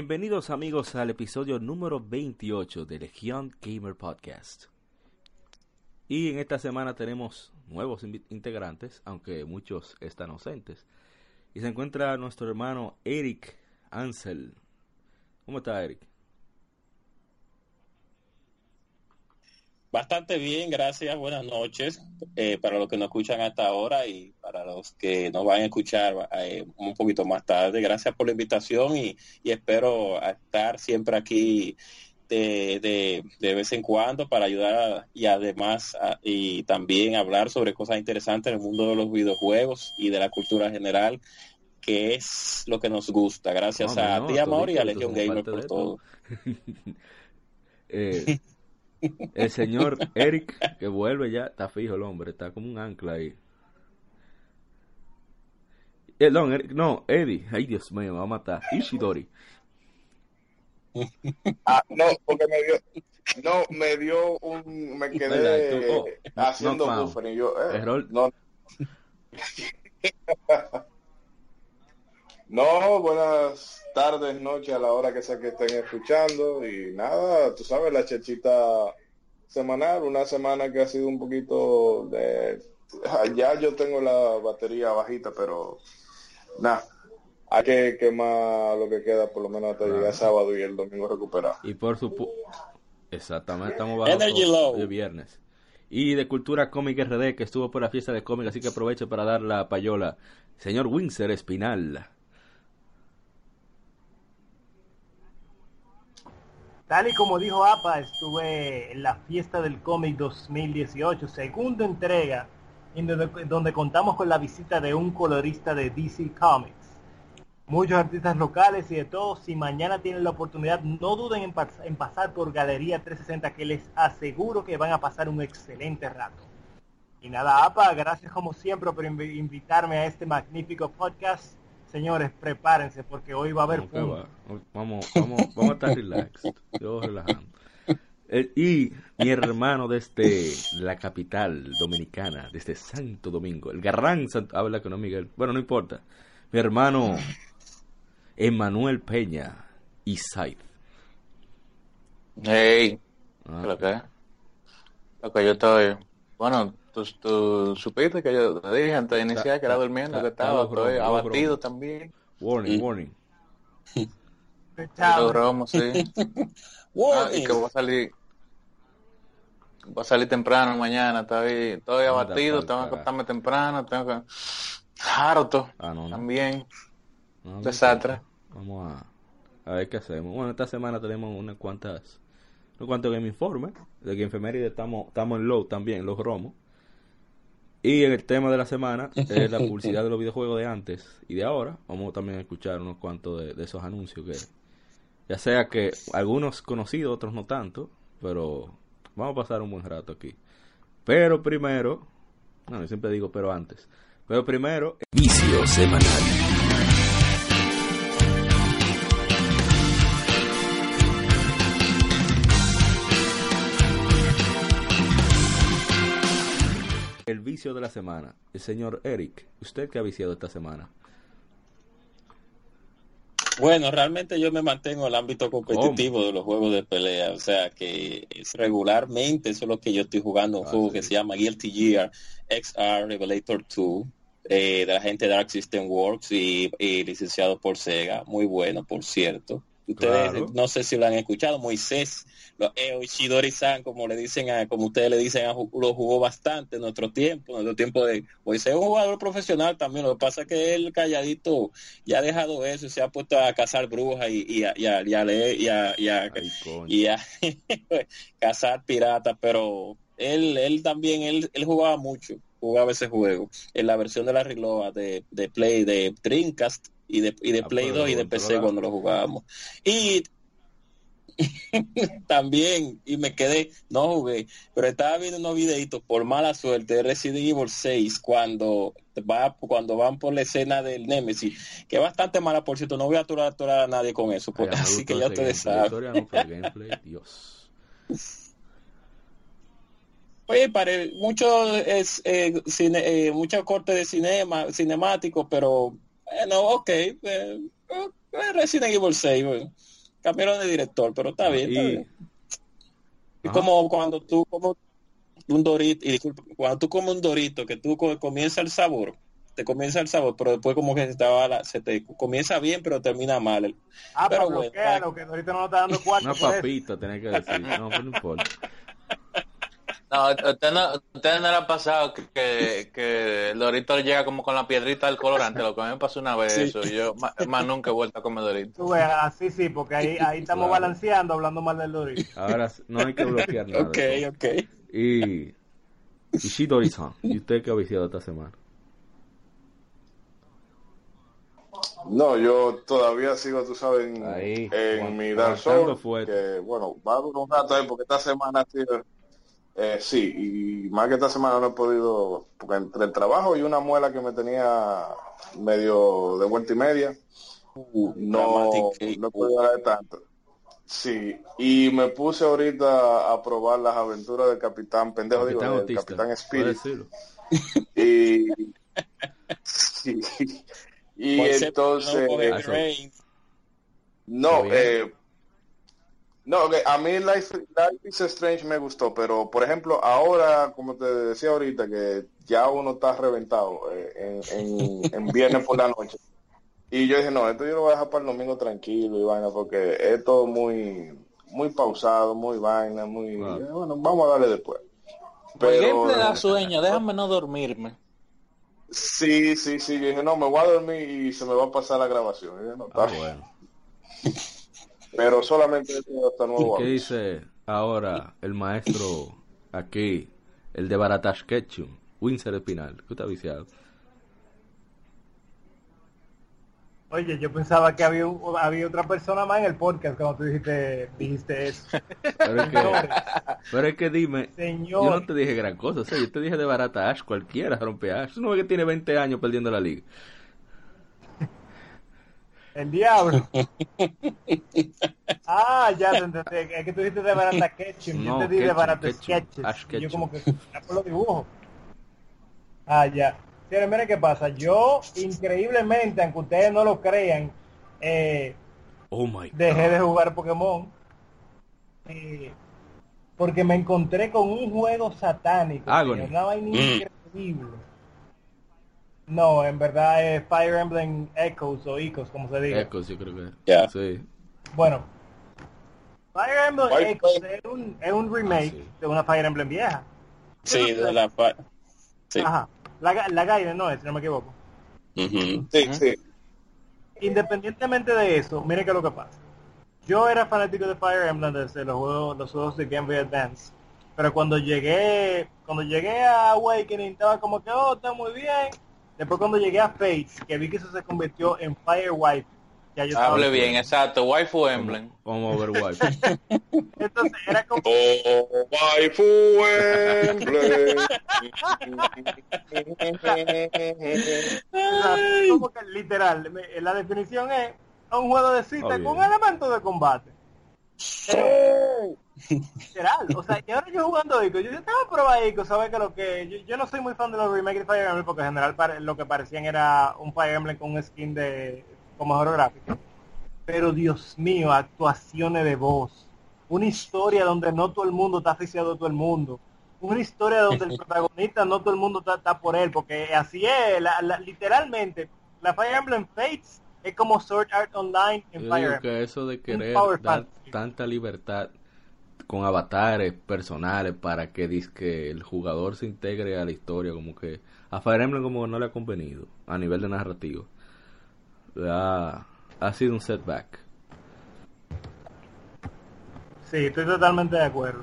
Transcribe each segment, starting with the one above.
Bienvenidos amigos al episodio número 28 de Legion Gamer Podcast. Y en esta semana tenemos nuevos integrantes, aunque muchos están ausentes. Y se encuentra nuestro hermano Eric Ansel. ¿Cómo está Eric? Bastante bien, gracias. Buenas noches eh, para los que nos escuchan hasta ahora y para los que nos van a escuchar eh, un poquito más tarde. Gracias por la invitación y, espero estar siempre aquí de, de, vez en cuando para ayudar y además y también hablar sobre cosas interesantes en el mundo de los videojuegos y de la cultura general que es lo que nos gusta. Gracias a ti, Amor, y a Legion Gamer por todo. eh, el señor Eric, que vuelve ya, está fijo el hombre, está como un ancla ahí. Eh, no, no, Eddie, ay Dios mío, me va a matar. Ishidori. Ah, no, porque me dio, no, me dio un, me quedé oh, haciendo no, buffer y yo, eh, Error. no. No, buenas tardes, noches, a la hora que sea que estén escuchando. Y nada, tú sabes, la chechita semanal, una semana que ha sido un poquito de... Ya yo tengo la batería bajita, pero nada, hay que quemar lo que queda por lo menos hasta llegar sábado y el domingo recuperar. Y por supuesto, exactamente, estamos bajo de viernes. Y de Cultura Cómica RD, que estuvo por la fiesta de cómic, así que aprovecho para dar la payola. Señor Windsor Espinal. Tal y como dijo APA, estuve en la fiesta del cómic 2018, segunda entrega, en donde, contamos con la visita de un colorista de DC Comics. Muchos artistas locales y de todos, si mañana tienen la oportunidad, no duden en, en pasar por Galería 360, que les aseguro que van a pasar un excelente rato. Y nada, APA, gracias como siempre por invitarme a este magnífico podcast Señores, prepárense porque hoy va a haber vamos, vamos, vamos, vamos, a estar relax. Yo relajando. Eh, y mi hermano desde la capital dominicana, desde Santo Domingo, el gran Santo, habla con Miguel, bueno, no importa. Mi hermano Emanuel Peña y Said. Hey, ah. lo que lo que yo estoy, bueno, Tú, supiste que yo te dije antes de iniciar que era durmiendo, que estaba abatido también. Warning, warning. Romo, sí. ah, y que voy a salir voy a salir temprano mañana, estoy, estoy abatido, tengo que acostarme temprano, tengo que harto ah, no, también. Desastre. Vamos a, a ver qué hacemos. Bueno, esta semana tenemos unas cuantas unos cuantos game informes de que enfermería estamos estamos en low también, los romos. Y en el tema de la semana es la publicidad de los videojuegos de antes y de ahora. Vamos también a escuchar unos cuantos de, esos anuncios que ya sea que algunos conocidos, otros no tanto, pero vamos a pasar un buen rato aquí. Pero primero, no, yo siempre digo pero antes. Pero primero, vicio semanal. Vicio de la semana. El señor Eric, ¿usted qué ha viciado esta semana? Bueno, realmente yo me mantengo en el ámbito competitivo de los juegos de pelea, o sea que es regularmente eso es lo que yo estoy jugando, un ah, juego que se llama Guilty Gear XR Revelator 2, eh, de la gente Dark System Works y, y licenciado por Sega, muy bueno por cierto. Ustedes no sé si lo han escuchado, Moisés, lo, eh, san como le dicen a, como ustedes le dicen, a, lo jugó bastante en nuestro tiempo, en nuestro tiempo de Moisés es un jugador profesional también, lo que pasa es que él calladito ya ha dejado eso, se ha puesto a cazar brujas y, y, a, y, a, leer y a, y a, y a cazar piratas, pero él, él también, él, él jugaba mucho, jugaba ese juego. En la versión de la Rigloa de, de Play de Dreamcast y de, y de ah, Play 2 y de PC cuando lo jugábamos. Y, También, y me quedé, no jugué, pero estaba viendo unos videitos por mala suerte de Resident Evil 6 cuando va cuando van por la escena del Nemesis, que es bastante mala, por cierto, no voy a aturar, a nadie con eso, así que ya ustedes saben. Dios. Oye, para mucho es eh, cine, eh, mucho corte de cinema, cinemático, pero bueno, ok, eh, eh Resident Evil 6, bueno cambiaron de director, pero está bien, está bien. Es como cuando tú como un dorito, y disculpa, cuando tú comes un dorito, que tú comienza el sabor, te comienza el sabor, pero después como que se, te, se te comienza bien, pero termina mal. Ah, pero, bueno, que Dorito no está dando cuatro. Una papita, tenés que decir, no, no importa. No, usted no, usted no le ha pasado que, que, el dorito llega como con la piedrita del colorante, lo que a mí me pasó una vez eso, y yo más, nunca he vuelto a comer dorito. así sí, porque ahí, ahí estamos balanceando, hablando mal del dorito. Ahora no hay que bloquear nada. ok, ok. Y, y Shidori-san, ¿y usted qué ha viciado esta semana? No, yo todavía sigo, tú sabes, en, en mi Dark Souls, que bueno, va a durar un rato ahí porque esta semana ha sido eh, sí, y más que esta semana no he podido, porque entre el trabajo y una muela que me tenía medio de vuelta y media, uh, no, no he podido hablar de tanto. Sí, y me puse ahorita a probar las aventuras del Capitán Pendejo, digo, del Capitán Spirit. Y, sí, y entonces... No, eh, no, a mí Life, is Strange me gustó, pero por ejemplo, ahora, como te decía ahorita, que ya uno está reventado eh, en, viernes por la noche. Y yo dije, no, esto yo lo voy a dejar para el domingo tranquilo y vaina, porque es todo muy, muy pausado, muy vaina, muy... Bueno, vamos a darle después. Pero, le da sueño, déjame no dormirme. Sí, sí, sí, yo dije, no, me voy a dormir y se me va a pasar la grabación. no, ah, bueno. pero solamente hasta nuevo. ¿Qué dice ahora el maestro aquí, el de Baratash Ketchum, Winsor Espinal? ¿Qué está viciado? Oye, yo pensaba que había, había otra persona más en el podcast cuando tú dijiste, dijiste eso. Pero es, que, pero es que dime, Señor. yo no te dije gran cosa, o sea, yo te dije de Barata Ash, cualquiera rompe Ash. No es que tiene 20 años perdiendo la liga. El diablo. ah, ya te entendí. Es que tú dijiste de Barata Ketchum. yo te dije de Barata Sketches. Yo como que por los dibujos. Ah, ya. Sí, miren qué pasa. Yo, increíblemente, aunque ustedes no lo crean, eh, oh my dejé de jugar Pokémon. Eh, porque me encontré con un juego satánico. Una vaina mm. increíble. No, en verdad es Fire Emblem Echoes o Echoes, como se dice. Echoes, yo creo que. Sí. Bueno, Fire Emblem Echoes es un, es un remake ah, de una Fire Emblem vieja. Sí, de la. Sí. Ajá. La, la Gaiden no es, si no me equivoco. Sí, sí. Independientemente de eso, mire qué es lo que pasa. Yo era fanático de Fire Emblem desde los juegos, los juegos de Game Boy Advance. Pero cuando llegué, cuando llegué a Awakening estaba como que, oh, está muy bien Después cuando llegué a Fates, que vi que eso se convirtió en Firewife. Ya yo Hable bien, exacto. Waifu Emblem. Como, Overwife. Entonces era como... Oh, waifu Emblem. como que literal, la definición es un juego de cita oh, con elementos de combate. Literal, o sea, y ahora yo jugando Ico, yo, estaba probando Ico, ¿sabes que lo que? Yo, no soy muy fan de los remakes de Fire Emblem porque en general lo que parecían era un Fire Emblem con un skin de con mejor gráfico. Pero Dios mío, actuaciones de voz. Una historia donde no todo el mundo está aficionado a todo el mundo. Una historia donde el protagonista no todo el mundo está, por él, porque así es, literalmente, la Fire Emblem Fates es como Sword Art Online en Fire Emblem. que eso de querer dar tanta libertad con avatares personales para que, que el jugador se integre a la historia, como que a Fire Emblem como no le ha convenido a nivel de narrativo. Ha, ha sido un setback. Sí, estoy totalmente de acuerdo.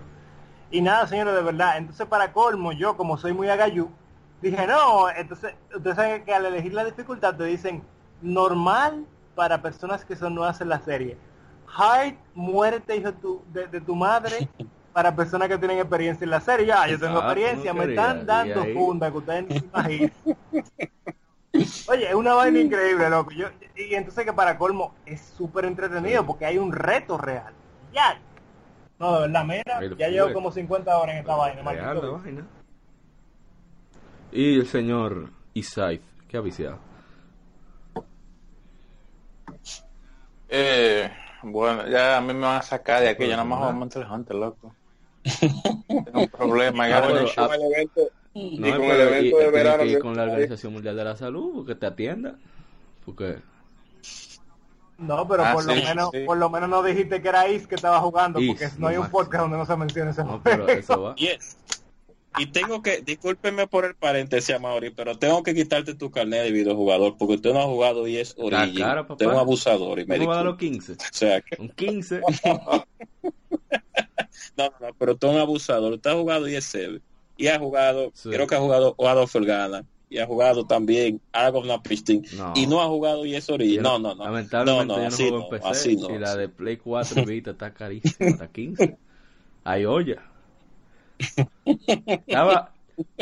Y nada, señores, de verdad. Entonces, para colmo, yo como soy muy agayú, dije, no, entonces, ustedes saben que al elegir la dificultad te dicen normal para personas que son nuevas en la serie. Hard muerte, hijo de, de, tu madre, para personas que tienen experiencia en la serie. Ya, yo tengo experiencia, me están dando funda que ustedes no se imaginan. Oye, es una vaina increíble, loco. Yo, y entonces que para colmo es súper entretenido porque hay un reto real. Ya. No, de verdad, mira, ya llevo como 50 horas en esta vaina. vaina. Y el señor Isaif, ¿qué ha viciado? Eh, bueno, ya a mí me van a sacar de aquí, yo nada más a Monster Hunter, loco. Tengo un problema. Ya bueno, a, el evento, no, y con el evento de verano. Que ir con la Organización Mundial de la Salud, que te atienda. Porque... No, pero ah, por, lo menos, por lo menos no dijiste que era Is que estaba jugando, porque no hay un podcast donde no se menciona ese no, pero eso va. Yes. Y tengo que, discúlpeme por el paréntesis, Mauri, pero tengo que quitarte tu carnet de videojugador porque usted no ha jugado y es Origin. usted es un abusador. Y me a los 15. O sea, que... Un 15. no, no, pero usted es un abusador. Usted ha jugado y es Sebe. Y ha jugado, creo que ha jugado Adolf Gana y ha jugado también algo of Pristine y no ha jugado y es Origin. No, no, no. Lamentablemente no, no, yo no juego en PC. Así no, y la de Play 4 Vita está carísima, está 15. Hay olla. Estaba,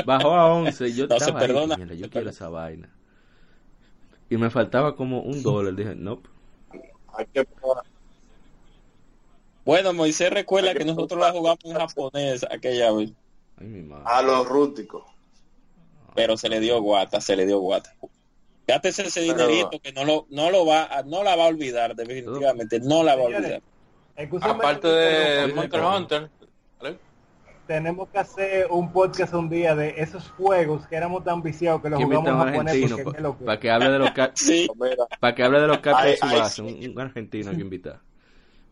bajó a 11. Yo no estaba perdona. Ahí, yo quiero esa vaina. Y me faltaba como un dólar. Dije, no. Nope. Bueno, Moisés recuerda que, nosotros la jugamos en japonés aquella vez. a los rústicos. Pero se le dio guata, se le dio guata. Gátese ese dinerito que no lo, no lo va, no la va a olvidar, definitivamente, no la va a olvidar. Aparte de Monster Hunter, tenemos que hacer un podcast un día de esos juegos que éramos tan viciados que los jugamos en japonés para que hable de los para que hable de los capos un, un, argentino que invitar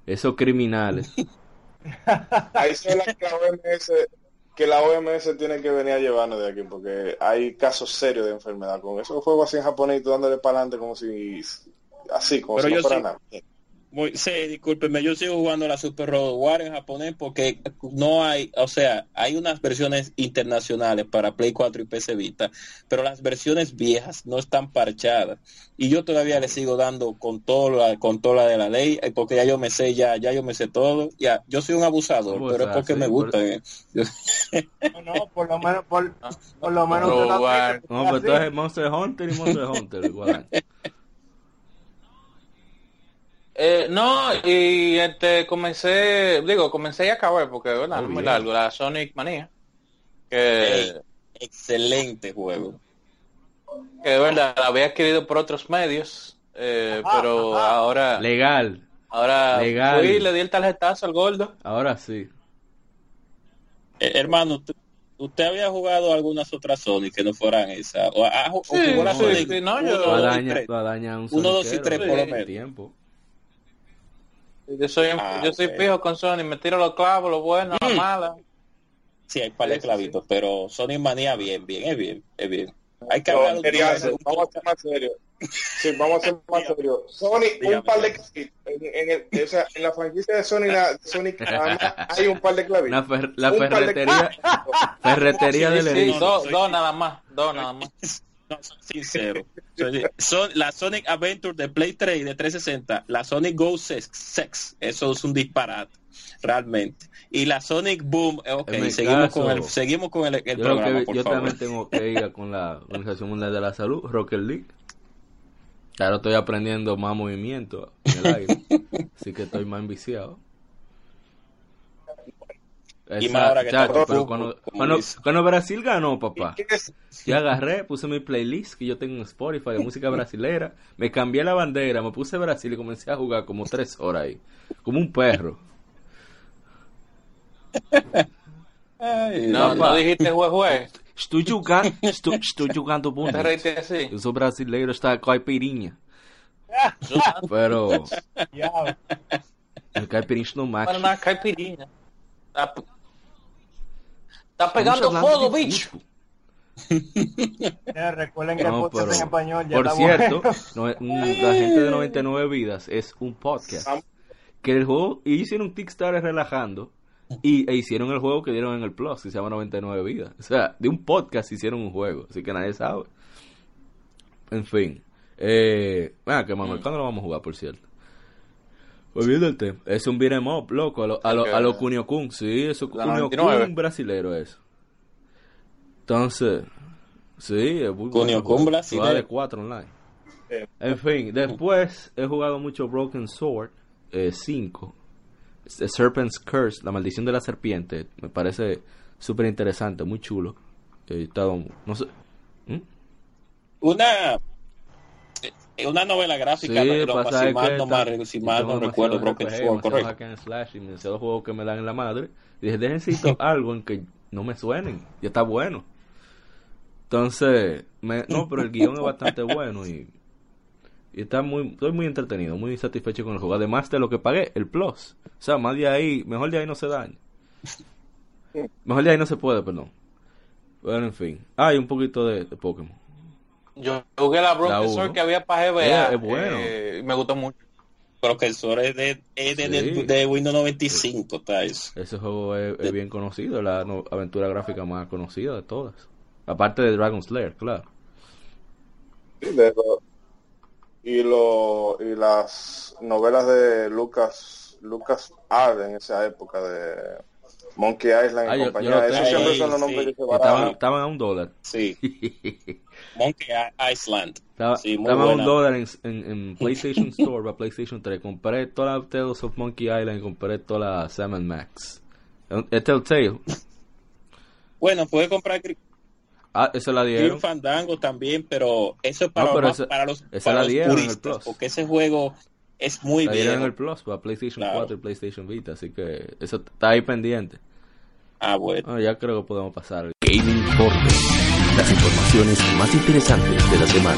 esos criminales. Ahí se la OMS que la OMS tiene que venir a llevarnos de aquí porque hay casos serios de enfermedad con esos juegos así en japonés y tú dándole para adelante como si así como si no fuera nada muy, sí, discúlpeme, yo sigo jugando la Super Road War en japonés porque no hay, o sea, hay unas versiones internacionales para Play 4 y PC Vita, pero las versiones viejas no están parchadas. Y yo todavía le sigo dando con todo la, con toda de la ley, eh, porque ya yo me sé, ya, ya yo me sé todo. Ya, yo soy un abusador, pero es porque me gusta. Eh. No, no, por lo menos, por, por lo menos. No, pero tú eres Monster Hunter y Monster Hunter, igual. Eh, no, y este, comencé, digo, comencé y acabé porque ¿verdad? es muy largo, la Sonic Manía. Que, excelente juego. Que de verdad la había adquirido por otros medios, eh, pero ahora... Legal. Ahora Legal. fui le di el tarjetazo al gordo. Ahora sí. Eh, hermano, ¿usted había jugado algunas otras Sonic que no fueran esas? ¿O, sí, la Sonic? no, yo... Uno, dos y tres, por lo menos. Tiempo. Yo soy, ah, yo soy pijo con Sony, me tiro los clavos, lo bueno, mm. lo malo. Sí, hay par de clavitos, pero Sony manía bien, bien, es bien, es bien. Hay que hablar Vamos a ser más serios. Sí, vamos a ser más serios. Sony, un par de clavitos. En, el, o sea, en la franquicia de Sony, la, Sony hay un par de clavitos. La, ferretería, ferretería del sí, Dos do nada más, dos nada más. sincero. Son la Sonic Adventure de Play 3 y de 360, la Sonic Go Sex, eso es un disparate, realmente. Y la Sonic Boom, eh, ok, seguimos, con el, seguimos con el, programa, yo también tengo que ir con la Organización Mundial de la Salud, Rocket League. Claro, estoy aprendiendo más movimiento en el aire, así que estoy más enviciado y más ahora que pero cuando, cuando, Brasil ganó, papá, yo agarré, puse mi playlist que yo tengo en Spotify de música brasilera, me cambié la bandera, me puse Brasil y comencé a jugar como tres horas ahí, como un perro. no, no dijiste jue, jue. Estoy jugando, estoy, estoy jugando bonito. Yo soy brasileiro, está caipirinha. Pero... El caipirinha no macho. Para na caipirinha. Está pegando fuego, bicho. recuerden que el podcast en español ya Por cierto, la gente de 99 vidas es un podcast. Que el juego, y hicieron un Kickstarter relajando y e hicieron el juego que dieron en el Plus, que se llama 99 vidas. O sea, de un podcast hicieron un juego, así que nadie sabe. En fin. Eh, bueno, que Manuel, ¿cuándo lo vamos a jugar, por cierto? Tema. Es un beat'em up, loco. A lo, a lo, a lo Kunio Kun. Sí, eso Kunio Kun brasilero es. Entonces, sí, es muy Kunio. Kun brasilero. de 4 online. En fin, después he jugado mucho Broken Sword 5. Eh, Serpent's Curse, la maldición de la serpiente. Me parece súper interesante, muy chulo. He estado, no sé. ¿Mm? Una una novela gráfica, sí, pero si, mal, no, mal, si mal no recuerdo, Broken Sword, correcto. En Slash y demasiados juegos que me dan en la madre. Y dije, algo en que no me suenen. Y está bueno. Entonces, me, no, pero el guion es bastante bueno y, y está muy, estoy muy entretenido, muy satisfecho con el juego. Además de lo que pagué, el Plus. O sea, más de ahí, mejor de ahí no se daña. Mejor de ahí no se puede, perdón. Bueno, en fin. Ah, y un poquito de Pokémon. Yo jugué la Broken Sword que había para GBA. Es, bueno. Eh, me gustó mucho. Broken Sword es de, es de, de, Windows 95, Ese juego es, bien conocido, la aventura gráfica más conocida de todas. Aparte de Dragon Slayer, claro. y, lo, y las novelas de Lucas Lucas Art en esa época de Monkey Island y compañía. Esos siempre son los nombres que se estaban, estaban a un dólar. Sí. Monkey Island. Estaba, sí, estaba un dólar en, en, PlayStation Store para PlayStation 3. Compré toda la Tales of Monkey Island y compré toda la Salmon Max. Es Telltale. Bueno, puede comprar Ah, esa la dieron. Fandango también, pero eso es para, no, los, para los, para la los puristas, porque ese juego es muy bien. en el Plus para PlayStation 4 y PlayStation Vita, así que eso está ahí pendiente. Ah, bueno. ya creo que podemos pasar. Gaming Informe. Las informaciones más interesantes de la semana.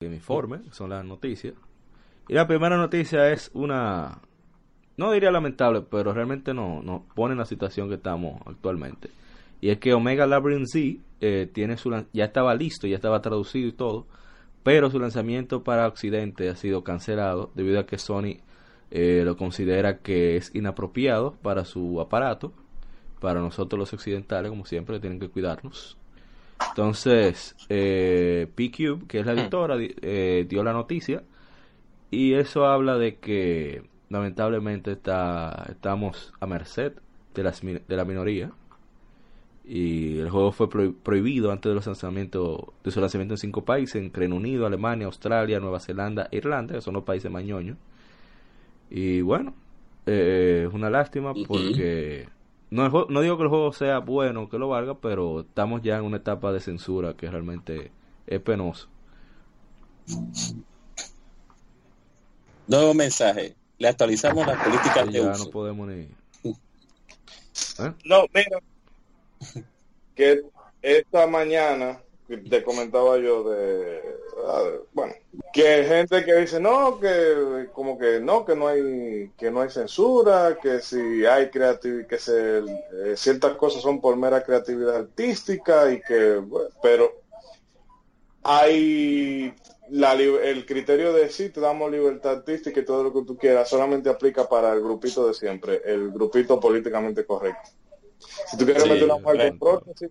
Game Informe, son las noticias. Y la primera noticia es una, no diría lamentable, pero realmente no, nos pone en la situación que estamos actualmente. Y es que Omega Labyrinth Z eh, tiene su, ya estaba listo, ya estaba traducido y todo, pero su lanzamiento para Occidente ha sido cancelado debido a que Sony eh, lo considera que es inapropiado para su aparato. Para nosotros los occidentales, como siempre, tienen que cuidarnos. Entonces, eh, P-Cube, que es la editora, eh, dio la noticia y eso habla de que lamentablemente está, estamos a merced de, las, de la minoría y el juego fue prohibido antes de, los lanzamientos, de su lanzamiento en cinco países, en Reino Unido, Alemania, Australia, Nueva Zelanda e Irlanda, que son los países mañoños. Y bueno, eh, es una lástima porque no, no digo que el juego sea bueno, que lo valga, pero estamos ya en una etapa de censura que realmente es penoso. Nuevo mensaje. Le actualizamos la política de ya no podemos ni... ¿Eh? No, mira, que esta mañana te comentaba yo de bueno que gente que dice no que como que no que no hay que no hay censura que si hay creatividad que se, eh, ciertas cosas son por mera creatividad artística y que pero hay la, el criterio de sí te damos libertad artística y todo lo que tú quieras solamente aplica para el grupito de siempre el grupito políticamente correcto. Si tú quieres meter una mujer con prótesis,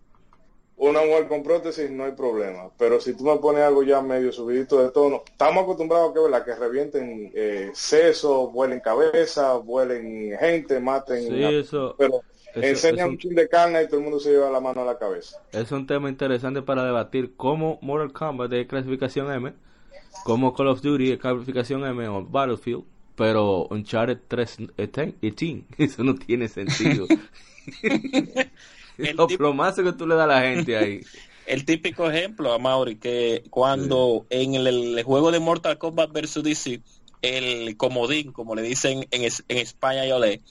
una mujer con prótesis no hay problema. Pero si tú me pones algo ya medio subidito de tono, estamos acostumbrados a que, ¿verdad? que revienten eh, sesos, vuelen cabeza, vuelen gente, maten. Sí, eso, pero enseñan un chin de carne y todo el mundo se lleva la mano a la cabeza. Es un tema interesante para debatir cómo Mortal Kombat de clasificación M, como Call of Duty de clasificación M o Battlefield, pero Uncharted 3 y Team, eso no tiene sentido. el Los plomazos que tú le das a la gente ahí. el típico ejemplo, a Mauri, que cuando en el, juego de Mortal Kombat vs DC, el comodín, como le dicen en, en España y Olé,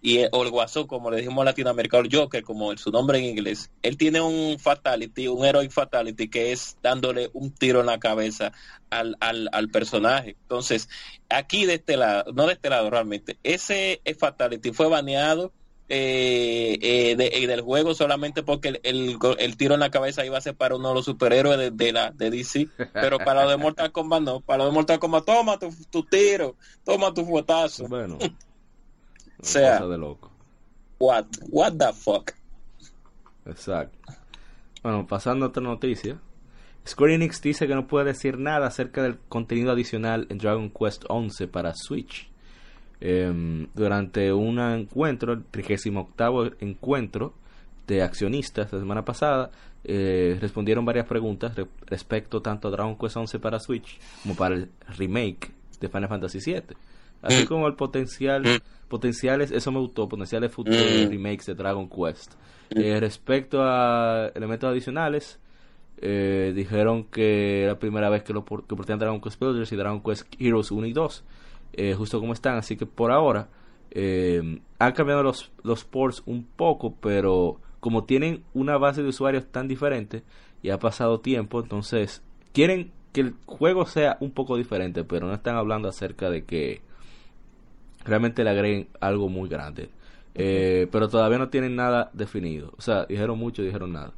y el, o el guasón, como le dijimos en Latinoamérica, el Joker, como su nombre en inglés, él tiene un fatality, un heroic fatality, que es dándole un tiro en la cabeza al, al, al personaje. Entonces, aquí de este lado, no de este lado realmente, ese fatality fue baneado eh, eh, eh, del juego solamente porque el, el, tiro en la cabeza iba a ser para uno de los superhéroes de, la de DC, pero para lo de Mortal Kombat no, para lo de Mortal Kombat toma tu, tu tiro, toma tu fuetazo. Bueno, o sea, de loco. What, what the fuck. Exacto. bueno, pasando a otra noticia. Square Enix dice que no puede decir nada acerca del contenido adicional en Dragon Quest 11 para Switch. Em, durante un encuentro, el 38 encuentro de accionistas la semana pasada, eh, respondieron varias preguntas respecto tanto a Dragon Quest 11 para Switch como para el remake de Final Fantasy VII. Así mm. como el potencial, mm. potenciales, eso me gustó, potenciales futuros mm. remakes de Dragon Quest. Eh, respecto a elementos adicionales, eh, dijeron que era la primera vez que lo que Dragon Quest Builders y Dragon Quest Heroes 1 y 2, eh, justo como están. Así que por ahora han cambiado los, los ports un poco, pero como tienen una base de usuarios tan diferente y ha pasado tiempo, entonces quieren que el juego sea un poco diferente, pero no están hablando acerca de que realmente le agreguen algo muy grande. Eh, pero todavía no tienen nada definido. O sea, dijeron mucho, dijeron nada.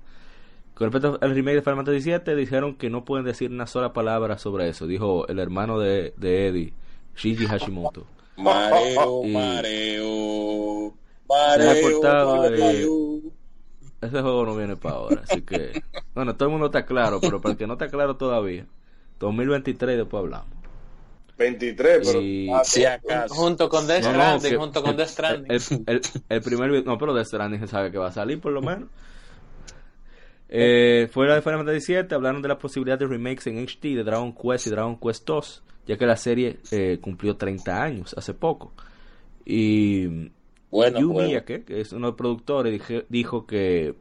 Con respecto al remake de Final Fantasy VII, dijeron que no pueden decir una sola palabra sobre eso. Dijo el hermano de, de Eddie, Shinji Hashimoto. Mareo, mareo, mareo, ese juego no viene para ahora, así que... Bueno, todo el mundo está claro, pero para el que no está claro todavía, 2023 después hablamos. 23, pero y... si acaso. junto con Death Stranding, junto con Death Stranding. El, el, primer no, pero Death Stranding se sabe que va a salir por lo menos. Eh, fuera de Final Fantasy VII hablaron de la posibilidad de remakes en HD de Dragon Quest y Dragon Quest 2, ya que la serie eh, cumplió 30 años hace poco. Y bueno, Yu Miyake, que es uno de los productores, dijo que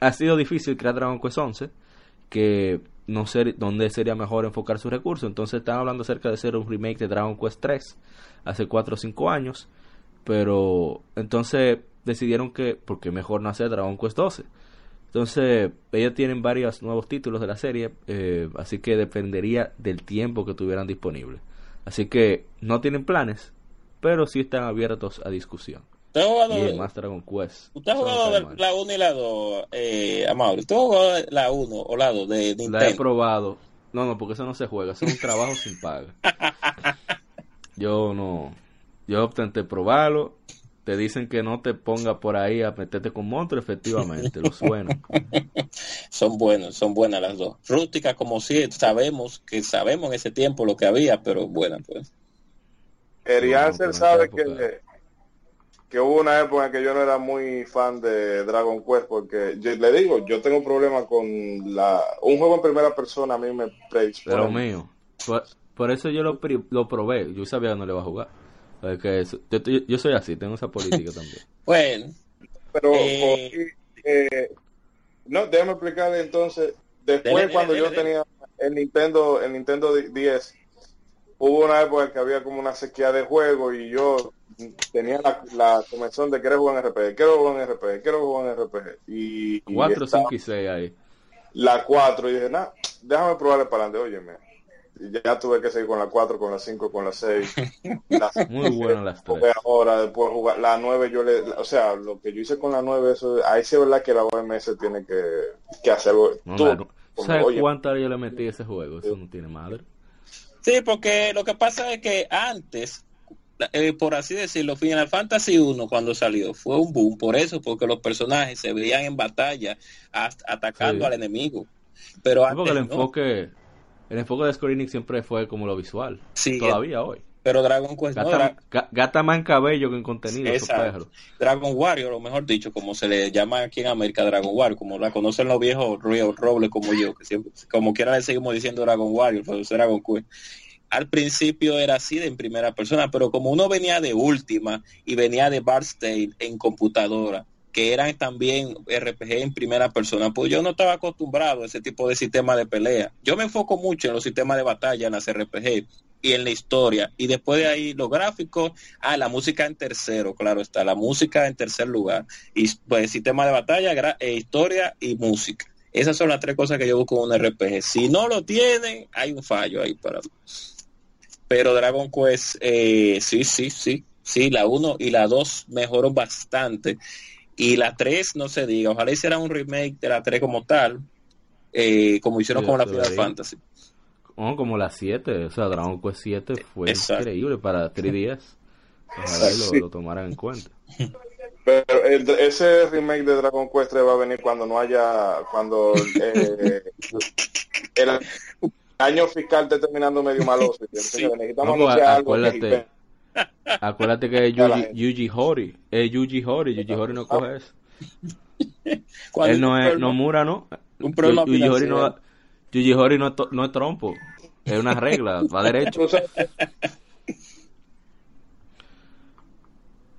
ha sido difícil crear Dragon Quest 11, que no sé dónde sería mejor enfocar sus recursos. Entonces están hablando acerca de hacer un remake de Dragon Quest 3 hace 4 o 5 años, pero entonces decidieron que, porque mejor no hacer Dragon Quest 12. Entonces, ellos tienen varios nuevos títulos de la serie, eh, así que dependería del tiempo que tuvieran disponible. Así que no tienen planes, pero sí están abiertos a discusión. ¿Usted ha jugado, y más Dragon Quest. ¿Usted ha jugado la 1 y la 2, eh, Amable? ¿Usted ha jugado la 1 o la 2 de Nintendo? La he probado. No, no, porque eso no se juega. Eso es un trabajo sin paga. Yo no. Yo intenté probarlo. Te dicen que no te ponga por ahí a meterte con monstruos, efectivamente, lo suena. son buenos, son buenas las dos. Rústica como si sabemos que sabemos en ese tiempo lo que había, pero buenas pues. Erianser sabe que, que hubo una época en que yo no era muy fan de Dragon Quest porque le digo, yo tengo un problema con la un juego en primera persona a mí me predispone. Pero mío, por, eso yo lo, lo probé, yo sabía que no le iba a jugar. Yo, soy así, tengo esa política también. bueno, pero eh, eh, no, déjame explicarle entonces, después cuando yo tenía el Nintendo el Nintendo 10 hubo una época en que había como una sequía de juego y yo tenía la, la convención de querer jugar en RPG, quiero jugar en RPG, quiero jugar en RPG. Y, 4, 5 y 6 ahí. La 4 y dije, nada, déjame probarle para adelante, óyeme. Ya tuve que seguir con la 4, con la 5, con la 6. Muy buenas las 3. Ahora, después jugar la 9, yo le, o sea, lo que yo hice con la 9, eso, ahí sí es verdad que la OMS tiene que, que hacer. No, tú, ¿Sabes cuántas yo le metí a ese juego? Eso no tiene madre. Sí, porque lo que pasa es que antes, eh, por así decirlo, Final Fantasy 1 cuando salió fue un boom, por eso, porque los personajes se veían en batalla atacando al enemigo. Pero antes, el enfoque, el enfoque de Square Enix siempre fue como lo visual. Sí, todavía hoy. Pero Dragon Quest gata, más en cabello que en contenido. Dragon Warrior, o mejor dicho, como se le llama aquí en América Dragon Warrior, como la conocen los viejos Río Robles como yo, que siempre, como quiera le seguimos diciendo Dragon Warrior, pero es Dragon Quest. Al principio era así de en primera persona, pero como uno venía de última y venía de State en computadora, que eran también RPG en primera persona, pues yo no estaba acostumbrado a ese tipo de sistema de pelea. Yo me enfoco mucho en los sistemas de batalla, en las RPG, y en la historia. Y después de ahí los gráficos, ah, la música en tercero, claro está, la música en tercer lugar. Y pues sistema de batalla, eh, historia y música. Esas son las tres cosas que yo busco en un RPG. Si no lo tienen, hay un fallo ahí para... Pero Dragon Quest, eh, sí, sí, sí, sí, la 1 y la 2 mejoró bastante. Y la 3, no se diga, ojalá hiciera un remake de la 3 como tal, eh, como hicieron con la Final Fantasy como las 7, o sea, Dragon Quest 7 fue increíble para 3 días. Ojalá lo, lo, tomaran en cuenta. Pero ese remake de Dragon Quest va a venir cuando no haya, cuando eh, el año fiscal esté terminando medio malo. necesitamos no, acuérdate, acuérdate que es Yuji, Yuji Hori, es Yuji Hori, Yuji Hori no coge eso. Él no es, no mura, ¿no? Un problema Yuji Hori no, Yuji Hori no, no es trompo, es una regla, va derecho.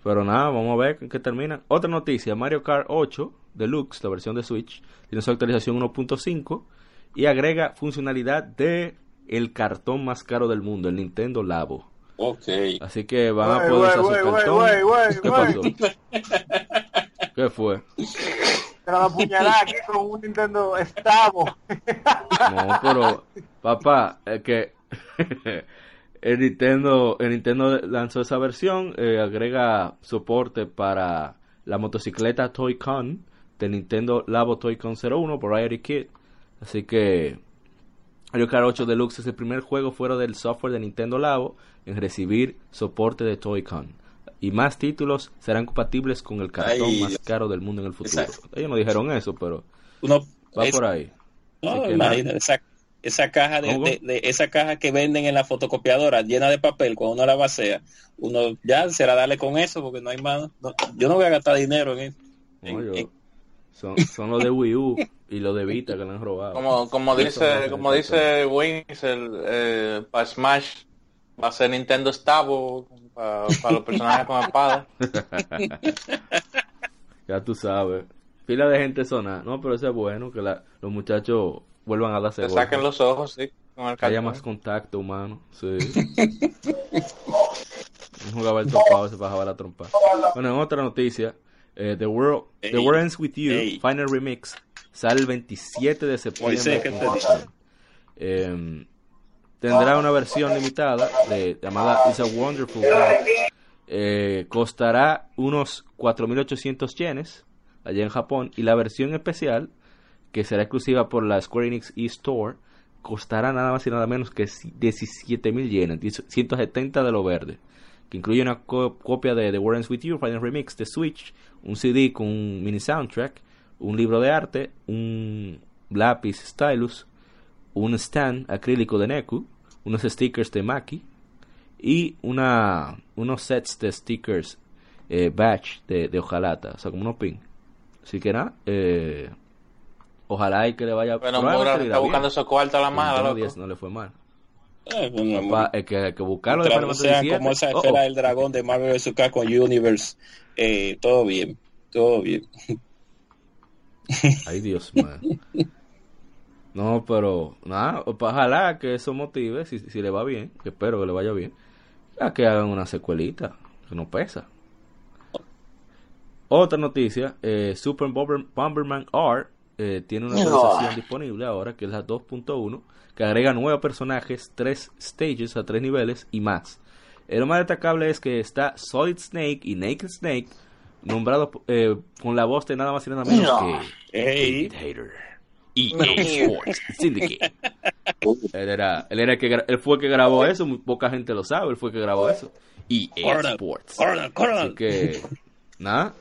Pero nada, vamos a ver qué termina. Otra noticia, Mario Kart 8 Deluxe, la versión de Switch, tiene su actualización 1.5 y agrega funcionalidad de el cartón más caro del mundo, el Nintendo Labo. Ok. Así que van a poder usar su cartón. ¿Qué pasó? ¿Qué fue? Te la apuñalar aquí con un Nintendo Stavo. no, pero, papá, es que el Nintendo, el Nintendo lanzó esa versión, eh, agrega soporte para la motocicleta Toy-Con de Nintendo Labo Toy-Con 01 por Variety Kit. Así que Mario Kart 8 Deluxe es el primer juego fuera del software de Nintendo Labo en recibir soporte de Toy-Con. Y más títulos serán compatibles con el cartón más caro del mundo en el futuro. Ellos no dijeron eso, pero va por ahí. No, imagínate, esa caja de, esa caja que venden en la fotocopiadora llena de papel cuando uno la vacía uno ya será darle con eso porque no hay más yo no voy a gastar dinero en eso son, son los de Wii U y los de Vita que le han robado. Como, como dice como dice Wings el eh, para Smash va a ser Nintendo Stavo para, los personajes con espada. Ya tú sabes. Pila de gente zona no pero eso es bueno que la, los muchachos vuelvan a darse Te saquen los ojos, sí. Con el que haya más contacto humano, sí. Jugaba el topado, se bajaba la trompa. Bueno, en otra noticia, eh, The, World, The World Ends With You, Final Remix, sale el 27 de septiembre. Eh, tendrá una versión limitada de, llamada It's a Wonderful World. Eh, costará unos 4.800 yenes allá en Japón y la versión especial que será exclusiva por la Square Enix eStore, costará nada más y nada menos que 17 mil yenes, 170 de lo verde, que incluye una copia de The World With You, Final Remix de Switch, un CD con un mini soundtrack, un libro de arte, un lápiz stylus, un stand acrílico de Neku, unos stickers de Maki y una, unos sets de stickers eh, batch de, de hojalata, o sea, como unos pin. Así que nada, eh, Ojalá y que le vaya bueno, Mura está buscando esos cuartos a la mala, no le fue mal. Eh, bueno, es que hay que buscarlo de o sea, como esa esfera oh, oh. del dragón de Marvel vs. con Universe. Eh, todo bien, todo bien. Ay, Dios mío. No, pero nada, ojalá que eso motive, si, si le va bien, que espero que le vaya bien, a que hagan una secuelita, que no pesa. Otra noticia, eh, Super Bomberman R eh, tiene una actualización disponible ahora, que es la 2.1, que agrega nuevos personajes, tres stages a tres niveles y más. Eh, lo más destacable es que está Solid Snake y Naked Snake, nombrado eh, con la voz de nada más y nada menos que hey. Hater. EA Sports Syndicate. él era, él era el que él fue el que grabó eso, muy poca gente lo sabe, él fue el que grabó eso. EA Sports. Así que nada,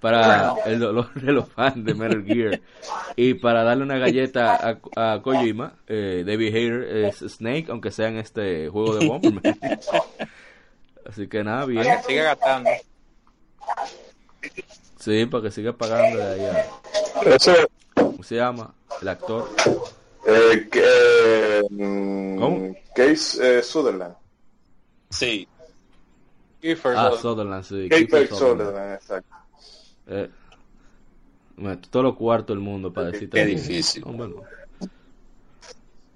para el dolor de los fans de Metal Gear y para darle una galleta a, a Kojima eh, David Hater es Snake aunque sea en este juego de Bomberman así que nada bien siga gastando sí para que siga pagando de allá ¿cómo se llama? el actor eh, que, mm, ¿Cómo? Case eh, Sutherland sí ah Sutherland sí Kiefer Sutherland exacto eh, todo lo cuarto del mundo para decirte. Qué difícil. No,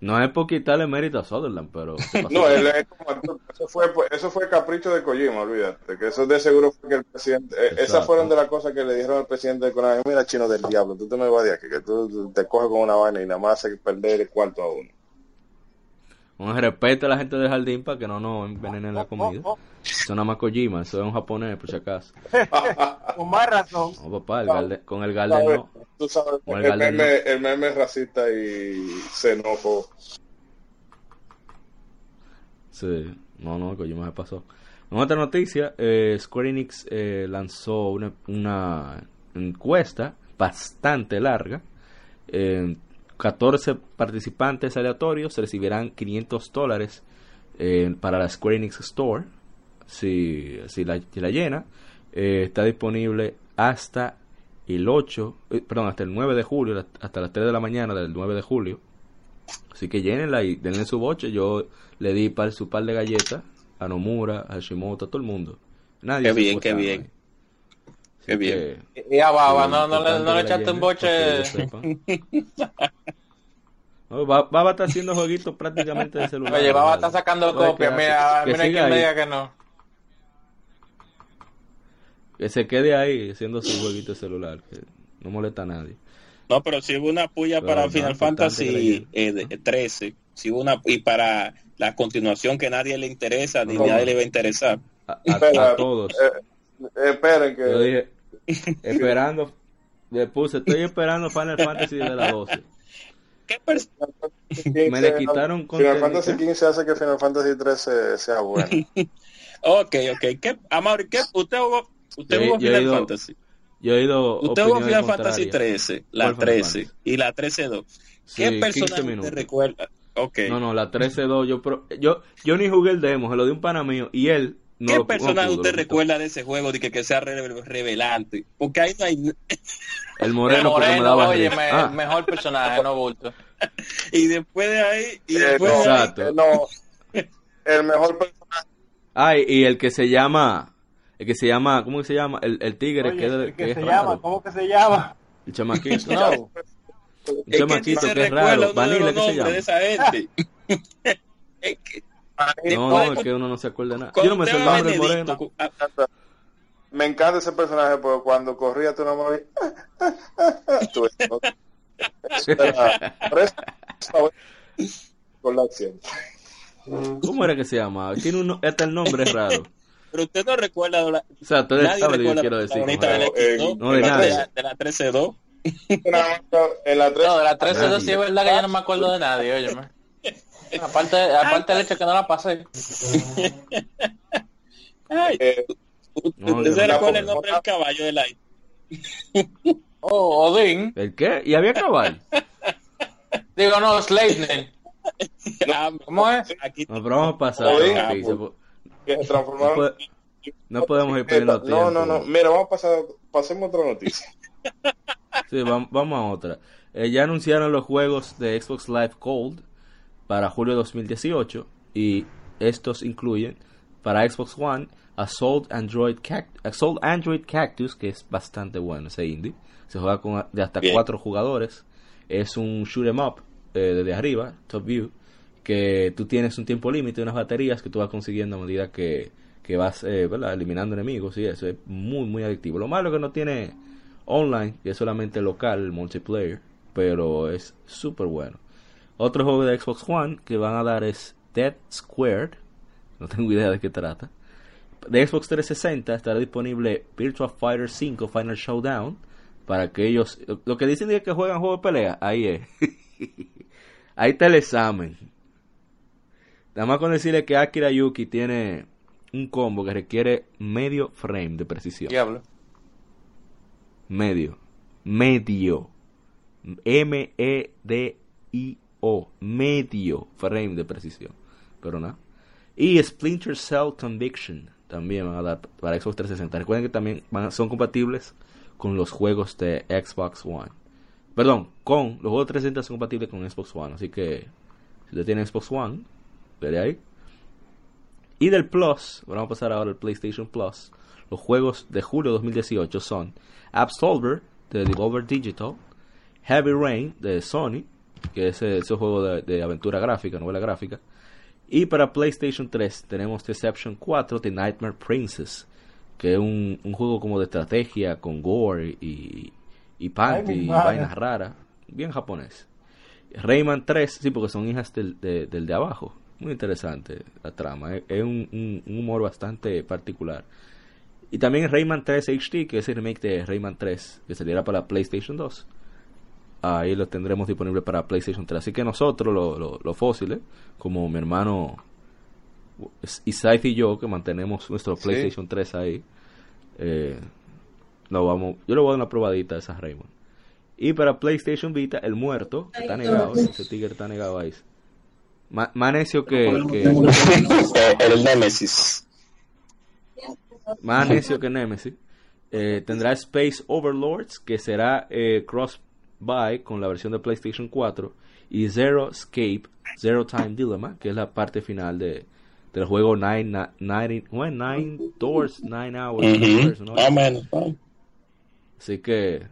es por quitarle mérito a Sutherland, pero. no, eso, fue, eso fue capricho de Kojima, olvídate. Que eso de seguro fue que el presidente. Eh, esas fueron de las cosas que le dijeron al presidente de Konami: Mira, chino del diablo, tú te me vas de aquí, que tú te coges con una vaina y nada más hace perder el cuarto a uno. Un respeto a la gente del jardín para que no nos envenenen la comida. Eso nada más Kojima, eso es un japonés, por si acaso. con más razón. No, papá, con el Galden no. Tú sabes, el, meme, el meme racista y xenófobo. Sí, no, no, Kojima se pasó. En otra noticia, eh, Square Enix eh, lanzó una, una, encuesta bastante larga. 14 participantes aleatorios recibirán 500 dólares para la Square Enix Store. Si, si, la, la llena, está disponible hasta el 8, perdón, hasta el 9 de julio, hasta las 3 de la mañana del 9 de julio. Así que llénenla y denle su boche. Yo le di par, su par de galletas a Nomura, a Shimoto, a todo el mundo. Nadie qué bien, qué bien. Qué bien. Y a Baba, no, no, le, no le echaste un boche. No, Baba está haciendo jueguitos prácticamente de celular. Oye, Baba está sacando copias. Mira, mira quién me diga que no. Que se quede ahí haciendo su jueguito de celular. Que no molesta a nadie. No, pero si hubo una puya para Final Fantasy eh, 13, si hubo una y para la continuación que nadie le interesa ni nadie le va a interesar. A, todos. Esperen que. Yo dije, esperando, le puse, estoy esperando Final Fantasy de la 12. ¿Qué Me le quitaron Final Fantasy 15 hace que Final Fantasy 13 sea bueno. ok, ok. ¿Qué, Amaury, ¿qué? ¿Usted jugó, usted jugó Final Fantasy? Yo he ido. Usted jugó Final Fantasy 13, la 13 y la 13-2. ¿Qué personaje te recuerda? Okay. No, no, la 13-2. Yo, yo, yo ni jugué el demo, se lo di un pana mío y él. No ¿Qué personaje usted recuerda de ese juego de que, que sea revelante? Porque ahí no hay. El moreno, el moreno me daba oye, me, ah. mejor personaje, no bulto. y después de ahí. Y eh, después no, de ahí, no, el mejor personaje. Ay, y el que se llama el que se llama, ¿cómo se llama? El, el tigre Oye, que, el que, que se llama, ¿cómo que se llama? El chamaquito. no. El chamaquito que, que es raro. Vanilla, ¿qué se llama? De esa gente. es que, no, es que uno no se acuerda de nada. Yo no me sé el nombre moreno. Me encanta ese personaje porque cuando corría tu nombre con la acción. ¿Cómo era que se llamaba? Tiene un, hasta el nombre es raro. Pero usted no recuerda la, o sea, tú nadie sabe recuerda quiero decir. No, no, de, de, la, de la 13-2. en la 13 no, de la 13-2 sí es verdad que yo no me acuerdo de nadie, oye. Aparte, aparte del hecho que no la pasé. Ay, eh, ¿Usted se recuerda el nombre del caballo del aire? oh, Odín. ¿El qué? ¿Y había caballo? Digo, no, Sleipnir. ¿Cómo es? Aquí no, pero vamos a pasar. Odín, que se transformaron. No, podemos ir perdiendo tiempo. No, no, no. Mira, vamos a pasar, pasemos otra noticia. sí, vamos, vamos a otra. Eh, ya anunciaron los juegos de Xbox Live Gold para julio de 2018 y estos incluyen para Xbox One Assault Android, Cact Assault Android Cactus, que es bastante bueno ese indie. Se juega con de hasta cuatro jugadores. Es un shoot 'em up eh, desde arriba, top view que tú tienes un tiempo límite, unas baterías que tú vas consiguiendo a medida que, que vas eh, eliminando enemigos y eso es muy muy adictivo. Lo malo es que no tiene online, que es solamente local, multiplayer, pero es súper bueno. Otro juego de Xbox One que van a dar es Dead Squared, no tengo idea de qué trata. De Xbox 360 estará disponible Virtua Fighter 5 Final Showdown para aquellos, lo que dicen es que juegan juego de pelea, ahí es. ahí está el examen Nada más con decirle que Akira Yuki tiene un combo que requiere medio frame de precisión. Diablo. Medio. Medio. M-E-D-I-O. Medio frame de precisión. Pero nada. Y Splinter Cell Conviction también van a dar para Xbox 360. Recuerden que también son compatibles con los juegos de Xbox One. Perdón, con los juegos 360 son compatibles con Xbox One. Así que si usted tiene Xbox One, ahí. Y del Plus, vamos a pasar ahora al PlayStation Plus. Los juegos de julio 2018 son Absolver de Devolver Digital, Heavy Rain de Sony, que es ese juego de, aventura gráfica, novela gráfica. Y para PlayStation 3 tenemos Deception 4 de Nightmare Princess, que es un, juego como de estrategia con gore y, y panty y vainas raras, bien japonés. Rayman 3, sí, porque son hijas del de abajo. Muy interesante la trama. Es, un, humor bastante particular. Y también Rayman 3 HD, que es el remake de Rayman 3, que saliera para PlayStation 2. Ahí lo tendremos disponible para PlayStation 3. Así que nosotros, los fósiles, como mi hermano y Scythe y yo, que mantenemos nuestro PlayStation 3 ahí, eh, lo vamos, yo le voy a dar una probadita a esa Raymond. Y para PlayStation Vita, el muerto, está negado, ese tigre está negado ahí. Más, necio que, El Nemesis. Más necio que Nemesis. Eh, tendrá Space Overlords, que será eh, cross-buy con la versión de PlayStation 4. Y Zero Escape, Zero Time Dilemma, que es la parte final de, del juego Nine, nine, nine Doors, Nine Hours. Así que,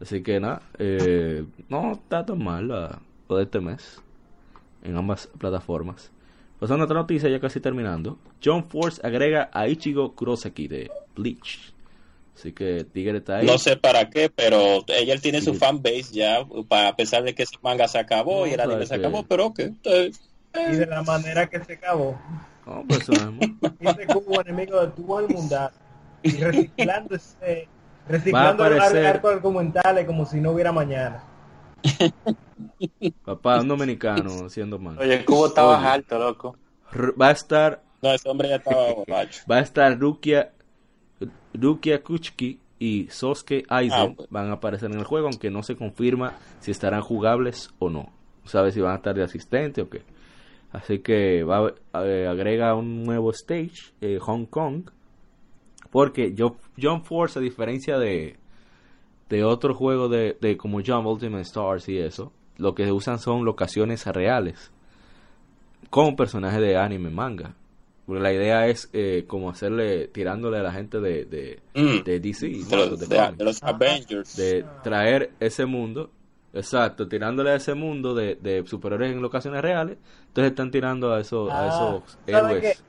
así que nada, eh, no está tan mal la, lo de este mes en ambas plataformas. Pasando a otra noticia, ya casi terminando. John Force agrega a Ichigo Kurosaki de Bleach. Así que Tigre está ahí. No sé para qué, pero ella tiene su fanbase ya, a pesar de que ese manga se acabó y el anime se acabó, pero ok. Y de la manera que se acabó. No, pues Dice como enemigo de todo el mundo y reciclando ese, reciclando arcos argumentales como si no hubiera mañana. Papá, un dominicano haciendo mal. Oye, el cubo estaba alto, loco. Va a estar. No, ese hombre ya estaba borracho. Va a estar Rukia, Rukia Kuchki y Sosuke Aizen. Ah, van a aparecer en el juego, aunque no se confirma si estarán jugables o no. No sabe si van a estar de asistente o qué. Así que va, eh, agrega un nuevo stage, eh, Hong Kong. Porque John Force, a diferencia de, de otros juegos de, de como John Ultimate Stars y eso, lo que usan son locaciones reales con personajes de anime manga. Porque la idea es eh, como hacerle, tirándole a la gente de, de, mm. DC, de, los, Avengers. De traer ese mundo, exacto, tirándole a ese mundo de, de superhéroes en locaciones reales. Entonces están tirando a, esos a ah, esos héroes.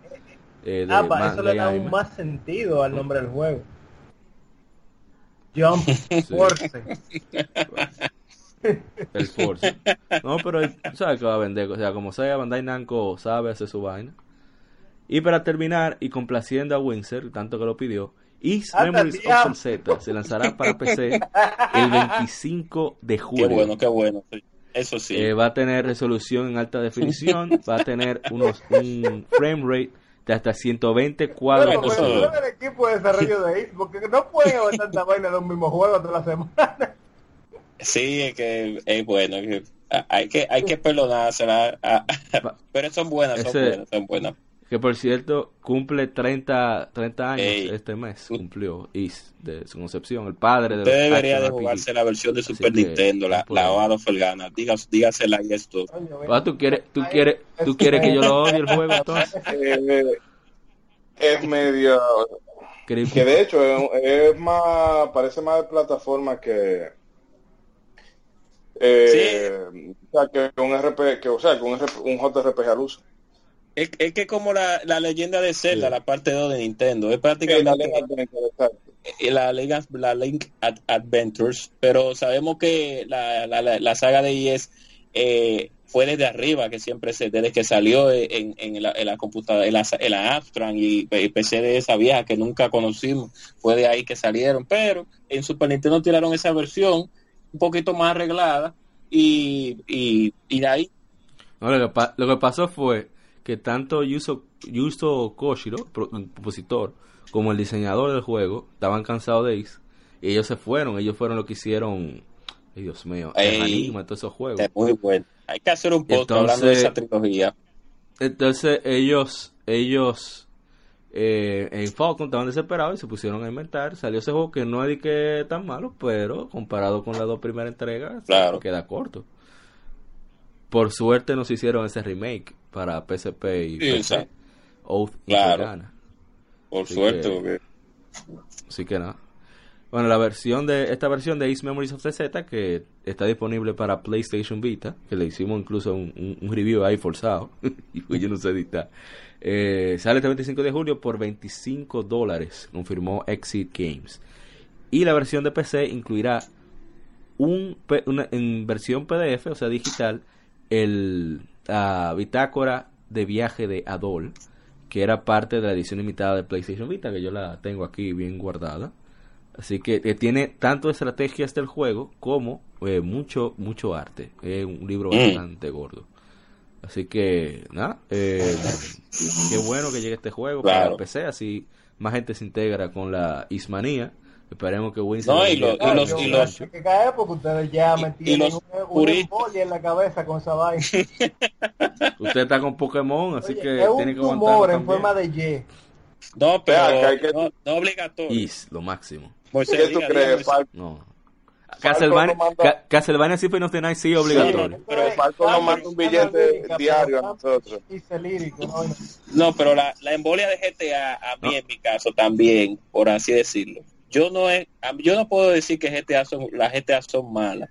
Eh, de ah, eso le da aún más sentido al nombre del juego. Jump Force. El Force. No, pero sabes que va a vender. O sea, como sea, Bandai Namco sabe hacer su vaina. Y para terminar, y complaciendo a Windsor, tanto que lo pidió, Is Memories of Z se lanzará para PC el 25 de julio. Qué bueno, qué bueno. Eso sí. Eh, va a tener resolución en alta definición, va a tener unos un frame rate de hasta 120 cuadros por segundo. el equipo de desarrollo de Is, porque no pueden haber tanta vaina de un mismo juego toda la semana. Sí, es que es bueno. hay que hay que perdonársela. Pero son buenas, son buenas, son buenas. Que por cierto, cumple 30, 30 años este mes. Cumplió Is de su concepción. El padre de Usted debería de jugarse la versión de Super Nintendo, la, la Oado Felgana. Dígas, dígasela y esto. Ah, ¿tú, quieres, tú, quieres, ¿Tú quieres que yo lo odie el juego entonces? Eh, es medio. Que de hecho es, más. Parece más de plataforma que eh, O sea, que un RP, que, o sea, que un, un JRPG al uso. Es, es, que como la, la leyenda de Zelda, la parte 2 de Nintendo, es prácticamente la, la, Link Adventures, pero sabemos que la, la, la saga de IES eh, fue desde arriba, que siempre se, desde que salió en, en, la, en la computadora, en la, en la y, PC de esa vieja que nunca conocimos, fue de ahí que salieron, pero en Super Nintendo tiraron esa versión un poquito más arreglada y, y, de ahí. lo, que pasó fue que tanto Yuzo, Yuzo Koshiro, compositor, como el diseñador del juego, estaban cansados de X y ellos se fueron, ellos fueron los que hicieron, Dios mío, el anima, todos esos juegos. muy bueno. Hay que hacer un post hablando de esa trilogía. Entonces ellos, ellos eh, en Falcon estaban desesperados y se pusieron a inventar. Salió ese juego que no es que tan malo, pero comparado con las dos primeras entregas, queda corto. Por suerte nos hicieron ese remake para PSP y PC. Oath claro. Por suerte. Así que nada. Bueno, la versión de esta versión de Ace Memories of the Z que está disponible para PlayStation Vita, que le hicimos incluso un, un, review ahí forzado, y yo no sé editar. Eh, sale este 25 de julio por 25 dólares, confirmó Exit Games. Y la versión de PC incluirá un, una, en versión PDF, o sea, digital, el la bitácora de viaje de Adol, que era parte de la edición limitada de PlayStation Vita, que yo la tengo aquí bien guardada. Así que tiene tanto estrategias del juego como eh, mucho mucho arte. Es un libro mm. bastante gordo. Así que, nada, eh, qué bueno que llegue este juego para el PC, así más gente se integra con la Ismanía. Esperemos que Win No, y, lo, y los... Y los que cae porque ustedes ya me tienen un, en la cabeza con esa vaina. Usted está con Pokémon, así que tiene que aguantar en forma de Y. No, pero no, no obligatorio. Is, lo máximo. Pues, ¿Qué tú crees, No. Castlevania, manda... Castlevania Symphony of the Night sí obligatorio. Sí, pero Falcon nos manda un billete diario a nosotros. No, pero la, la embolia de GTA, a mí en mi caso también, por así decirlo. Yo no es, yo no puedo decir que GTA son, las GTA son malas,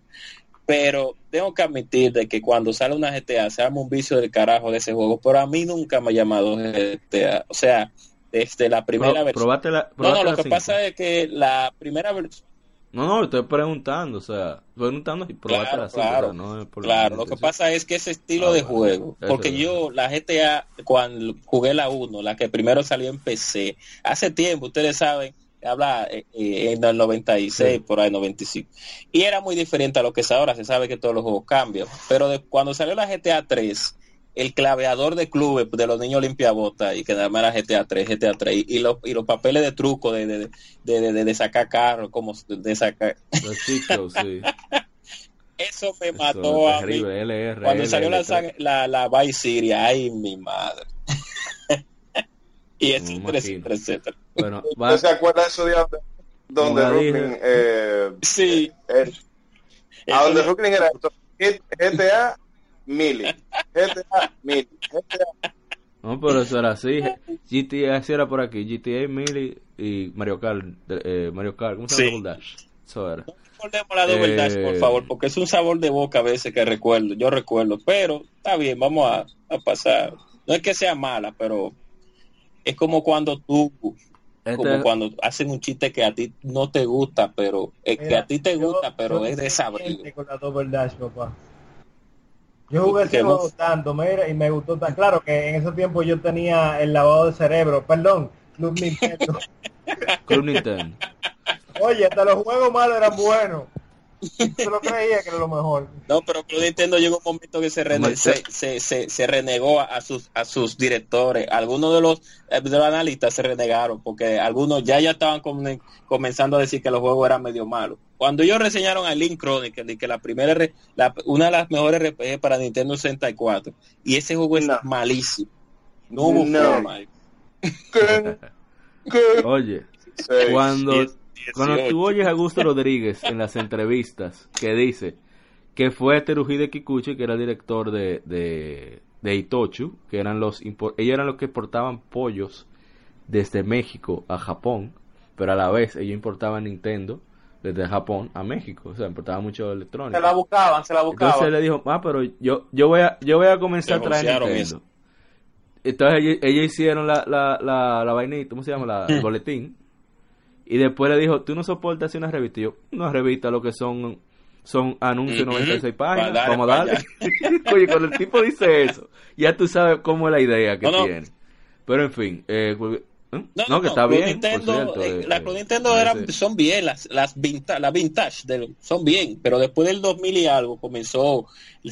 pero tengo que admitir de que cuando sale una GTA se arma un vicio del carajo de ese juego, pero a mí nunca me ha llamado GTA. O sea, desde la primera versión. no, no, lo que pasa es que la primera versión no, no, estoy preguntando, o sea, preguntando y probarte claro, claro, no claro, lo que pasa es que ese estilo ah, de juego, porque yo, la GTA, cuando jugué la 1, la que primero salió en PC, hace tiempo, ustedes saben, habla eh, eh, en el 96, por ahí 95, y era muy diferente a lo que es ahora, se sabe que todos los juegos cambian, pero de, cuando salió la GTA 3, el claveador de clubes de los niños limpiabotas y que nada más era GTA 3, GTA 3 y, los, y los papeles de truco de, de, de, de, sacar carro, como de sacar... Sí. Eso me mató a mí. Cuando salió la, la, la Vice City, ay mi madre. y etcétera, etcétera, etcétera. Bueno, va... ¿No se acuerda de eso de donde, donde eh, sí. Eh, a donde Brooklyn era esto? GTA Mili. GTA, Mili. GTA. No, pero eso era así. GTA así era por aquí. GTA, Mili y Mario Kart. Eh, Mario Kart. ¿Cómo se llama? Eso era. No la Double Dash, por eh, favor, porque es un sabor de boca a veces que recuerdo. Yo recuerdo. Pero está bien, vamos a, a pasar. No es que sea mala, pero es como cuando tú este como cuando hacen un chiste que a ti no te gusta, pero es que a ti te gusta, pero es de saber. Con la Double Dash, papá. Yo jugué ese juego tanto, mira, y me gustó tan claro que en ese tiempo yo tenía el lavado de cerebro, perdón, Club Nintendo. Club Nintendo. Oye, hasta los juegos malos eran buenos. Yo lo creía que era lo mejor. No, pero Club Nintendo llegó un momento que se, se, se, se, renegó a sus a sus directores. Algunos de los, eh, de los analistas se renegaron porque algunos ya ya estaban comenzando a decir que los juegos eran medio malos. Cuando ellos reseñaron a Link Chronicle, que la primera, la, una de las mejores RPG para Nintendo 64, y ese juego es malísimo. No hubo forma. Oye, cuando, cuando tú oyes a Augusto Rodríguez en las entrevistas que dice que fue Teruhide Kikuchi, que era el director de, de, de Itochu, que eran los ellos eran los que exportaban pollos desde México a Japón, pero a la vez ellos importaban Nintendo desde Japón a México, o sea, importaba mucho electrónica. Se la buscaban, se la buscaban. Entonces le dijo, ah, pero yo, yo voy a, yo voy a comenzar a traer Nintendo. Entonces ellos, hicieron la, la, la, la vainita, ¿cómo se llama? La, el boletín. Y después le dijo, tú no soportas una revista. Y yo, una revista lo que son son anuncios 96 páginas. Vamos a darle. Oye, cuando el tipo dice eso, ya tú sabes cómo es la idea que tiene. Pero en fin, eh, ¿Eh? No, que está bien. Nintendo, eh, las Nintendo eran, son bien, las, las, vintage, las vintage son bien, pero después del 2000 y algo comenzó,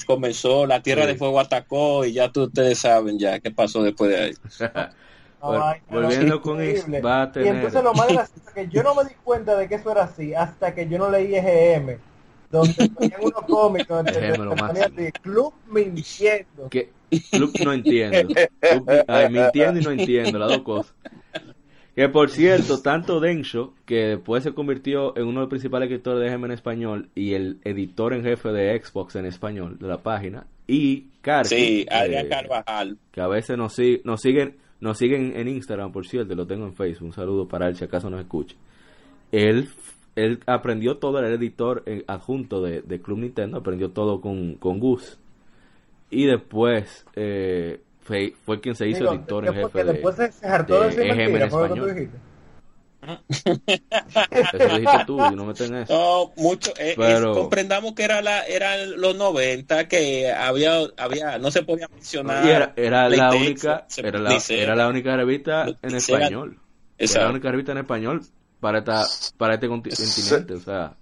comenzó la Tierra de Fuego atacó y ya tú, ustedes saben ya qué pasó después de ahí. volviendo con eso, va a tener... Y entonces lo más gracioso que yo no me di cuenta de que eso era así hasta que yo no leí EGM, donde tenían unos cómics donde Club Mintiendo. Que Club no entiendo. ay, mintiendo y no entiendo, las dos cosas. Que por cierto, tanto Densho, que después se convirtió en uno de los principales escritores de GM en español y el editor en jefe de Xbox en español de la página, y Carlos, sí, Adrián Carvajal, que a veces nos, nos siguen nos siguen en Instagram, por cierto, lo tengo en Facebook, un saludo para él si acaso nos escucha. Él, él aprendió todo, el editor eh, adjunto de, Club Nintendo, aprendió todo con, con Gus. Y después eh, fue, fue quien se hizo editor en jefe de, después se, se hartó de, de en español. Eso dijiste tú, no me tenés. No, mucho. Eh, Pero... comprendamos que era la, eran los 90 que había, había, no se podía mencionar. Era, era la única, era la, era la única revista en español. Era la única revista en español para esta, para este continente, o sea.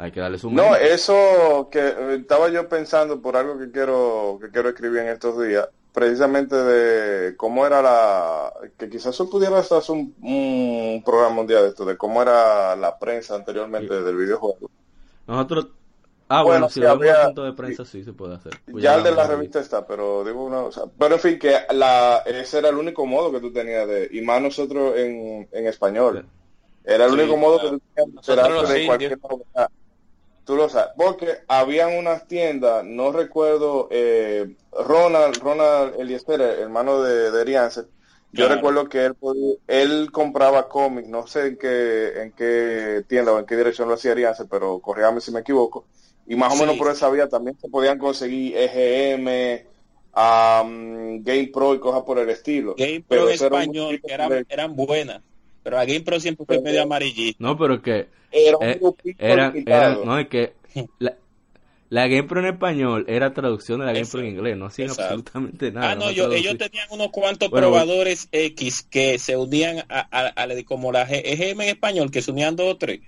Hay que darle su No, eso que eh, estaba yo pensando por algo que quiero que quiero escribir en estos días, precisamente de cómo era la que quizás eso pudiera hacer un, un programa un día de esto de cómo era la prensa anteriormente del videojuego. Nosotros Ah, bueno, si había, punto de prensa sí se puede hacer. Pues ya, el de la revista está, pero digo una, o sea, pero en fin que la ese era el único modo que tú tenías de y más nosotros en, en español. Era el único modo que tú tenías de cualquier Tú lo sabes, porque habían unas tiendas, no recuerdo, eh, Ronald, Ronald Eliezer, hermano de, de yo recuerdo que él, él compraba cómics, no sé en qué, en qué tienda o en qué dirección lo hacía Rianse, pero corríame si me equivoco. Y más o menos por esa vía también se podían conseguir EGM, um, Game Pro y cosas por el estilo. Game Pro en español, que eran, eran buenas. Pero la Game Pro siempre fue medio amarillito. No, pero que era, eh, era, no es que la, la, Game Pro en español era traducción de la Game Pro en inglés, no hacían absolutamente nada. Ah, no, yo, ellos tenían unos cuantos probadores X que se unían a, a, a, como la EGM en español, que se unían dos o tres,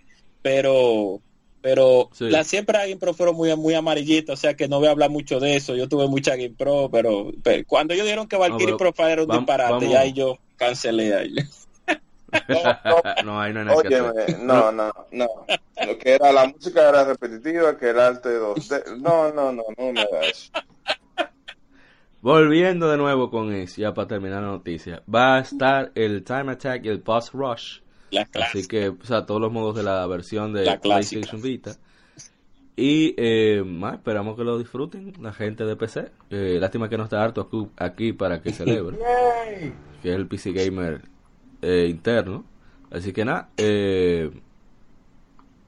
pero pero la siempre Game Pro fueron muy, muy amarillitas, o sea que no voy a hablar mucho de eso. Yo tuve mucha Game Pro, pero, cuando ellos dijeron que Valkyrie Profile era un disparate, ya ahí yo cancelé ahí. no, ahí no hay nada que no, no, no. Lo que era la música era repetitiva, que el arte 2D. No, no, no, no me da eso. Volviendo de nuevo con eso, ya para terminar la noticia. Va a estar el Time Attack y el Boss Rush Así que, o sea, todos los modos de la versión de PlayStation Vita. Y eh, más, esperamos que lo disfruten la gente de PC. Eh, lástima que no está harto aquí para que celebre. que es el PC Gamer eh, interno. Así que nada, eh,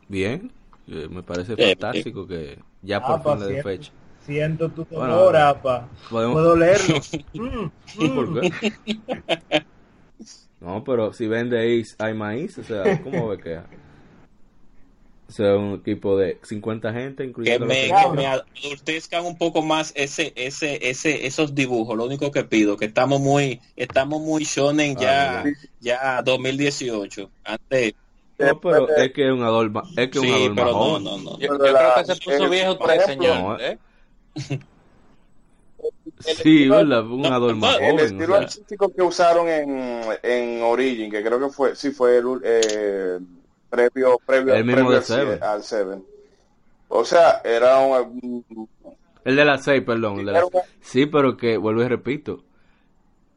bien. me parece fantástico que ya por fin le dé fecha. Siento tu dolor, apa. Puedo leerlo. ¿Por qué? No, pero si vende hay maíz, o sea, ¿cómo ve que O sea, un equipo de 50 gente, incluyendo... Que me, que me adultezcan un poco más ese, ese, ese, esos dibujos, lo único que pido, que estamos muy, estamos muy shonen ya, ah, ya 2018, antes... No, pero es que es un adorno, es que es un adorno no, no, no. Yo, creo que se puso viejo por el señor, ¿eh? Sí, ¿verdad? Un adorno El estilo artístico que usaron en, en Origin, que creo que fue, sí fue el eh, previo, previo, el mismo de al 7. O sea, era un... El de la 6, perdón. El de la Sí, pero que, vuelvo y repito,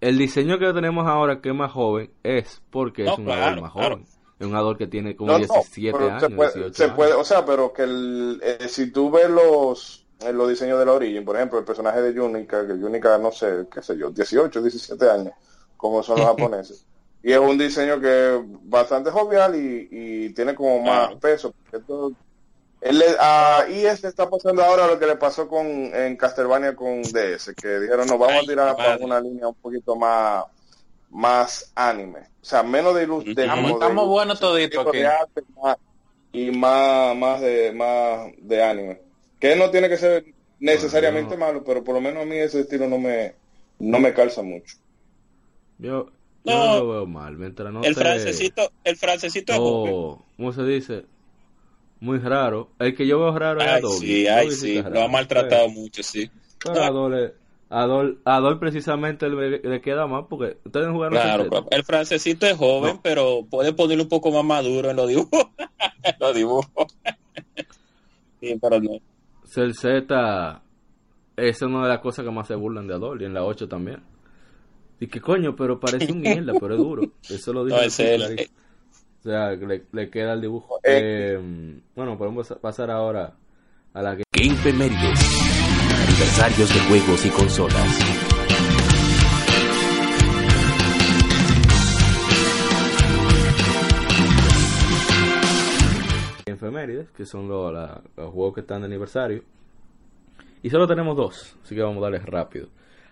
el diseño que tenemos ahora, que es más joven, es porque es un ador más joven. Es un ador que tiene como 17 años. Se puede, se puede, o sea, pero que el, eh, si tú ves los en los diseños de la Origin, por ejemplo, el personaje de Yunica, que Yunica, no sé, qué sé yo, 18, 17 años, como son los japoneses. Y es un diseño que es bastante jovial y, tiene como más peso. él, y este está pasando ahora lo que le pasó con en Castlevania con DS, que dijeron, nos vamos a tirar para una línea un poquito más más anime. O sea, menos de luz. De, estamos, buenos todito aquí. y más, más, de, más de anime. Que no tiene que ser necesariamente malo, pero por lo menos a mí ese estilo no me, no me calza mucho. Yo, no, lo veo mal, mientras no el francesito, el francesito oh, ¿Cómo se dice? Muy raro. El que yo veo raro es Adol. Sí, ay, sí, lo ha maltratado mucho, sí. Pero Adol, Adol, Adol precisamente le, queda más porque ustedes jugaron Claro, el francesito es joven, pero puede ponerlo un poco más maduro en los dibujos. en los dibujos. sí, pero no. El Z, esa es una de las cosas que más se burlan de Adol y en la 8 también. Y que coño, pero parece un mierda, pero es duro. Eso lo dijo. Eh. O sea, le, le, queda el dibujo. Eh, bueno, podemos pasar ahora a la Game Mérides. Aniversarios de juegos y consolas. efemérides, que son los, los juegos que están de aniversario. Y solo tenemos dos, así que vamos a darles rápido.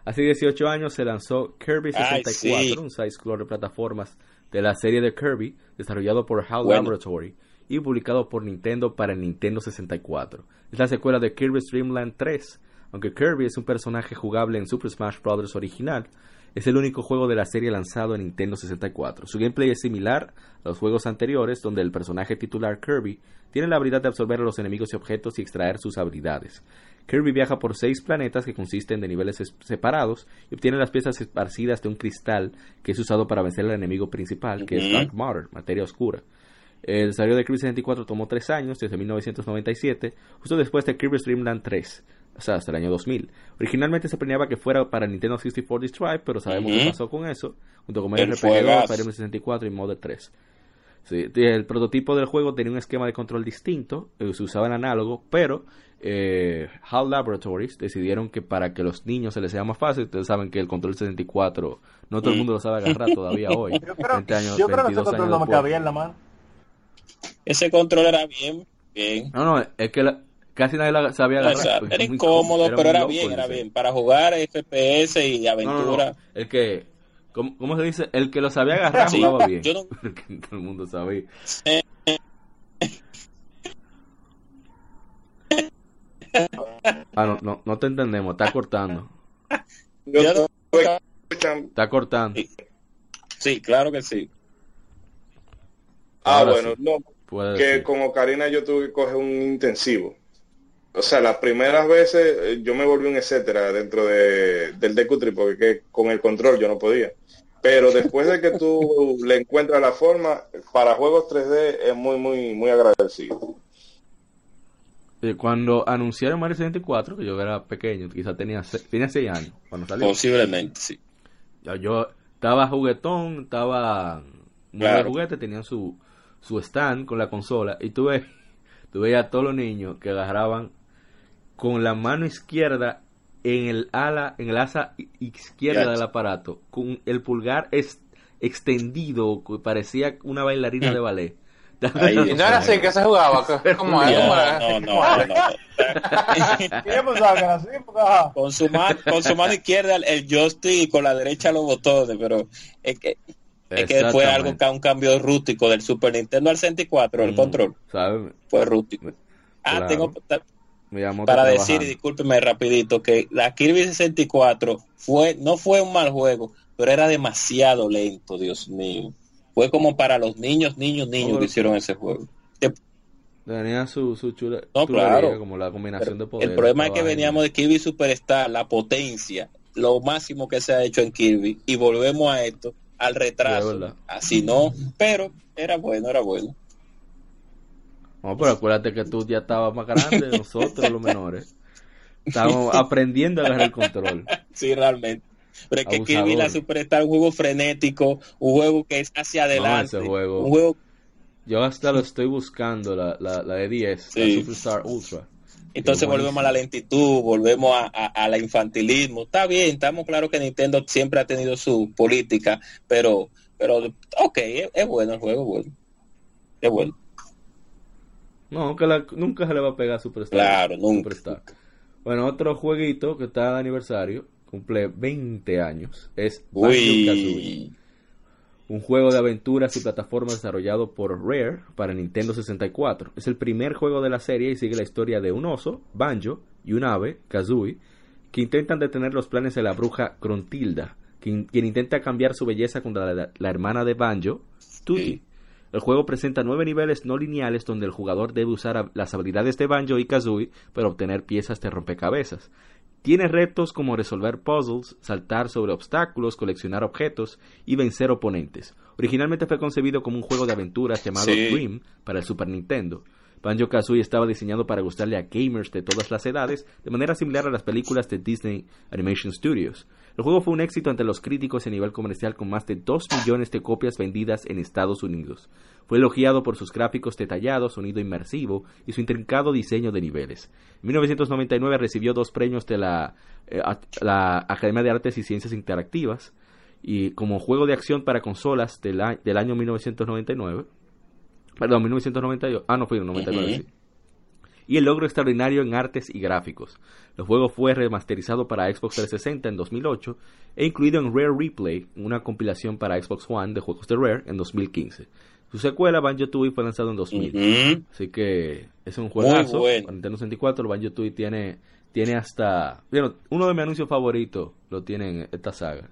Hace 18 años se lanzó Kirby 64, un side-scroller de plataformas de la serie de Kirby, desarrollado por HAL Laboratory y publicado por Nintendo para Nintendo 64. Es la secuela de Kirby Dream Land 3, Aunque Kirby es un personaje jugable en Super Smash Bros. original, es el único juego de la serie lanzado en Nintendo 64. Su gameplay es similar a los juegos anteriores, donde el personaje titular Kirby tiene la habilidad de absorber a los enemigos y objetos y extraer sus habilidades. Kirby viaja por seis planetas que consisten de niveles separados y obtiene las piezas esparcidas de un cristal que es usado para vencer al enemigo principal, que es Dark Matter, materia oscura. El desarrollo de Kirby 64 tomó tres años, desde 1997, justo después de Kirby Dream Land 3 o sea, hasta el año 2000. Originalmente se planeaba que fuera para Nintendo 64 Stripe, pero sabemos qué pasó con eso, junto con el RPG 2, Fire 64 y Model 3. El prototipo del juego tenía un esquema de control distinto, eh, se usaba en análogo, pero eh, HAL Laboratories decidieron que para que los niños se les sea más fácil, ustedes saben que el control 64 no todo el mundo lo sabe agarrar todavía hoy. Yo creo, años, yo creo que ese control no me cabía en la mano. Ese control era bien, bien. No, no, es que la, casi nadie la sabía agarrar. era incómodo, pero era bien, era bien. Para jugar FPS y aventura. el que, ¿cómo, se dice? El que lo sabía agarrar jugaba bien. Yo no... todo el mundo sabía. ah, no, no, no te entendemos, está cortando. Está cortando. Sí, claro que sí. Ah, bueno, no. que como Karina yo tuve que coger un intensivo o sea, las primeras veces eh, yo me volví un etcétera dentro de, del Decutri porque con el control yo no podía. Pero después de que tú le encuentras la forma, para juegos 3D es muy, muy, muy agradecido. Cuando anunciaron Mario 64, que yo era pequeño, quizás tenía, tenía 6 años cuando salió. Posiblemente, sí. Ya yo estaba juguetón, estaba claro. juguete, tenían su, su stand con la consola y tuve, tuve a todos los niños que agarraban con la mano izquierda en el ala, en el asa izquierda del aparato, con el pulgar es extendido, parecía una bailarina de ballet. Ahí, no era así que se jugaba, como no, no, no, no, con su mano, con su mano izquierda el joystick y con la derecha los botones, pero es que es que fue algo un cambio rústico del Super Nintendo al 64, el control. Fue rústico. Ah, tengo para decir, y discúlpeme rapidito, que la Kirby 64 fue, no fue un mal juego, pero era demasiado lento, Dios mío. Fue como para los niños, niños, niños que hicieron ese juego. Tenía su, su chula, no, claro. como la combinación de poder. El problema es que veníamos de Kirby Superstar, la potencia, lo máximo que se ha hecho en Kirby, y volvemos a esto, al retraso. Así no, pero era bueno, era bueno. No, pero acuérdate que tú ya estabas más grande, nosotros los menores. Estábamos aprendiendo a agarrar el control. Sí, realmente. Pero es que Kirby la Superstar un juego frenético, un juego que es hacia adelante. ese juego. Un juego... Yo hasta lo estoy buscando, la, la, la de 10, la Superstar Ultra. Entonces volvemos a la lentitud, volvemos a, a, la infantilismo. Está bien, estamos claros que Nintendo siempre ha tenido su política, pero, pero ok, es, es bueno el juego, bueno. Es bueno. No, que nunca se le va a pegar a Superstar. Claro, nunca. Bueno, otro jueguito que está de aniversario, cumple 20 años, es Banjo-Kazooie. Un juego de aventuras y plataformas desarrollado por Rare para Nintendo 64. Es el primer juego de la serie y sigue la historia de un oso, Banjo, y un ave, Kazooie, que intentan detener los planes de la bruja Crontilda, quien, intenta cambiar su belleza contra la, hermana de Banjo, Tutti. El juego presenta nueve niveles no lineales donde el jugador debe usar las habilidades de Banjo y Kazooie para obtener piezas de rompecabezas. Tiene retos como resolver puzzles, saltar sobre obstáculos, coleccionar objetos y vencer oponentes. Originalmente fue concebido como un juego de aventuras llamado Dream para el Super Nintendo. Banjo Kazooie estaba diseñado para gustarle a gamers de todas las edades, de manera similar a las películas de Disney Animation Studios. El juego fue un éxito ante los críticos a nivel comercial con más de 2 millones de copias vendidas en Estados Unidos. Fue elogiado por sus gráficos detallados, sonido inmersivo y su intrincado diseño de niveles. En 1999 recibió dos premios de la, eh, la Academia de Artes y Ciencias Interactivas y como juego de acción para consolas del, del año 1999. Perdón, 1998. Ah, no fue en 99, y el logro extraordinario en artes y gráficos. El juego fue remasterizado para Xbox 360 en 2008 e incluido en Rare Replay, una compilación para Xbox One de juegos de Rare en 2015. Su secuela, Banjo Tooie, fue lanzado en 2000. Así que es un juegazo. Para Nintendo 64, Banjo Tooie tiene tiene hasta... Bueno, uno de mis anuncios favoritos lo tiene en esta saga.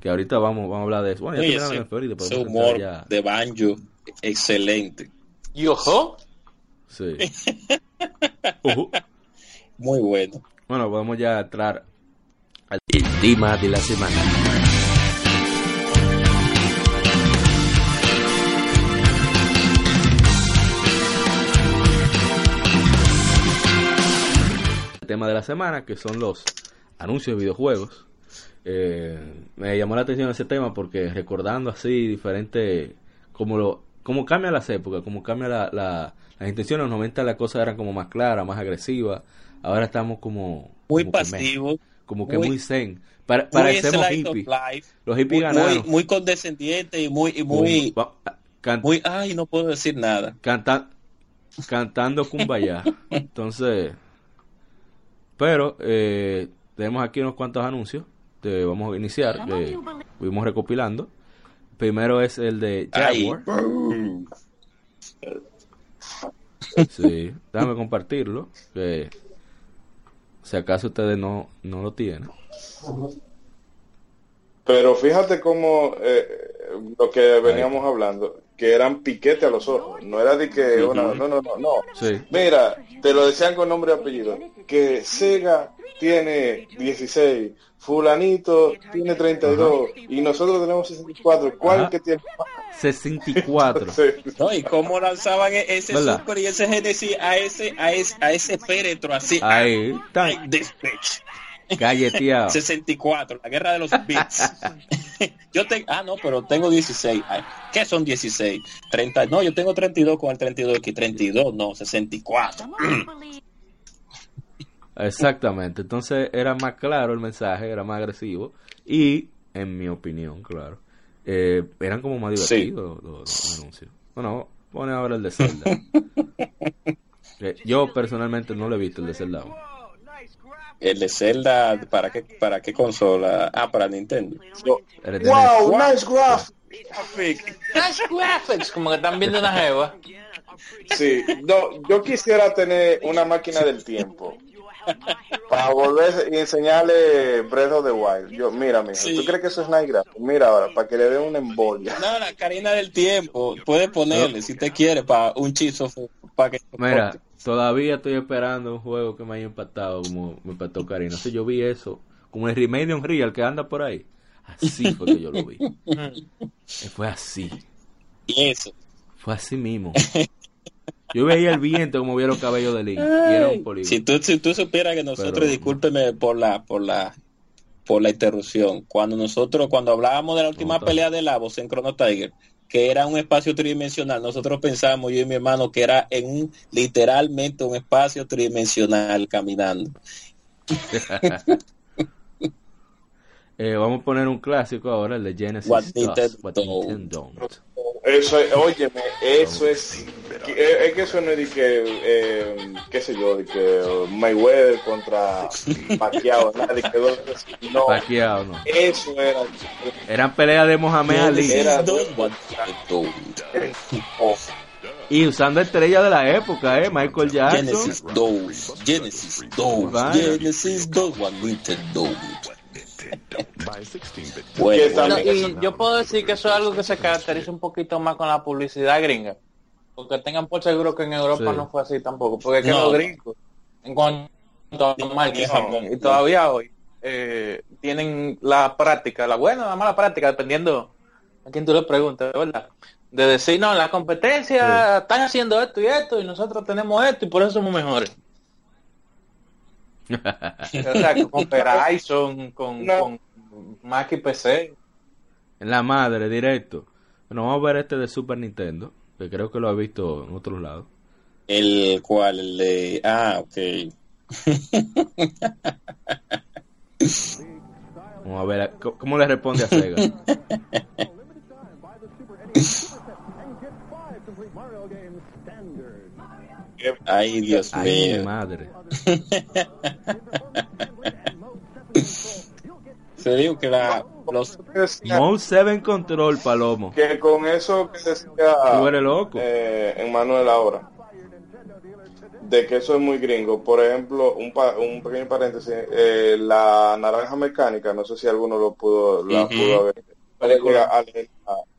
Que ahorita vamos, vamos a hablar de eso. Bueno, ya ese, ese humor de Banjo, excelente. ¿Y ojo? Sí. Muy bueno. Bueno, vamos ya a entrar al tema de la semana. El tema de la semana, que son los anuncios de videojuegos. Eh, me llamó la atención ese tema porque recordando así diferente como lo como cambia las épocas, como cambia la, la, las intenciones, en los 90 las cosas eran como más claras, más agresivas, ahora estamos como... Muy pasivos. Como que muy zen. Para, parecemos hippies. Los hippies ganaron. Muy, muy condescendiente y muy... Y muy, muy, ay, no puedo decir nada. Canta, cantando Kumbaya. Entonces... Pero eh, tenemos aquí unos cuantos anuncios. Te vamos a iniciar. Que fuimos recopilando. Primero es el de Jaguar. Sí, déjame compartirlo. Que si acaso ustedes no, no lo tienen. Pero fíjate cómo eh, lo que veníamos hablando, que eran piquete a los ojos. No era de que no, no, no, no. Mira, te lo decían con nombre y apellido. Que Sega tiene 16, fulanito tiene 32 y nosotros tenemos 64. ¿Cuál que tiene 64. No, y cómo lanzaban e-, ese Super y ese Genesis a ese a ese, a ese féretro así. Ahí está. Galleteado. 64, la guerra de los bits. yo tengo, ah, no, pero tengo 16. ¿Qué son 16? 30, no, yo tengo 32 con el 32 aquí, 32, no, 64. Exactamente, entonces era más claro el mensaje, era más agresivo y, en mi opinión, claro, eh, eran como más divertidos los, anuncios. Bueno, pone ahora el de Zelda. yo personalmente no lo he visto el de Zelda. El de Zelda, ¿para qué, para qué consola? Ah, para Nintendo. wow, nice graphics. Nice graphics, como que están viendo una jeva. Sí, no, yo quisiera tener una máquina del tiempo para volver y enseñarle Breath of the Wild. Yo, mira, mira, ¿tú crees que eso es nice graphics? Mira ahora, para que le dé una embolia. No, la carina del tiempo, puede ponerle, si te quiere, para un chizo, para que... Mira, Todavía estoy esperando un juego que me haya impactado como me impactó Karina. Si yo vi eso, como el remake de Unreal que anda por ahí. Así fue que yo lo vi. fue así. ¿Y eso? Fue así mismo. Yo veía el viento como veía los cabellos de Link. Y era un polígono. Si tú, si tú supieras que nosotros, discúlpeme por la, por la, por la interrupción. Cuando nosotros, cuando hablábamos de la última pelea de Lavos en Chrono Tiger, que era un espacio tridimensional. Nosotros pensábamos, yo y mi hermano, que era en un, literalmente un espacio tridimensional caminando. eh, vamos a poner un clásico ahora, el de Genesis. What Nintendo. Eso es, óyeme, eso es, es que eso no es de que, eh, qué sé yo, de que Mayweather contra Pacquiao, nada, de que no, Pacquiao, no. Eso era. Eran peleas de Mohamed Ali. Era y usando estrellas de la época, ¿eh? Michael Jackson. Genesis 2, Genesis 2, Genesis 2, Nintendo. y yo puedo decir que eso es algo que se caracteriza un poquito más con la publicidad gringa. Porque tengan por seguro que en Europa no fue así tampoco. Porque que los gringos, en cuanto a marketing, y todavía hoy, eh, tienen la práctica, la buena o la mala práctica, dependiendo a quien tú le preguntes, ¿verdad? De decir, no, la competencia están haciendo esto y esto, y nosotros tenemos esto, y por eso somos mejores o sea, con Verizon, con, con Mac y PC. En la madre, directo. Bueno, vamos a ver este de Super Nintendo, que creo que lo he visto en otros lados. ¿El cual? El de... Ah, ok. Vamos a ver, ¿cómo le responde a Sega? Ay, Dios Ay, mío. madre. Se dijo que la, los Mode 7 Control, Palomo. Que con eso que decía Tú eres loco. Eh, en Manuel ahora. de que eso es muy gringo. Por ejemplo, un, un pequeño paréntesis, eh, la naranja mecánica, no sé si alguno lo pudo, la pudo ver.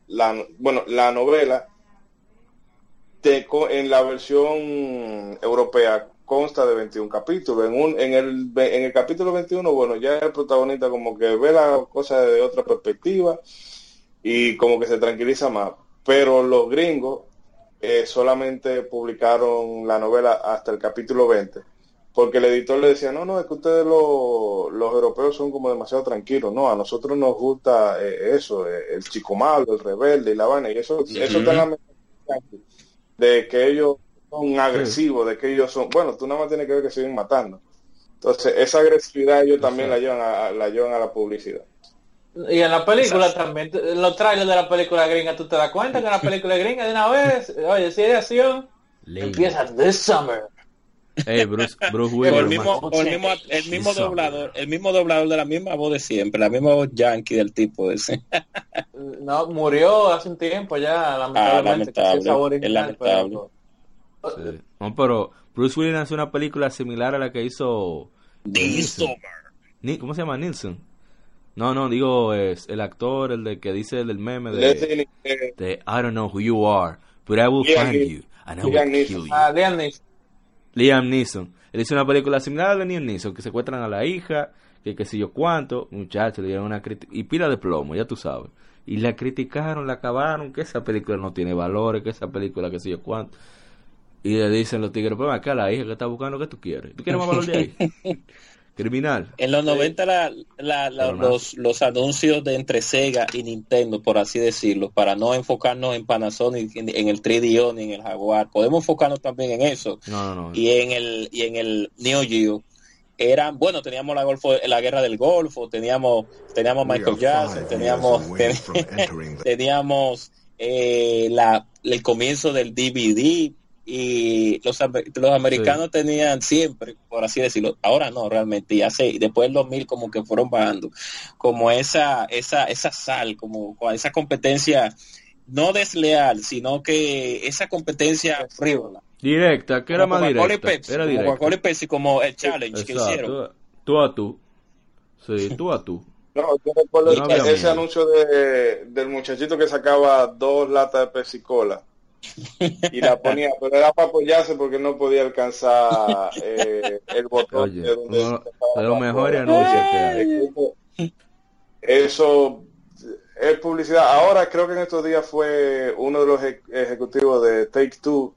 La, bueno, la novela en la versión europea consta de 21 capítulos. En, un, en, el, en el capítulo 21, bueno, ya el protagonista como que ve la cosa de otra perspectiva y como que se tranquiliza más. Pero los gringos eh, solamente publicaron la novela hasta el capítulo 20, porque el editor le decía, no, no, es que ustedes los, los europeos son como demasiado tranquilos, no, a nosotros nos gusta eh, eso, eh, el chico malo, el rebelde y la vaina, y eso, eso está en la de que ellos son agresivos, de que ellos son, bueno, tú nada más tienes que ver que siguen matando. Entonces, esa agresividad ellos también la llevan a, la llevan a la publicidad. Y en la película también, en los trailers de la película gringa, tú te das cuenta que en la película gringa de una vez, oye, si es de acción, empieza this summer. Hey, Bruce, Bruce Willis, el mismo, el mismo, el mismo doblador, el mismo doblador de la misma voz de siempre, la misma voz yankee del tipo ese. no, murió hace un tiempo ya, lamentablemente. Ah, lamentable, es lamentable. Pero... No, pero Bruce Willis hace una película similar a la que hizo ¿Cómo se llama? Nilsson. No, no, digo, es el actor, el de que dice el del meme de, de I don't know who you are, but I will find you and I will kill you. Ah, Liam Neeson. Liam Neeson. Él hizo una película similar a la de Liam Neeson, que secuestran a la hija, que qué sé yo cuánto, muchachos, le dieron una crítica, y pila de plomo, ya tú sabes. Y la criticaron, la acabaron, que esa película no tiene valores, que esa película, qué sé yo cuánto. Y le dicen los tigres, pues acá la hija que está buscando, ¿qué tú quieres? ¿Tú quieres más valor de ahí? criminal. En los 90 la, la, los, los anuncios de entre Sega y Nintendo, por así decirlo, para no enfocarnos en Panasonic, en, el 3DO ni en el Jaguar, podemos enfocarnos también en eso. y en el y en el Neo Geo eran, bueno, teníamos la Golfo, la guerra del Golfo, teníamos teníamos Michael Jackson, teníamos teníamos eh, la, el comienzo del DVD, y los, los americanos tenían siempre, por así decirlo, ahora no realmente, y hace, después del 2000 como que fueron bajando, como esa, esa, esa sal, como esa competencia no desleal, sino que esa competencia frívola. Directa, que era más directa. era directa. Como Pepsi, como el challenge que hicieron. Tú a tú. Sí, tú a tú. No, yo recuerdo ese anuncio de, del muchachito que sacaba dos latas de Pepsi Cola y la ponía, pero era para apoyarse porque no podía alcanzar eh, el botón de donde lo mejor que Eso es publicidad. Ahora creo que en estos días fue uno de los ejecutivos de Take Two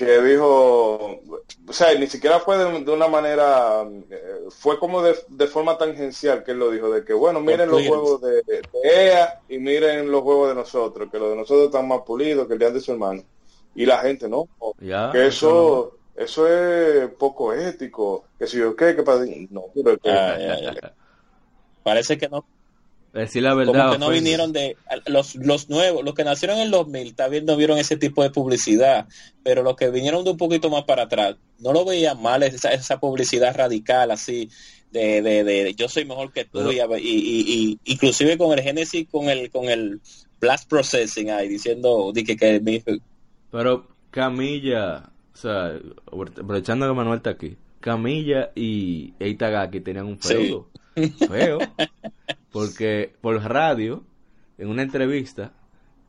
que dijo, o sea, ni siquiera fue de, una manera, eh, fue como de, forma tangencial que él lo dijo, de que bueno, miren los juegos de, EA y miren los juegos de nosotros, que los de nosotros están más pulidos que el de su hermano. Y la gente no, que eso, eso es poco ético, que si yo qué, que para... No, pero Parece que no Decir la verdad. Como que no pues. vinieron de los, los nuevos, los que nacieron en el 2000, también no vieron ese tipo de publicidad, pero los que vinieron de un poquito más para atrás, no lo veían mal esa, esa publicidad radical así de, de, de, yo soy mejor que tú y, y, inclusive con el Genesis con el con el blast processing ahí diciendo que, que pero Camilla, o sea, aprovechando que Manuel está aquí, Camilla y Eitagaki tenían un feudo. Feo. Porque por radio, en una entrevista,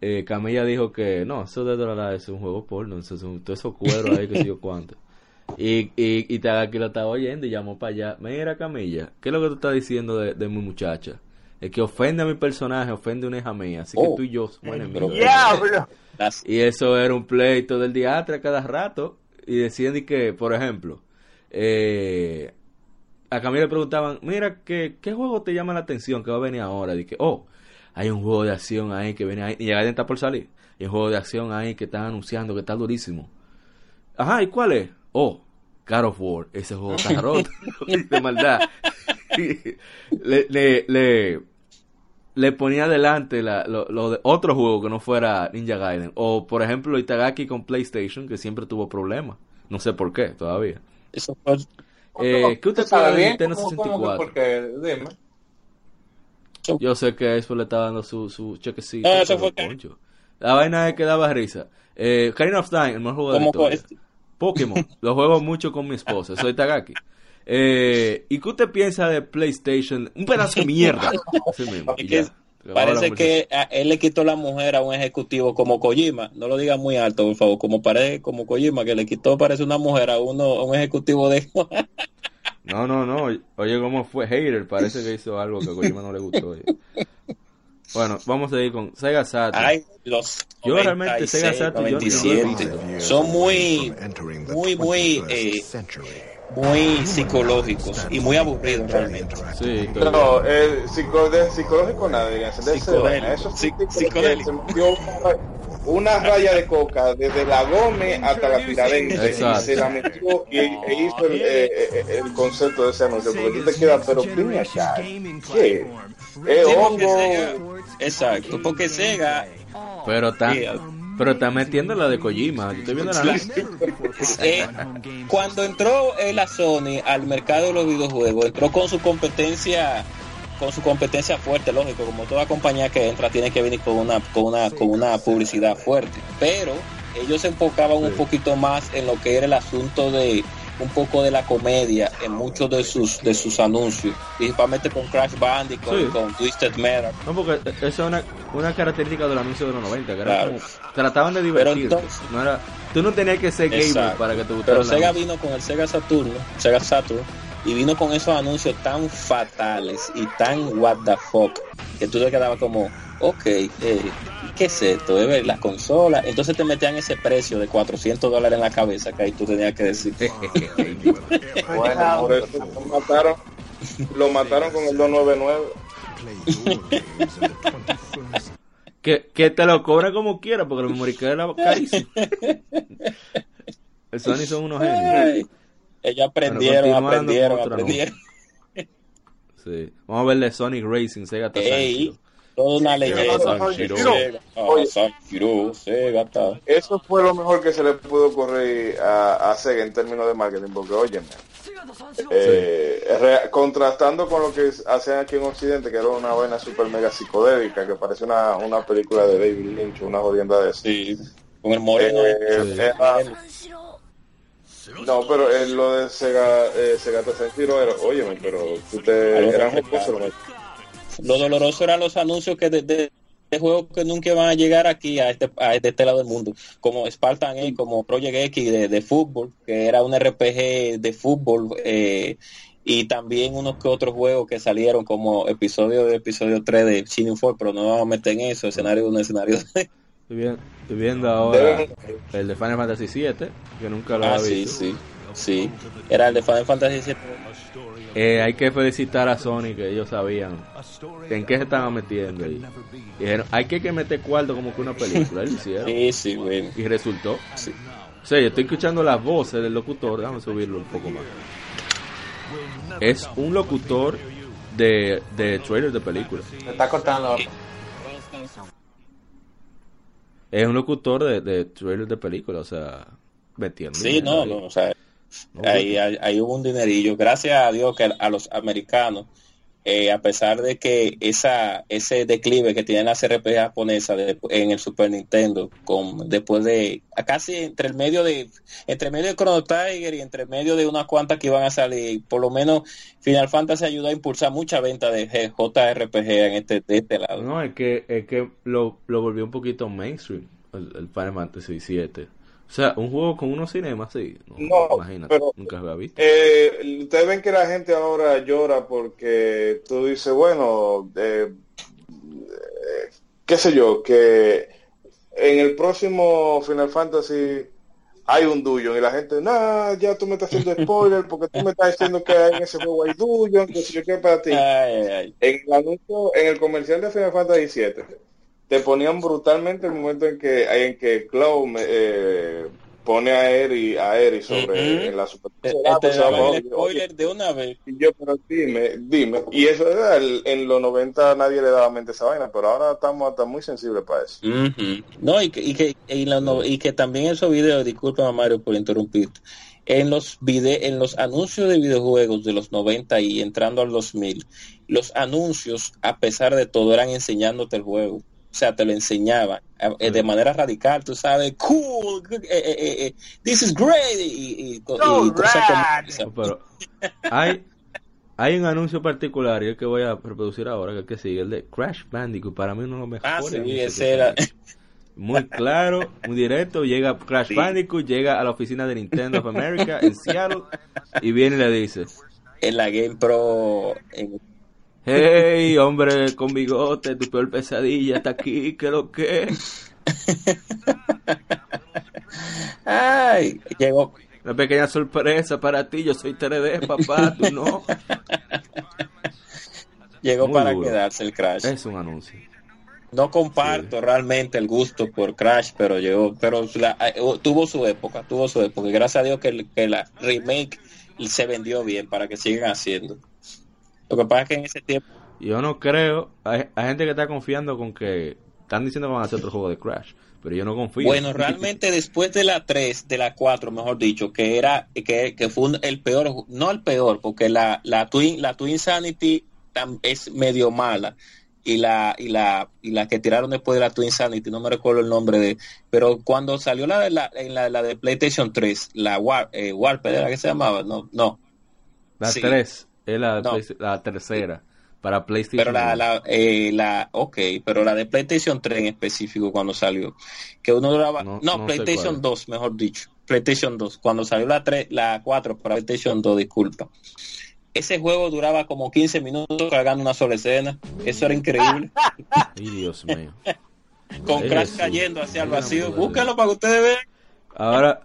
eh, Camilla dijo que no, eso de Dorada es un juego porno, eso es todo eso cuero ahí que sé yo cuánto. Y, y, y Tagaki lo estaba oyendo y llamó para allá. Mira, Camilla, ¿qué es lo que tú estás diciendo de, de mi muchacha? Es que ofende a mi personaje, ofende a una hija mía. Así que oh. tú y yo somos enemigos. Y eso era un pleito del diatra cada rato. Y decían que, por ejemplo, eh, a Camila le preguntaban, mira, ¿qué, ¿qué juego te llama la atención que va a venir ahora? Dije, oh, hay un juego de acción ahí que viene ahí, y ya está por salir. Hay un juego de acción ahí que están anunciando que está durísimo. Ajá, ¿y cuál es? Oh, God of War, ese juego está roto, de maldad. le, le, le, le, ponía adelante la, lo, de otro juego que no fuera Ninja Gaiden. O, por ejemplo, Itagaki con PlayStation, que siempre tuvo problemas. No sé por qué, todavía. Eso fue eh, ¿Qué usted sabe de Nintendo 64? porque, dime. Yo sé que eso le está dando su, su chequecito. eso fue La vaina es que daba risa. Eh, of Time, el mejor juego de la historia. Pokémon. lo juego mucho con mi esposa. Soy Tagaki. Eh, ¿Y qué usted piensa de PlayStation? Un pedazo de mierda. parece que él le quitó la mujer a un ejecutivo como Kojima. No lo diga muy alto, por favor. Como parece como Kojima, que le quitó, parece una mujer a uno a un ejecutivo de... no, no, no. Oye, ¿cómo fue? Hater parece que hizo algo que a Kojima no le gustó. Bueno, vamos a ir con Sega Saturn. Ay, los yo realmente Sega Saturn yo son muy, muy, muy, eh, muy psicológicos y muy aburridos realmente. Sí, no, eh, psicológico nada, Eso sí, psicodélico. una raya de coca desde la Gome hasta la Tiradentes y se la metió y, e hizo el, eh, eh, el, concepto de ese anuncio porque tú te quedas pero dime acá ¿qué? es hongo exacto porque Sega pero está pero está metiendo la de Kojima. estoy viendo la eh, Cuando entró la Sony al mercado de los videojuegos, entró con su competencia con su competencia fuerte, lógico, como toda compañía que entra tiene que venir con una, con una, con una publicidad fuerte. Pero ellos se enfocaban un poquito más en lo que era el asunto de un poco de la comedia en muchos de sus de sus anuncios, principalmente con Crash Bandicoot, con Twisted Metal. No, porque esa es una, una característica del anuncio de los 90, que trataban de divertirte. no era, tú no tenías que ser gamer para que te gustara. Pero Sega vino con el Sega Saturn, Sega Saturn, y vino con esos anuncios tan fatales y tan what the fuck que tú te quedabas como, ok, eh, ¿qué es esto? ¿Es las consolas? Entonces te metían ese precio de 400 dólares en la cabeza que ahí tú tenías que decir. bueno, por eso lo mataron, lo mataron con el 299. que, que te lo cobra como quiera porque el memory era carísimo. El Sony son unos genios. Ellos aprendieron, aprendieron, aprendieron. Sí. Vamos a verle Sonic Racing, Sega Ey, una leyenda. Eso fue lo mejor que se le pudo correr a, a Sega en términos de marketing, porque óyeme, eh, contrastando con lo que hacen aquí en Occidente, que era una vaina super mega psicodélica, que parece una, una película de David Lynch, una jodienda de eso. Sí, con el moreno. Eh, no, pero en lo de Sega, eh, Sega Sensiro era, óyeme, pero tú te eran Lo doloroso eran los anuncios que de, de, juegos que nunca van a llegar aquí a este, a este lado del mundo, como Spartan A, como Project X de, de fútbol, que era un RPG de fútbol, eh, y también unos que otros juegos que salieron como episodio de episodio 3 de Shining Force, pero no vamos a meter en eso, escenario un escenario Estoy viendo, ahora el de Final Fantasy VII, que nunca lo ah, había visto. Sí, sí, sí. Era el de Final Fantasy VII. Eh, hay que felicitar a Sony que ellos sabían en qué se estaban metiendo. Y dijeron, hay que, meter cuarto como que una película. Sí, sí, bueno. Y resultó. Sí. O sea, yo estoy escuchando las voces del locutor. Déjame subirlo un poco más. Es un locutor de, de trailer de películas. Se está cortando es un locutor de, de trailers de películas, o sea, metiendo. Sí, no, no, o sea, ahí, ahí, hubo un dinerillo. Gracias a Dios que a los americanos, eh, a pesar de que esa ese declive que tienen las RPG japonesas en el Super Nintendo, con después de casi entre el medio de entre medio de Chrono Tiger y entre medio de unas cuantas que iban a salir, por lo menos Final Fantasy ayudó a impulsar mucha venta de JRPG en este de este lado. No, es que es que lo, lo volvió un poquito mainstream el, Final Fantasy 7 o sea, un juego con unos cinemas, sí. No, imagínate, nunca había visto. Eh, ustedes ven que la gente ahora llora porque tú dices, bueno, eh, eh, qué sé yo, que en el próximo Final Fantasy hay un Duyon y la gente, nah, ya tú me estás haciendo spoiler porque tú me estás diciendo que en ese juego hay Duyon, que si yo quiero para ti. En el anuncio, en el comercial de Final Fantasy 7 te ponían brutalmente el momento en que hay en que Cloud eh, pone a Eri a Eri sobre en la superficie eh, este spoiler de una vez. Y yo pero dime dime. Y eso era en los 90 nadie le daba mente a esa vaina pero ahora estamos hasta muy sensibles para eso. No y que y que, y, que también esos videos disculpa Mario por interrumpir en los vide en los anuncios de videojuegos de los 90 y entrando al 2000 los anuncios a pesar de todo eran enseñándote el juego o sea, te lo enseñaban eh, de manera radical, tú sabes, cool, eh, eh, this is great, y, y, Pero hay, hay un anuncio particular, y el que voy a reproducir ahora, que es que sigue, el de Crash Bandicoot, para mí uno de los mejores. Ah, sí, ese era... Muy claro, muy directo, llega Crash Bandicoot, llega a la oficina de Nintendo of America en Seattle, y viene y le dice... En la Game Pro... En Hey, hombre con bigote, tu peor pesadilla está aquí, ¿qué lo que? Ay, llegó. Una pequeña sorpresa para ti, yo soy 3D, papá, tú no. Llegó para quedarse el Crash. Es un anuncio. No comparto realmente el gusto por Crash, pero llegó, pero eh, tuvo su época, tuvo su época. gracias a Dios que, que la remake se vendió bien para que sigan haciendo. Lo que pasa es que en ese tiempo... Yo no creo, hay, gente que está confiando con que están diciendo que van a hacer otro juego de Crash, pero yo no confío. Bueno, realmente después de la 3, de la 4, mejor dicho, que era que, que fue el peor, no el peor, porque la, la Twin la Twin Sanity es medio mala y la y la y la que tiraron después de la Twin Sanity, no me recuerdo el nombre de, pero cuando salió la de la, en la, la de PlayStation 3, la War, eh, Warped, ¿era que se llamaba? No, no. La 3. Es la, tercera para PlayStation. Pero la, la, eh, la, ok, pero la de PlayStation 3 en específico cuando salió, que uno duraba, no, PlayStation 2, mejor dicho, PlayStation 2, cuando salió la 3, la 4 para PlayStation 2, disculpa. Ese juego duraba como 15 minutos cargando una sola escena, eso era increíble. Ay, Dios mío. Con Crash cayendo hacia el vacío, búsquenlo para que ustedes vean. Ahora,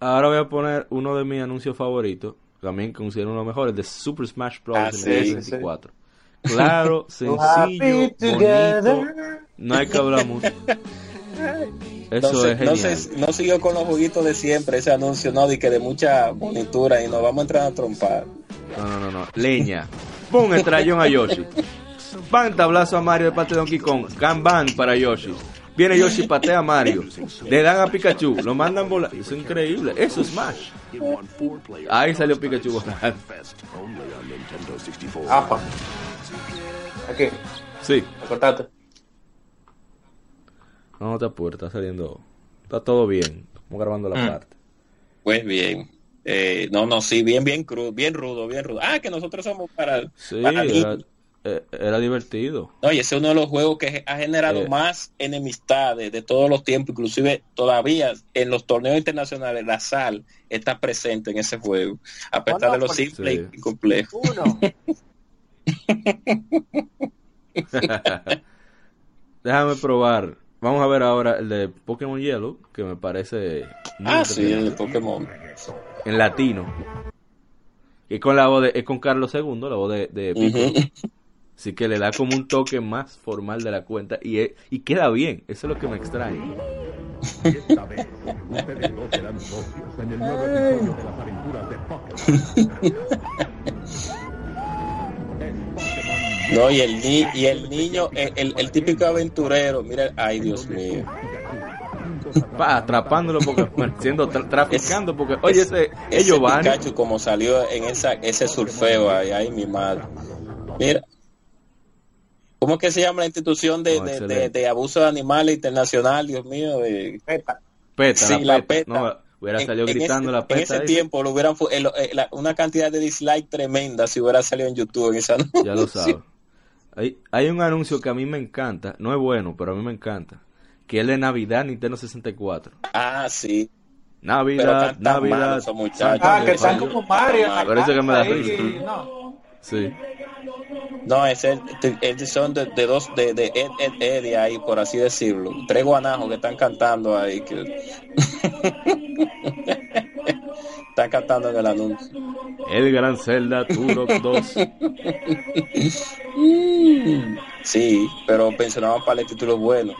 ahora voy a poner uno de mis anuncios favoritos también considero uno de los mejores, de Super Smash Bros. Ah, en el 64. Claro, sencillo, bonito, no hay que hablar mucho. Eso es genial. No, siguió con los juguitos de siempre ese anuncio, no, de que de mucha bonitura y nos vamos a entrar a trompar. No, no, no, no. Leña. Pon el trayón a Yoshi. Pan tablazo a Mario de parte de Donkey Kong. Kanban para Yoshi. Viene Yoshi, patea a Mario. Le dan a Pikachu, lo mandan volar. Eso es increíble. Eso es Smash. Ahí salió Pikachu volando. Aquí. Sí. Acordate. No, no te apures, está saliendo. Está todo bien. Estamos grabando la mm. parte. Pues bien. Eh, no, no, sí, bien, bien crudo, bien rudo, bien rudo. Ah, que nosotros somos para. Sí, eh, era divertido. No, y ese es uno de los juegos que ha generado eh. más enemistades de todos los tiempos, inclusive todavía en los torneos internacionales la sal está presente en ese juego, a pesar de lo simple y complejo. Déjame probar. Vamos a ver ahora el de Pokémon Yellow, que me parece... ah, sí, el de Pokémon. En latino. Y con la voz de, es con Carlos II, la voz de, de Así que le da como un toque más formal de la cuenta y, y queda bien. Eso es lo que me extraña. No, y el, ni y el niño, el, el, típico aventurero, mira, ay Dios mío. Va atrapándolo porque siendo traficando porque oye ese, ellos van Pikachu como salió en esa ese surfeo ahí, ay mi madre. Mira, ¿Cómo es que se llama la institución de, de, de, abuso de animales internacional, Dios mío? De... PETA. PETA, sí, la, PETA. No, hubiera salido gritando la PETA. En ese tiempo lo hubieran eh, una cantidad de dislike tremenda si hubiera salido en YouTube en esa Ya lo sabes. Hay, hay un anuncio que a mí me encanta, no es bueno, pero a mí me encanta, que es de Navidad Nintendo 64. Ah, sí. Navidad, Navidad. Ah, que están como Mario. Parece que me da risa. No. Sí. No, es el, son de, dos, de, de Ed, ahí, por así decirlo. Tres guanajos que están cantando ahí. Que... están cantando en el anuncio. El Gran Zelda Turok 2. sí, pero pensionaban para el título bueno.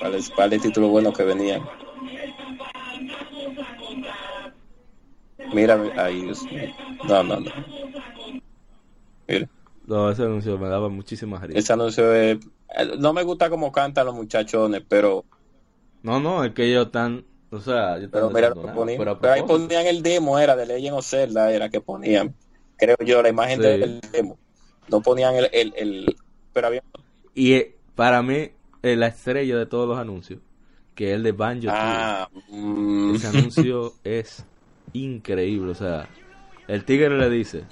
Para el, para el título bueno que venían. Mira, ahí, no, no, no. Mira. No, ese anuncio me daba muchísimas risas. Ese anuncio es... No me gusta cómo cantan los muchachones, pero... No, no, es que ellos están... O sea, yo pero mira, pero, ahí ponían el demo, era de Legend of Zelda, era que ponían, creo yo, la imagen del demo. No ponían el, el, el... Pero había... Y eh, para mí, eh, la estrella de todos los anuncios, que es el de Banjo. Ah, mm. Ese anuncio es increíble, o sea, el tigre le dice,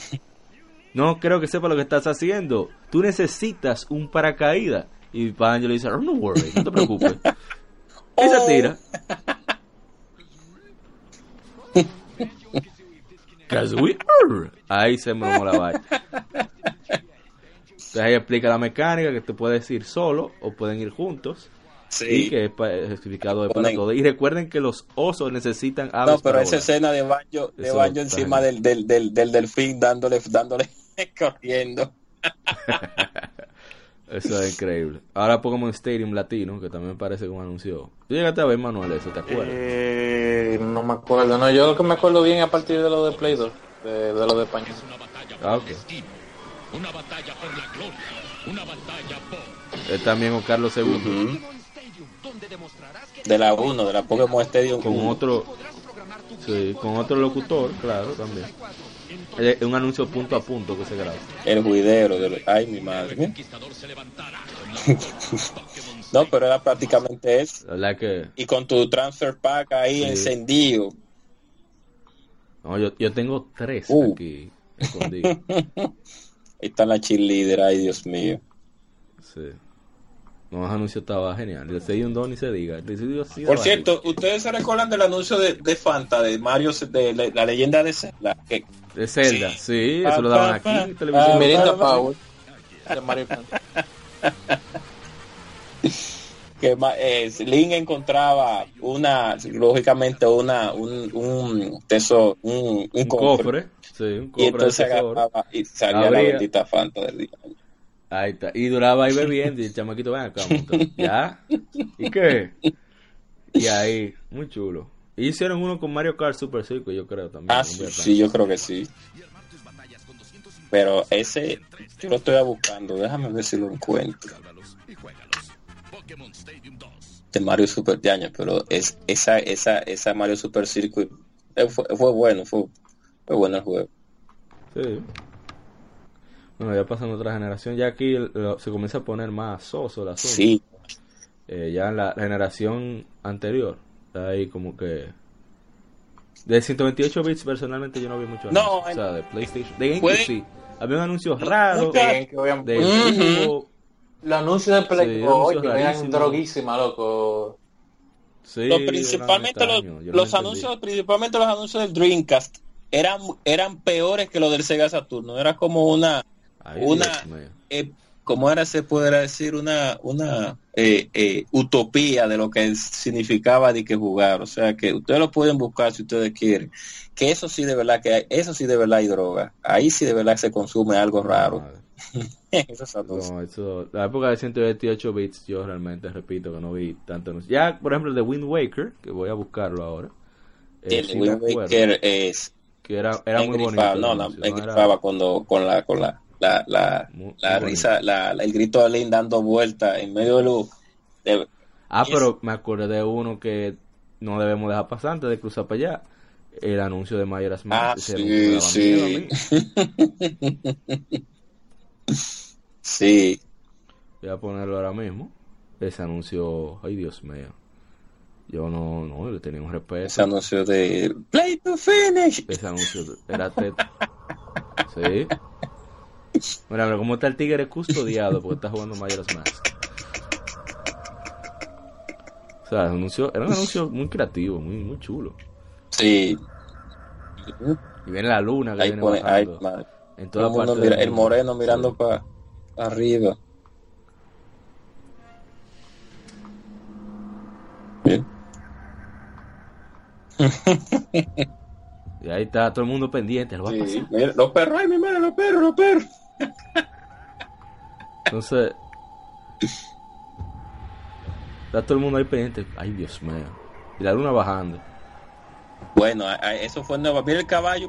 no creo que sepa lo que estás haciendo, tú necesitas un paracaídas. Y le dice, no worry, no te preocupes. y se tira. Ahí se me la vaina. Entonces ahí explica la mecánica que te puedes ir solo o pueden ir juntos. Sí. Y que es justificado de para todo. Y recuerden que los osos necesitan aves. No, pero esa escena de baño, de baño encima del, del, del, del, delfín dándole, dándole corriendo. Eso es increíble. Ahora Pokémon Stadium Latino, que también parece que un anuncio. ¿Tú llegaste a ver, Manuel, eso? ¿Te acuerdas? Eh, no me acuerdo. No, yo lo que me acuerdo bien a partir de lo de Play 2, de, lo de España. Ah, ok. Una batalla por la gloria, una batalla por... Es también con Carlos II. De la 1, de la Pokémon Stadium. Con otro... Sí, con otro locutor, claro, también. Es un anuncio punto a punto que se graba. El juidero de... Ay, mi madre. no, pero era prácticamente eso. Que... Y con tu transfer pack ahí encendido. No, yo, yo tengo tres uh. aquí escondidos. Ahí está la cheerleader, ay Dios mío. Sí. No, anuncio estaba genial. El de un don y se diga. Por cierto, ¿ustedes se recuerdan del anuncio de, de Fanta, de Mario, de, la leyenda de Zelda? De Zelda, sí, eso lo daban aquí en televisión. Mirinda Power. De Mario Fanta. que eh, Link encontraba una, lógicamente, una, un, un tesoro, un, un, cofre. Sí, un cofre y entonces agarraba y salía la bendita Fanta del día. Ahí está. Y duraba ahí bebiendo y el chamaquito, ven acá, ¿ya? ¿Y qué? Y ahí, muy chulo. Y hicieron uno con Mario Kart Super Circuit, yo creo también. Ah, sí, sí, yo creo que sí. Pero ese, yo lo estoy buscando, déjame ver si lo encuentro. De Mario Super Yaña, pero es esa, esa, esa Mario Super Circuit eh, fue, fue bueno, fue, fue bueno el juego. Sí. Bueno, ya pasando otra generación, ya aquí se comienza a poner más soso la zona. Sí. Eh, ya en la, generación anterior, ahí como que... De 128 bits personalmente yo no vi mucho. No, o sea, de PlayStation. De GameCube sí. Había un anuncio raro. De, de Los anuncios de Play sí, eran droguísima, loco. Sí, principalmente los, los anuncios, principalmente los anuncios del Dreamcast eran, eran peores que los del Sega Saturno. Era como una una, eh, como ahora se podrá decir, una, una eh, eh, utopía de lo que significaba de que jugar. O sea, que ustedes lo pueden buscar si ustedes quieren. Que eso sí de verdad, que eso sí de verdad hay droga. Ahí sí de verdad se consume algo raro. la época de 128 bits, yo realmente repito que no vi tanto. Ya, por ejemplo, el de Wind Waker, que voy a buscarlo ahora. el Wind Waker es. Que era, era muy bonito. No, no, me cuando, con la, con la la, la, la risa, la, el grito de Lynn dando vueltas en medio de luz. ah, pero me acordé de uno que no debemos dejar pasar antes de cruzar para allá. El anuncio de Mayoras Ah, sí, sí. sí. Voy a ponerlo ahora mismo. Ese anuncio, ay Dios mío. Yo no, no le tenía un respeto. Ese anuncio de Play to Finish. Ese anuncio era Sí. Bueno, pero como está el tigre custodiado porque está jugando Majora's Mask. O sea, anuncio, era un anuncio muy creativo, muy, muy chulo. Sí. Y viene la luna que viene bajando. en toda parte mira, el moreno mirando para arriba. Bien. y ahí está todo el mundo pendiente. Lo va a pasar. Mira, los perros, ay, mi madre, los perros, los perros. Entonces, está todo el mundo ahí pendiente. Ay, Dios mío. Y la luna bajando. Bueno, eso fue nuevo. Mira el caballo.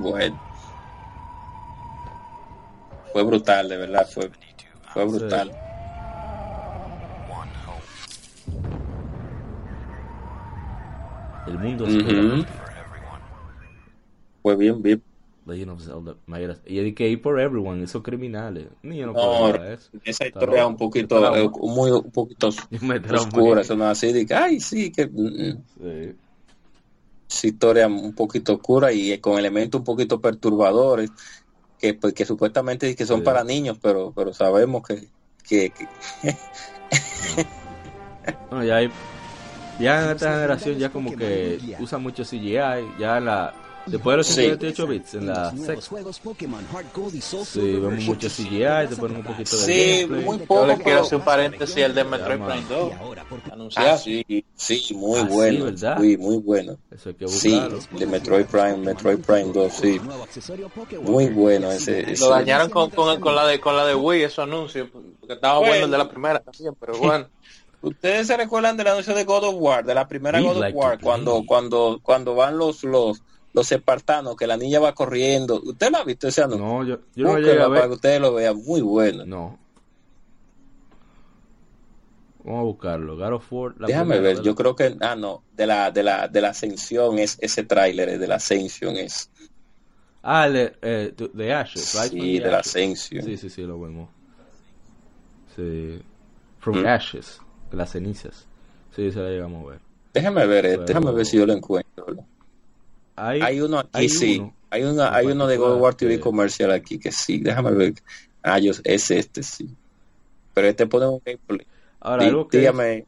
Bueno. Fue brutal, de verdad. Fue, fue brutal. El mundo Fue bien, bien Legend of Zelda Y hay que ir por everyone, esos criminales. Ni yo no, no eso. Esa historia es un poquito, eh, muy, un poquito oscura. Eso no así de que, ay, sí, que. Mm, mm. Sí. Esa historia un poquito oscura y con elementos un poquito perturbadores. Que, pues, que supuestamente que son para niños, pero, pero sabemos que. que, no. ya hay. Ya en esta generación ya como que usa mucho CGI, ya la Después de los 58 bits en la sexta. Sí, vemos mucho CGI, te ponen un poquito de Sí, muy poco. Yo les quiero hacer un paréntesis el de Metroid Prime 2. Ah, sí, sí, muy ah, bueno. Sí, muy bueno. Eso hay que buscarlo. Sí, de Metroid Prime, Metroid Prime 2, sí. Muy bueno ese. Lo dañaron con, con, con, la de, con la de Wii, esos anuncios, porque estaba bueno, el de la primera también, pero bueno. ¿Ustedes se recuerdan del anuncio de God of War, de la primera God of War, cuando, cuando, cuando van los, los, los espartanos, que la niña va corriendo. ¿Usted lo ha visto ese anuncio? No, yo, yo no lo a ver. Para que ustedes lo vean, muy bueno. No. Vamos a buscarlo. God of War, Déjame ver, yo creo que, ah, no, de la, de la, de la ascensión es ese tráiler, de la ascensión es. Ah, de, eh, de Ashes, right? Sí, de la ascensión. Sí, sí, sí, lo vemos. Sí. From mm. Ashes, de las cenizas. Sí, se la llegamos a ver. Déjame ver, eh, déjame ver si yo lo encuentro. Hay, uno aquí, sí. Hay, una, hay uno de God War TV comercial aquí que sí. Déjame ver. Ah, yo, es este, sí. Pero este pone un gameplay. Ahora, algo que dígame.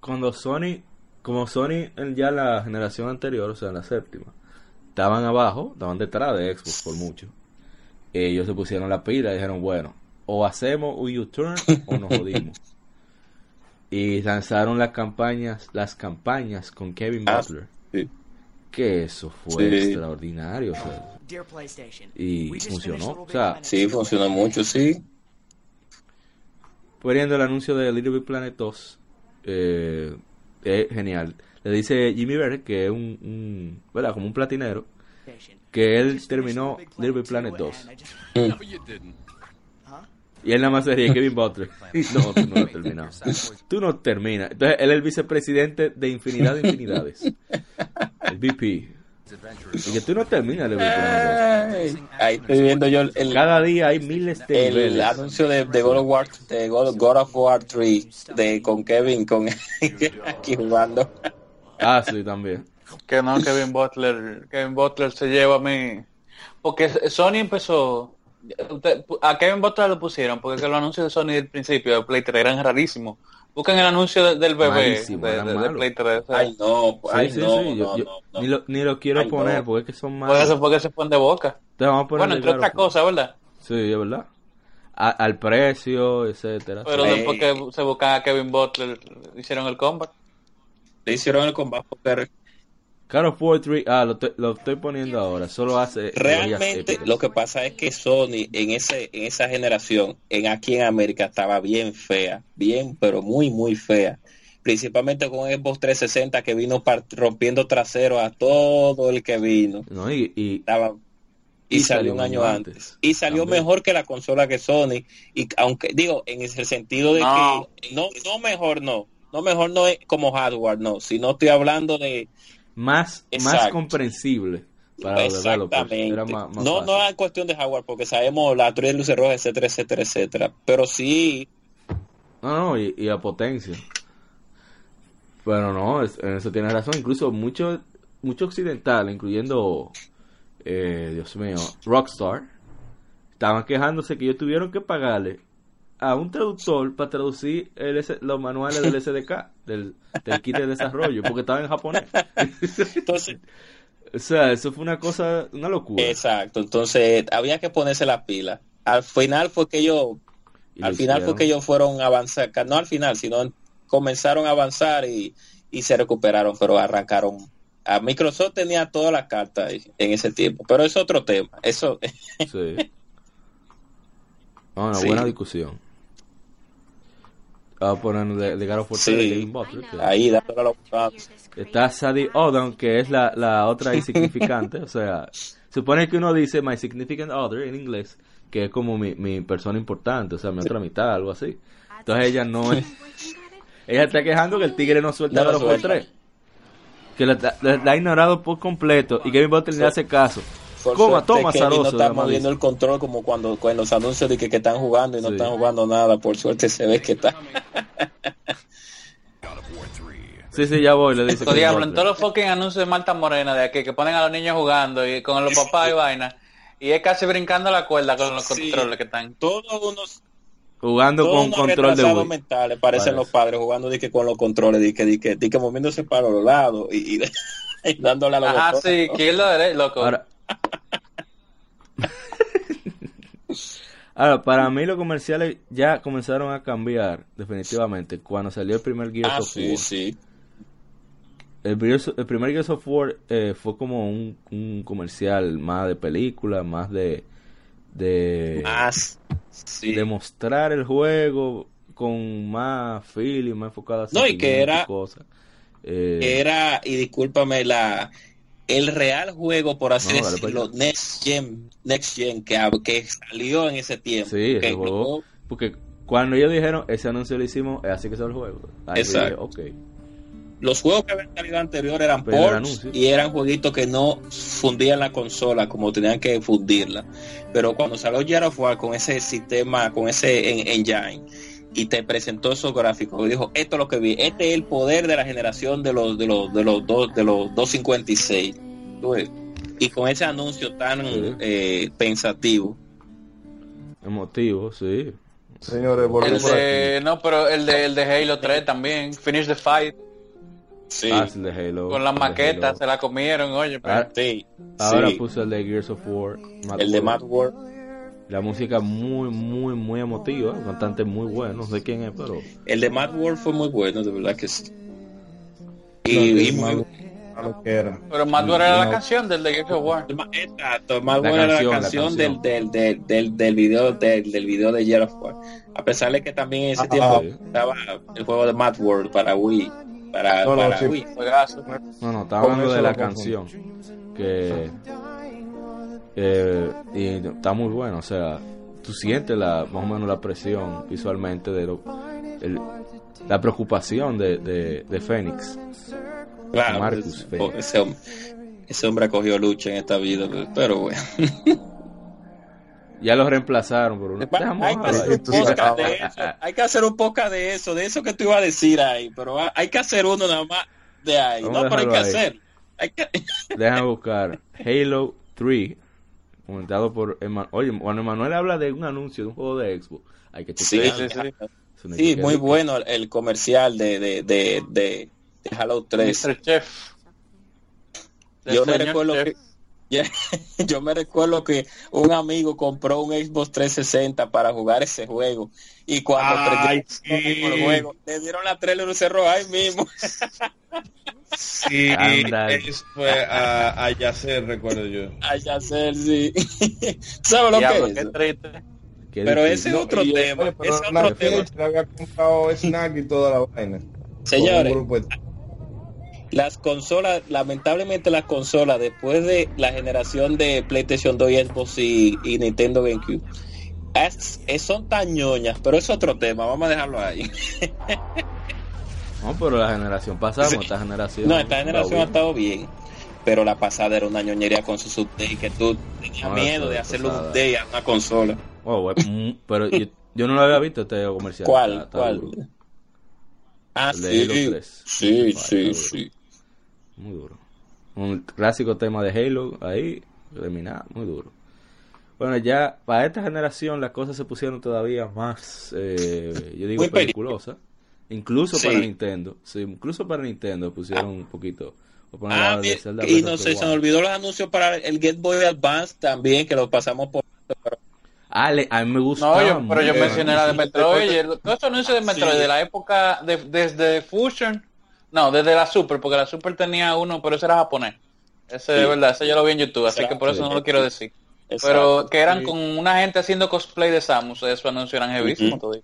cuando Sony, como Sony ya la generación anterior, o sea, la séptima, estaban abajo, estaban detrás de Xbox por mucho. Ellos se pusieron la pila y dijeron, bueno, o hacemos un U-turn o nos jodimos. y lanzaron las campañas, las campañas con Kevin ah, Butler. Sí que eso fue extraordinario. y funcionó. O sea, sí, funcionó mucho, sí. Poniendo el anuncio de Little Big Planet 2, eh, es genial. Le dice Jimmy Berry que es un, un, ¿verdad? Como un platinero, que él terminó Little Big Planet 2. Y él nada más sería Kevin Butler. No, tú no lo terminas. Tú no terminas. Entonces, él es el vicepresidente de infinidad de infinidades. El VP. Y que tú no terminas el Ahí estoy viendo yo el, Cada día hay miles de El anuncio de, de, God of War, de God, of War 3 de, con Kevin con aquí jugando. Ah, sí, también. Que no, Kevin Butler, Kevin Butler se lleva a mí. Porque Sony empezó a Kevin Butler lo pusieron porque los anuncios de Sony del principio de Play 3 eran rarísimos. Buscan el anuncio del bebé de, Play 3. Ay, no, ay, no, Ni, lo, ni lo quiero poner porque es que son malos. Porque, porque se ponen de boca. bueno, entre otras cosas, ¿verdad? Sí, es verdad. al precio, etcétera. Pero después que se buscan a Kevin Butler, hicieron el combat. Le hicieron el combat porque Caro 3, ah, lo, estoy poniendo ahora, solo hace... Realmente lo que pasa es que Sony en ese en esa generación, en aquí en América, estaba bien fea, bien, pero muy, muy fea. Principalmente con Xbox 360 que vino rompiendo trasero a todo el que vino. No, y, y, y, salió un año antes. Y salió mejor que la consola que Sony. Y aunque, digo, en el sentido de que no, no mejor no, no mejor no es como hardware, no, sino estoy hablando de más, más comprensible para los developers. no, no es cuestión de hardware, porque sabemos la teoría de luces rojas, etcétera, etcétera, etcétera. Pero sí. No, no, y, a potencia. Pero no, en eso tiene razón. Incluso mucho, mucho occidental, incluyendo, eh, Dios mío, Rockstar, estaban quejándose que ellos tuvieron que pagarle a un traductor para traducir el, los manuales del SDK, del, del kit de desarrollo, porque estaba en japonés. Entonces, o sea, eso fue una cosa, una locura. Exacto, entonces había que ponerse la pila. Al final fue que ellos, al final fue que ellos fueron a avanzar, no al final, sino comenzaron a avanzar y, y se recuperaron, pero arrancaron. A Microsoft tenía todas las cartas en ese tiempo, pero es otro tema. Eso. sí. una buena discusión a poner de, de God de Butler. Ahí, dándole Está Sadie Odom, que es la, la otra insignificante. o sea, supone que uno dice My Significant Other en inglés, que es como mi, mi persona importante, o sea, mi otra mitad, algo así. Entonces ella no es. ella está quejando que el tigre no suelta God 3. Que la, ha ignorado por completo y Kevin Butler le hace caso. Coma, toma, no está moviendo el control como cuando con los anuncios de que, que están jugando y no están jugando nada. Por suerte se ve que está. Sí, sí, ya voy, le dice. diablo, en todos los fucking anuncios de Malta Morena de aquí, que ponen a los niños jugando y con los papás y vaina. Y es casi brincando la cuerda con los controles que están. Todos unos jugando con control de Wii. mentales parecen los padres jugando de que con los controles de que, de que, de que moviéndose para los lados y, y, dándole a los Ah, sí, que es lo de loco. Ahora, Ahora, para mí los comerciales ya comenzaron a cambiar definitivamente cuando salió el primer Gears ah, of sí, War. Sí. El, el, primer Gears of War eh, fue como un, un, comercial más de película, más de de sí. de mostrar el juego con más feeling, más enfocado no y que era cosas. Eh, era y discúlpame la el real juego por así decirlo next gen next gen que, que salió en ese tiempo sí ese juego, porque cuando ellos dijeron ese anuncio lo hicimos así que es el juego Ahí exacto dije, okay los juegos que habían salido anterior eran ports y eran jueguitos que no fundían la consola como tenían que fundirla. Pero cuando salió Gears of War con ese sistema, con ese engine y te presentó esos gráficos, dijo, esto es lo que vi, este es el poder de la generación de los de los de los dos de los 256. Y con ese anuncio tan eh, pensativo. Emotivo, sí. Señores, No, pero el de, el de Halo 3 también, Finish the Fight. Sí. Ah, el de Halo. Con la maqueta se la comieron, oye. Ah, sí. Ahora puso el de Gears of War. el de Mad War. La música muy, muy, muy emotiva. Un cantante muy bueno. No sé quién es, pero. El de Mad War fue muy bueno, de verdad que sí. Y, muy. Pero Mad War era la canción del de of War. Exacto, Mad War era la canción, del, del, del, del, del, video del, del video de Gears of War. A pesar de que también en ese ah, tiempo estaba el juego de Mad World para Wii para, no, no, para sí. No, no, estaba hablando de la canción. Que. Eh, y está muy bueno, o sea, tú sientes la, más o menos la presión visualmente de lo, el, la preocupación de, de, de Fénix. Claro, Marcus Fénix. Ese, hombre, ese hombre ha cogido lucha en esta vida, pero bueno. Ya lo reemplazaron por una. Hay, hay, que hacer un poco de eso, de eso que tú ibas a decir ahí, pero hay que hacer uno nada más de ahí. no, pero hay que hacer. Hay que... Deja buscar Halo 3, comentado por Emanuel. Oye, cuando Emanuel habla de un anuncio de un juego de Xbox, hay que sí, sí, sí. sí muy bueno el comercial de, de, de, de, Halo 3. Chef. Yo me recuerdo que Yo me recuerdo que un amigo compró un Xbox 360 para jugar ese juego y cuando Ay, el juego le dieron la trailer y cerró ahí mismo. Sí, eso fue a, a Yacer, recuerdo yo. A Yacer, sí. ¿Sabes lo que es? Triste. Pero ese es otro tema. Ese es otro tema. había comprado snack y toda la vaina. Señores, las consolas, lamentablemente las consolas, después de la generación de PlayStation 2 y Xbox y, Nintendo GameCube, son tan ñoñas, pero es otro tema, vamos a dejarlo ahí. no, pero la generación pasada, esta generación. No, esta generación ha estado bien, pero la pasada era una ñoñería con su update que tú tenías miedo de hacerle un update a una consola. Oh, pero yo, no lo había visto este comercial. ¿Cuál? ¿Cuál? Ah, sí, sí, sí, sí. Muy duro. Un clásico tema de Halo ahí, terminado, muy duro. Bueno, ya para esta generación las cosas se pusieron todavía más, eh, yo digo, peliculosas. Incluso para Nintendo. Sí, incluso para Nintendo pusieron un poquito. Ah, y no sé, se me olvidó los anuncios para el Game Boy Advance también, que lo pasamos por... Ah, a mí me gusta. No, yo, pero yo mencioné la de Metroid. Todos estos anuncios de Metroid de la época de, desde Fusion no, desde la Super, porque la Super tenía uno, pero ese era japonés. Ese de verdad, ese yo lo vi en YouTube, así que por eso no lo quiero decir. Pero que eran con una gente haciendo cosplay de Samus, eso anuncio eran heavísimo todo.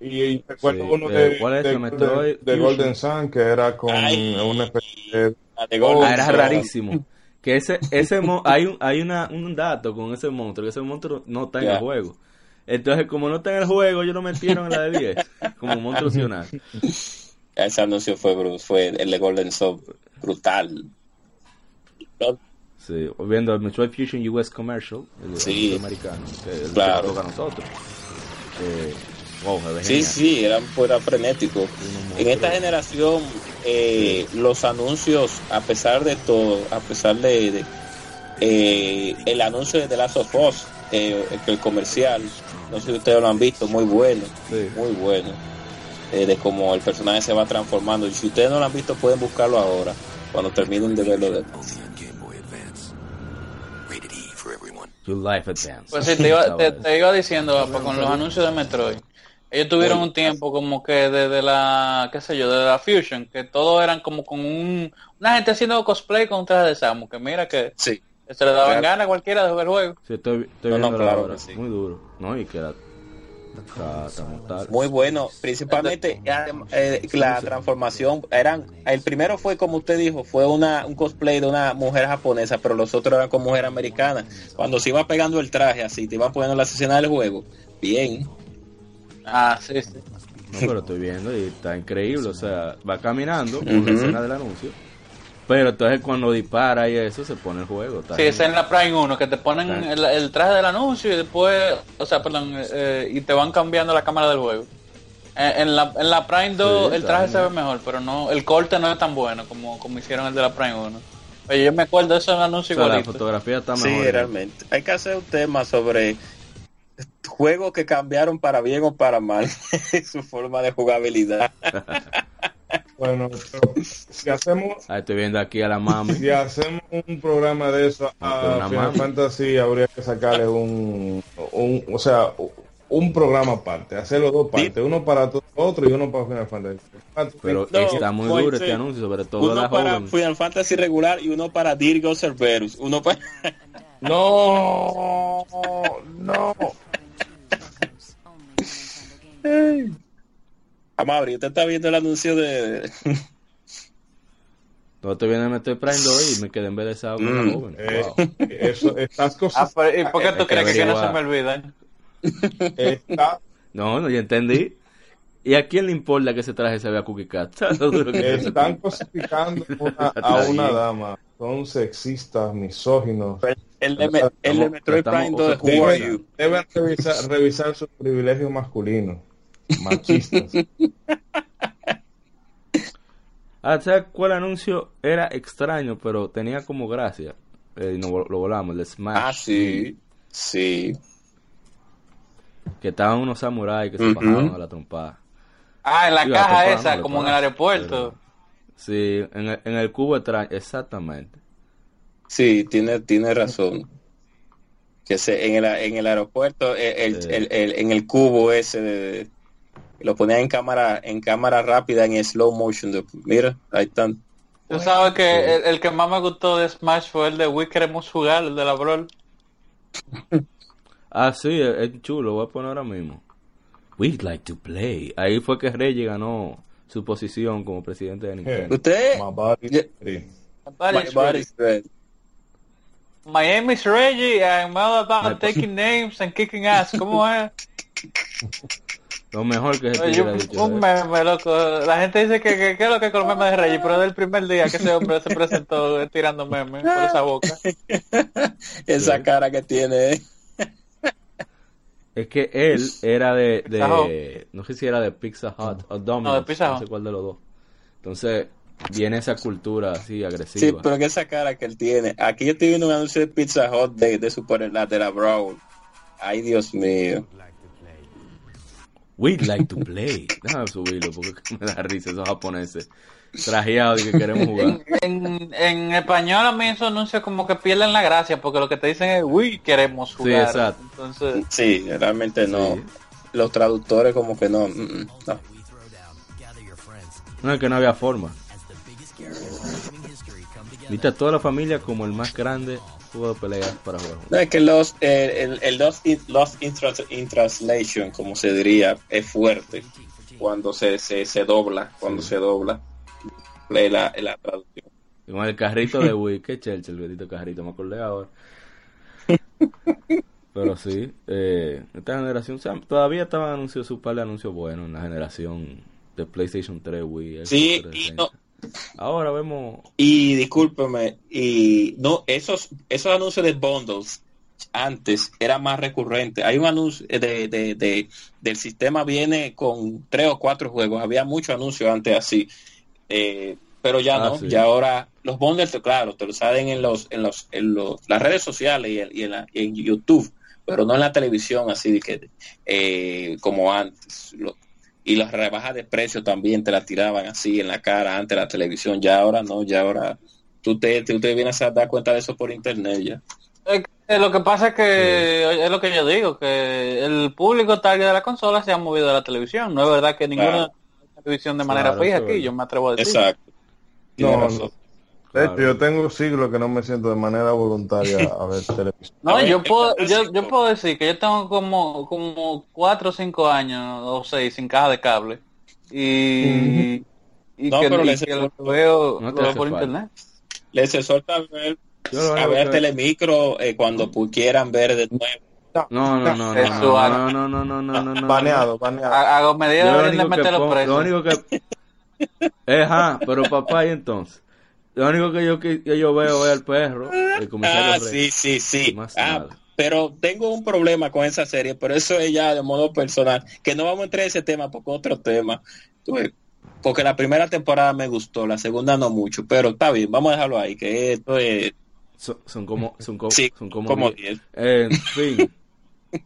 Y, recuerdo uno de, ¿Cuál es de, de, Golden Sun que era con una especie de... Ah, era rarísimo. Que ese, ese hay un, hay una, un dato con ese monstruo, que ese monstruo no está en el juego. Entonces, como no está en el juego, ellos lo metieron en la de 10, como un monstruo opcional. Ese anuncio fue, fue el de Golden Sun brutal. Sí, viendo el Metroid Fusion US Commercial, el sí. americano, que es claro. que toca a nosotros. Eh, sí, sí, eran fuera frenéticos. En esta generación, eh, los anuncios, a pesar de todo, a pesar de, eh, el anuncio de The Last of Us, eh, el comercial, no sé si ustedes lo han visto, muy bueno, muy bueno, de cómo el personaje se va transformando. Y si ustedes no lo han visto, pueden buscarlo ahora, cuando terminen de verlo. De... Pues sí, te iba, te, iba diciendo, con los anuncios de Metroid ellos tuvieron un tiempo como que desde la, qué sé yo, desde la Fusion, que todos eran como con un, una gente haciendo cosplay con un traje de Samus, que mira que sí. se le daban ganas a cualquiera de jugar el juego. Sí, estoy, estoy viendo claro muy duro, ¿no? Y que era muy bueno, principalmente eh, la transformación eran el primero fue como usted dijo, fue una un cosplay de una mujer japonesa, pero los otros eran con mujer americana. Cuando se iba pegando el traje así, te iban poniendo la escena del juego, bien. Ah, sí, sí. No, pero estoy viendo y está increíble. O sea, va caminando con la escena del anuncio. Pero entonces cuando dispara y eso se pone el juego. sí, es en la Prime 1 que te ponen el, traje del anuncio y después, o sea, perdón, eh, y te van cambiando la cámara del juego. En, la, en la Prime 2 el traje se ve mejor, pero no el corte no es tan bueno como, como hicieron el de la Prime 1. Oye, yo me acuerdo de ese anuncio o La fotografía está mejor. Sí, realmente. Hay que hacer un tema sobre juegos que cambiaron para bien o para mal su forma de jugabilidad. Bueno, si hacemos. Ahí estoy viendo aquí a la mami. Si hacemos un programa de eso a Final Fantasy, habría que sacarle un, un. O sea, un programa aparte. Hacerlo dos partes. Uno para todo otro y uno para Final Fantasy. Pero está muy duro este anuncio, sobre todo uno para Final Fantasy regular y uno para Dirgo Cerberus. Uno para. no, no. Amabri, usted está viendo el anuncio de. No te viene a meter Prime 2 y me quedé embelesado con la mm. joven. Eh, eso, estas cosas. Ah, ¿Y por qué tú crees que, no se me olvidan? No, no, ya entendí. ¿Y a quién le importa que se traje se vea Cookie Cat? Están cosificando a una dama. Son sexistas, misóginos. El de, el de Metroid Prime 2 deben, deben revisar, revisar sus privilegios masculinos machistas. Ah, ¿sabes cuál anuncio era extraño, pero tenía como gracia? Eh, no, lo volamos, el Smash. Ah, sí, sí. Que estaban unos samuráis que se bajaban a la trompada. Ah, en la caja esa, como en el aeropuerto. sí, en el, en el cubo extraño, exactamente. Sí, tiene, tiene razón. Que se, en, el, en el aeropuerto, el, el, en el cubo ese de, lo ponía en cámara en cámara rápida en slow motion. Mira ahí están. Tú sabes que el, que más me gustó de Smash fue el de We queremos jugar el de la Brawl. Ah sí es, chulo lo voy a poner ahora mismo. We'd like to play. Ahí fue que Reggie ganó su posición como presidente de Nintendo. Usted My name is Reggie. I'm all about taking names and kicking ass. ¿Cómo es? Lo mejor que se yo, dicho Un meme, loco. La gente dice que, que, que es lo que con los memes de Reyes, pero del primer día que ese hombre se presentó tirando memes por esa boca. esa cara que tiene. Es que él era de, de no sé si era de Pizza Hut o Domino's, no, de Pizza Hut. no sé cuál de los dos. Entonces, viene esa cultura así agresiva. Sí, pero que esa cara que él tiene. Aquí yo estoy viendo un anuncio de Pizza Hut de, de Super la de la Brawl. Ay, Dios mío. We'd like to play. Déjame subirlo porque me da risa esos japoneses trajeados y que queremos jugar. En, en, español a mí eso anuncia como que pierden la gracia porque lo que te dicen es, uy, queremos jugar. Sí, exacto. Entonces... Sí, realmente no. Los traductores como que no. Mm, mm, no. No, es que no había forma. Viste a toda la familia como el más grande juego de para jugar. No, es que los, el, el Lost, in, in, Translation, como se diría, es fuerte cuando se, se, se dobla, cuando se dobla la, la traducción. Como el carrito de Wii, que chelche el bendito carrito, me acordé ahora. Pero sí, eh, esta generación, todavía estaban anunciando su par de anuncios buenos en la generación de PlayStation 3, Wii. Sí, y no, Ahora vemos. Y discúlpeme, y no, esos, esos anuncios de bundles antes era más recurrente. Hay un anuncio de, de, del sistema viene con tres o cuatro juegos. Había muchos anuncios antes así. Eh, pero ya ah, no, ya ahora los bundles, claro, te lo saben en los, en los, en los, las redes sociales y, en, en YouTube, pero no en la televisión así de que eh, como antes. Y las rebajas de precio también te las tiraban así en la cara antes de la televisión, ya ahora no, ya ahora tú te, tú te vienes a dar cuenta de eso por internet ya. lo que pasa es que es lo que yo digo, que el público target de la consola se ha movido a la televisión. No es verdad que ninguna televisión de manera fija aquí, yo me atrevo a decir. Exacto. No, de hecho, yo tengo siglos que no me siento de manera voluntaria a ver televisión. No, yo puedo, yo, yo puedo decir que yo tengo como, como cuatro o cinco años o seis sin caja de cable. Y, y no, que, pero y que lo veo, no lo veo por falta. internet. Les exhorta a ver, a ver telemicro eh, cuando pudieran ver de nuevo. No, no, no, no, Eso, no, no, no, no, no, no, no, Baneado, baneado. Hago de meterlo preso. Lo único que... Eh, pero papá, ¿y entonces? Lo único que yo, que, yo veo es el perro. El ah, sí, sí, sí. Ah, pero tengo un problema con esa serie, pero eso es ya de modo personal. Que no vamos a entrar en ese tema porque otro tema. Porque la primera temporada me gustó, la segunda no mucho, pero está bien, vamos a dejarlo ahí, que esto es... Son, como son como, son como, como 10. En fin.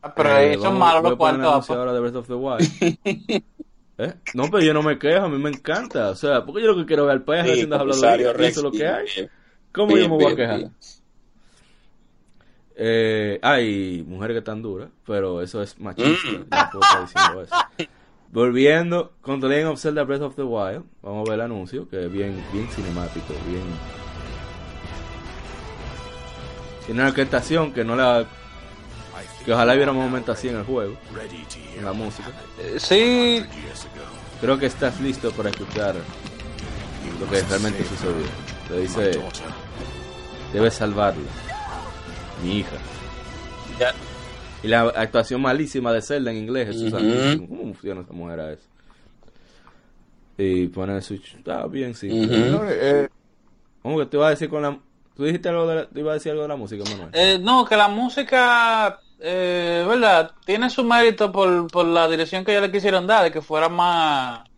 Ah, pero eh, son malos los cuartos. ahora de Breath of the Wild. ¿Eh? No, pero yo no me quejo, a mí me encanta. O sea, porque yo lo que quiero ver al país sí, haciendo habladoría, eso es lo que hay. ¿Cómo yo me voy a quejar? Eh, hay mujeres que están duras, pero eso es machista. Mm. No puedo estar diciendo eso. Volviendo con The Legend of Zelda Breath of the Wild, vamos a ver el anuncio, que es bien, bien cinemático, bien... Tiene una orquestación que no la que ojalá hubiera un momento así en el juego, en la música. Eh, sí. Creo que estás listo para escuchar lo que realmente sucedió. Le dice, debes salvarla, mi hija. Y la actuación malísima de Zelda en inglés, Jesús ¿Cómo funciona esa mujer a eso? Y pone el switch, está bien, sí. Uh ¿Cómo que te iba a decir con la... ¿Tú dijiste algo de la... ¿Te iba a decir algo de la música, Manuel? Eh, no, que la música eh, ¿verdad? Tiene su mérito por, por la dirección que ya le quisieron dar, de que fuera más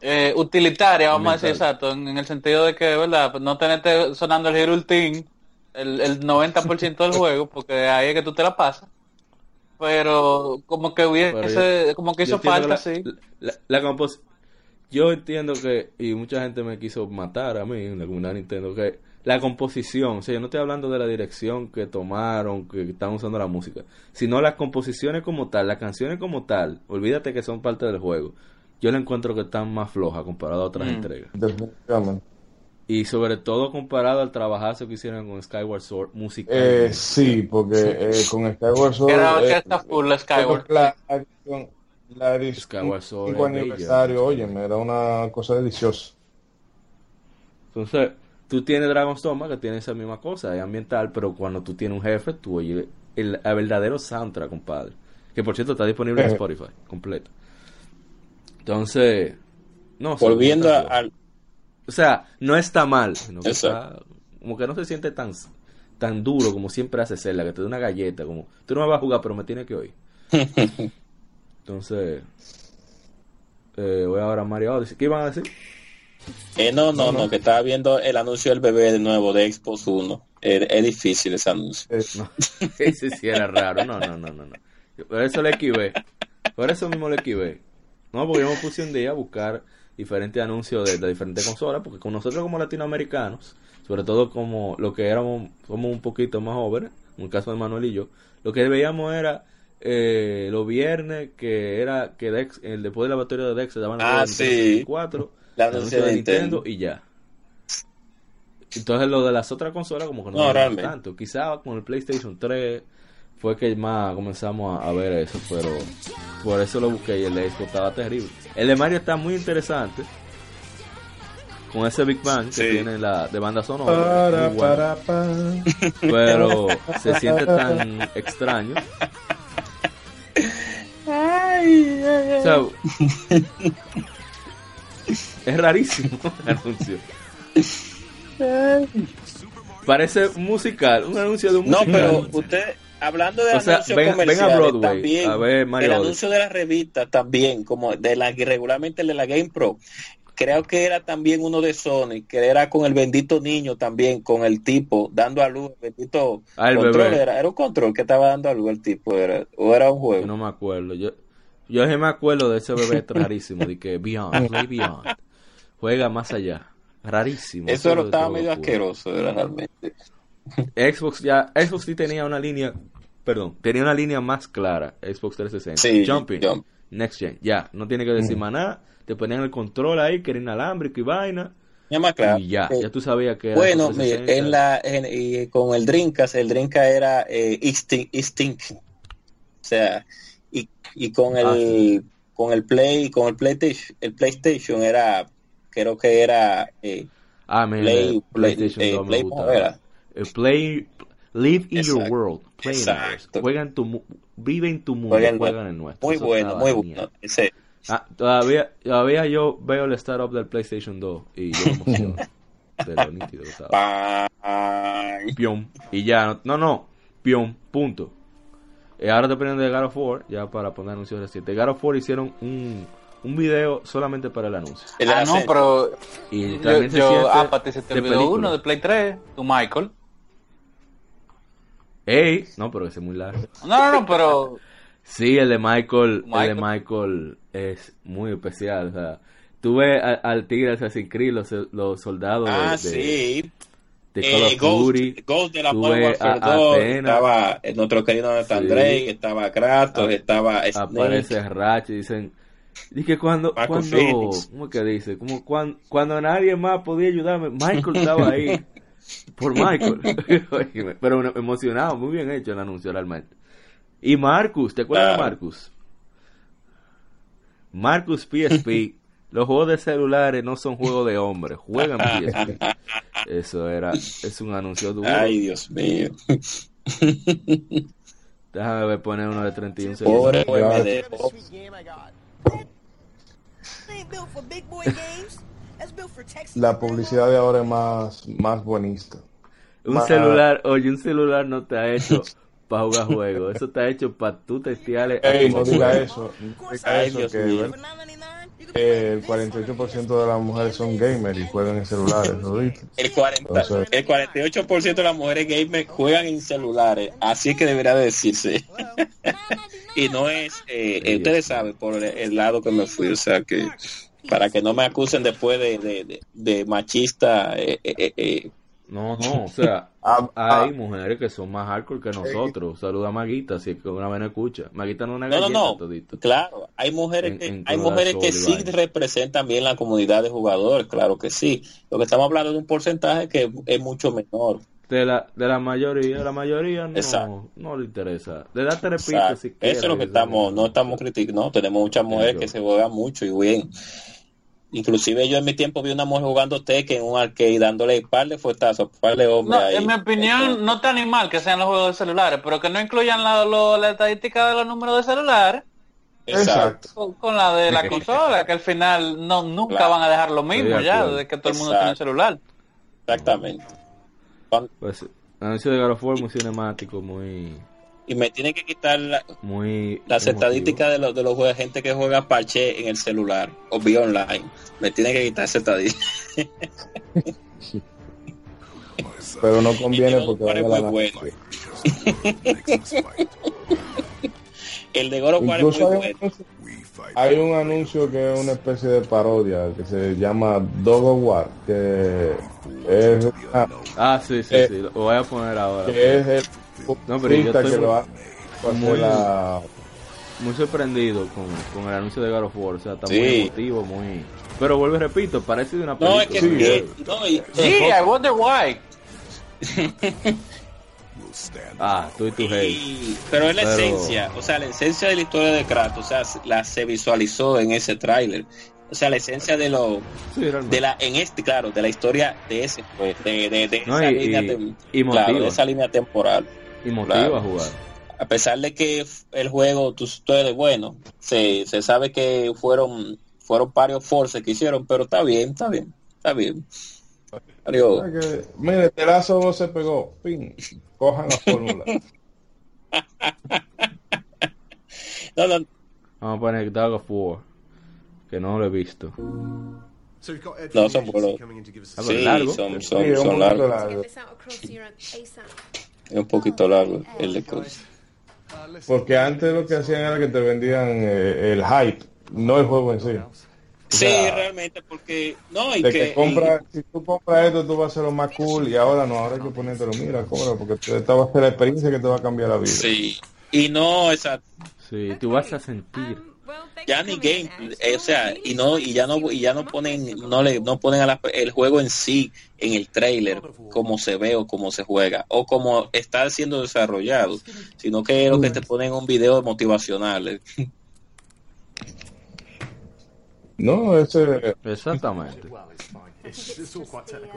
eh, utilitaria, vamos a decir exacto, en, el sentido de que, ¿verdad? Pues no tenerte sonando el Hero Team el, el 90% del juego, porque ahí es que tú te la pasas. Pero como que hubiese, como que hizo falta, sí. La, la, yo entiendo que, y mucha gente me quiso matar a mí en la comunidad Nintendo, que la composición, o sea, yo no estoy hablando de la dirección que tomaron, que están usando la música, sino las composiciones como tal, las canciones como tal, olvídate que son parte del juego. Yo le encuentro que están más flojas comparado a otras mm. entregas. Y sobre todo comparado al trabajazo que hicieron con Skyward Sword musical. Eh, sí, porque eh, con Skyward Sword. Era eh, full Skyward. La, la, Skyward Sword. aniversario, oye, me da una cosa deliciosa. Entonces, tú tienes Dragon's Dogma que tiene esa misma cosa, es ambiental, pero cuando tú tienes un jefe, tú oyes el, verdadero soundtrack, compadre. Que por cierto está disponible en eh. Spotify, completo. Entonces, no. Volviendo al. O sea, no está mal, sino que como que no se siente tan, tan duro como siempre hace Zelda, que te da una galleta, como tú no me vas a jugar, pero me tienes que oír. Entonces, eh, voy ahora a Mario Odyssey. ¿Qué iban a decir? Eh, no, no, no, que estaba viendo el anuncio del bebé de nuevo de Xbox 1. Es, difícil ese anuncio. ese sí era raro. No, no, no, no. no. Por eso le esquivé. Por eso mismo le esquivé. No, porque yo me puse un día a buscar diferentes anuncios de, diferentes consolas, porque con nosotros como latinoamericanos, sobre todo como lo que éramos, somos un poquito más jóvenes, en el caso de Manuel y yo, lo que veíamos era eh, los viernes que era que Dex, el después de la batería de Dex se daban ah, sí. La de Nintendo y ya. Entonces lo de las otras consolas como que no, no tanto. Quizá con el PlayStation 3 fue que más comenzamos a, ver eso, pero por eso lo busqué y el de estaba terrible. El de Mario está muy interesante. Con ese Big Bang que tiene la de banda sonora. pero se siente tan extraño. Ay, Es rarísimo el anuncio. Parece musical, un anuncio de un musical. No, pero usted, hablando de anuncios comerciales, también, el anuncio de la revista también, como de la regularmente el de la Game Pro, creo que era también uno de Sony, que era con el bendito niño también, con el tipo dando a luz, el bendito ah, control, era, era, un control que estaba dando a luz el tipo, era, o era un juego. no me acuerdo, yo, yo me acuerdo de ese bebé rarísimo, de que Beyond, Play Beyond, juega más allá, rarísimo. Eso, estaba medio asqueroso, era realmente. Xbox ya, Xbox sí tenía una línea, perdón, tenía una línea más clara, Xbox 360. Sí, Jumping, Next Gen, ya, no tiene que decir más nada, te ponían el control ahí, que era inalámbrico y vaina. Ya más claro. Y ya, ya tú sabías que era Bueno, en la, y con el Dreamcast, el Dreamcast era eh, Instinct, O sea, y con ah, el con el Play con el PlayStation el PlayStation era creo que era eh, ah, Play, PlayStation eh, Play, El Play Live in your world play juega en tu vive en tu mundo juega en, nuestro. muy bueno muy bueno ah, todavía todavía yo veo el startup del PlayStation 2 y yo me emociono de lo nítido que estaba. Pion. y ya no no Pion punto eh, ahora te ponen de God of War, ya para poner anuncios recientes. God of War hicieron un, un video solamente para el anuncio. ah, no, pero. Y también yo, se ah, se te olvidó uno de Play 3, tu Michael. Ey, no, pero ese es muy largo. No, no, no, pero. sí, el de Michael, el de Michael es muy especial. O sea, tú ves al, tigre Assassin's Creed, los, los soldados. Ah, sí de Call of Duty. Ghost, de la Modern Warfare 2, estaba nuestro querido Nathan sí. Drake, estaba Kratos, a, estaba Snake. Aparece Ratchet, dicen... Dice cuando, cuando, ¿cómo que dice? Como cuando, cuando nadie más podía ayudarme, Michael estaba ahí. por Michael. Pero emocionado, muy bien hecho el anuncio realmente. Y Marcus, ¿te acuerdas de Marcus? Marcus PSP los juegos de celulares no son juegos de hombres, juegan PSP. Eso era, es un anuncio duro. Ay, Dios mío. Déjame ver poner uno de 31 segundos. Pobre La publicidad de ahora es más, más buenista. Un celular, oye, un celular no te ha hecho para jugar juegos. Eso está hecho para tú testearle. Ey, no diga eso. No diga eso que, el 48% de las mujeres son gamers y juegan en celulares, El, 40, el 48% de las mujeres gamers juegan en celulares, así es que debería decirse. y no es, eh, eh, ustedes saben, por el, lado que me fui, o sea que para que no me acusen después de, de, de, machista eh, eh, eh no, no, o sea, ah, ah. hay mujeres que son más hardcore que nosotros. Saluda a Maguita, si es que una vez no escucha. Maguita no es una no, no, no. Claro, hay mujeres que, hay mujeres que sí representan bien la comunidad de jugadores, claro que sí. Lo que estamos hablando de un porcentaje que es mucho menor. De la, de la mayoría, la mayoría no, no le interesa. De darte repito si Eso es lo que estamos, no estamos criticando, no, tenemos muchas mujeres que se juegan mucho y bien. Inclusive yo en mi tiempo vi una mujer jugando Tekken en un arcade dándole par de fuetazos, par de hombres. en mi opinión, no tan mal que sean los juegos de celulares, pero que no incluyan la, la estadística de los números de celulares. Exacto. Con, la de la consola, que al final no nunca van a dejar lo mismo ya, de que todo el mundo tiene celular. Exactamente. Pues, el anuncio de God of War muy cinemático, muy y me tienen que quitar la, las estadísticas de los de los juegos, gente que juega parche en el celular o vía online. Me tienen que quitar esa estadística. Pero no conviene porque vale muy bueno. el de Goro War es muy bueno. Hay un anuncio que es una especie de parodia que se llama Dogo War, que es Ah, sí, sí, sí, lo voy a poner ahora. Que es el no, pero yo estoy muy, muy, sorprendido con, con, el anuncio de God of War. O sea, está muy emotivo, muy. Pero vuelvo y repito, parece de una película. No, es que. Sí, no, y, sí I wonder why. ah, tú y tu hate. Pero es la esencia, o sea, la esencia de la historia de Kratos, o sea, la se visualizó en ese tráiler. O sea, la esencia de lo de la en este, claro, de la historia de ese pues, de, de, de, esa, línea, claro, de esa línea temporal y motiva a jugar. A pesar de que el juego, tú, eres bueno, se, se sabe que fueron fueron varios forces que hicieron, pero está bien, está bien, está bien. mire, Terazo se pegó. Pin, cojan la fórmula. no, no. Vamos a poner Dog of War, que no lo he visto. No, son buenos. Sí, son, son, son largos. Es un poquito largo el de Coach. Porque antes lo que hacían era que te vendían eh, el hype, no el juego en sí. sí, realmente, porque no, y que, si tú compras esto, tú vas a ser lo más cool y ahora no, ahora hay que ponértelo, mira, cobra, porque esta va a ser la experiencia que te va a cambiar la vida. Sí, y no, exacto. Sí, tú vas a sentir ya ni game eh, o sea y no y ya no y ya no ponen no le no ponen el juego en sí en el trailer como se ve o como se juega o como está siendo desarrollado sino que es lo que te ponen un video motivacional. No ese exactamente.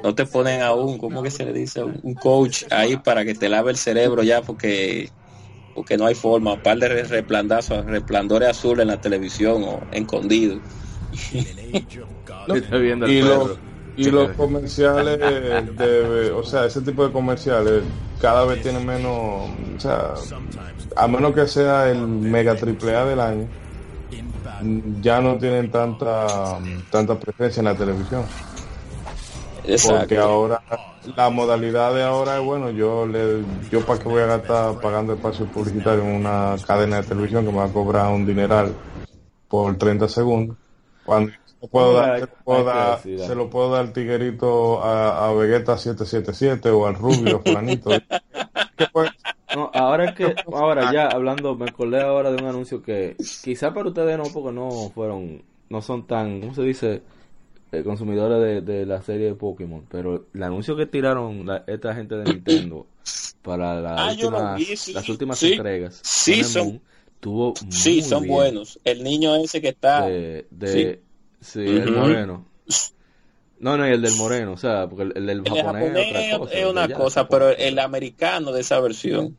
No te ponen a un cómo que se le dice un coach ahí para que te lave el cerebro ya porque porque no hay forma, un par de resplandazos, resplandores azules en la televisión o escondidos. y, los comerciales, de, o sea, ese tipo de comerciales cada vez tienen menos, o sea, a menos que sea el mega triple A del año, ya no tienen tanta, tanta presencia en la televisión. Porque ahora la modalidad de ahora es bueno, yo le yo para qué voy a gastar pagando espacio publicitario en una cadena de televisión que me va a cobrar un dineral por 30 segundos. Cuando se, puedo dar, se lo puedo dar al tiguerito a, a Vegeta 777 o al Rubio Planito. no, ahora que ahora ya hablando me acordé ahora de un anuncio que quizá para ustedes no porque no fueron no son tan ¿cómo se dice? Eh, consumidores de, la serie de Pokémon, pero el anuncio que tiraron esta gente de Nintendo para la ah, las últimas entregas, sí son, tuvo sí son buenos. El niño ese que está de, sí, el moreno. No, no, el del moreno, o sea, porque el, del japonés, es, una cosa, pero el americano de esa versión.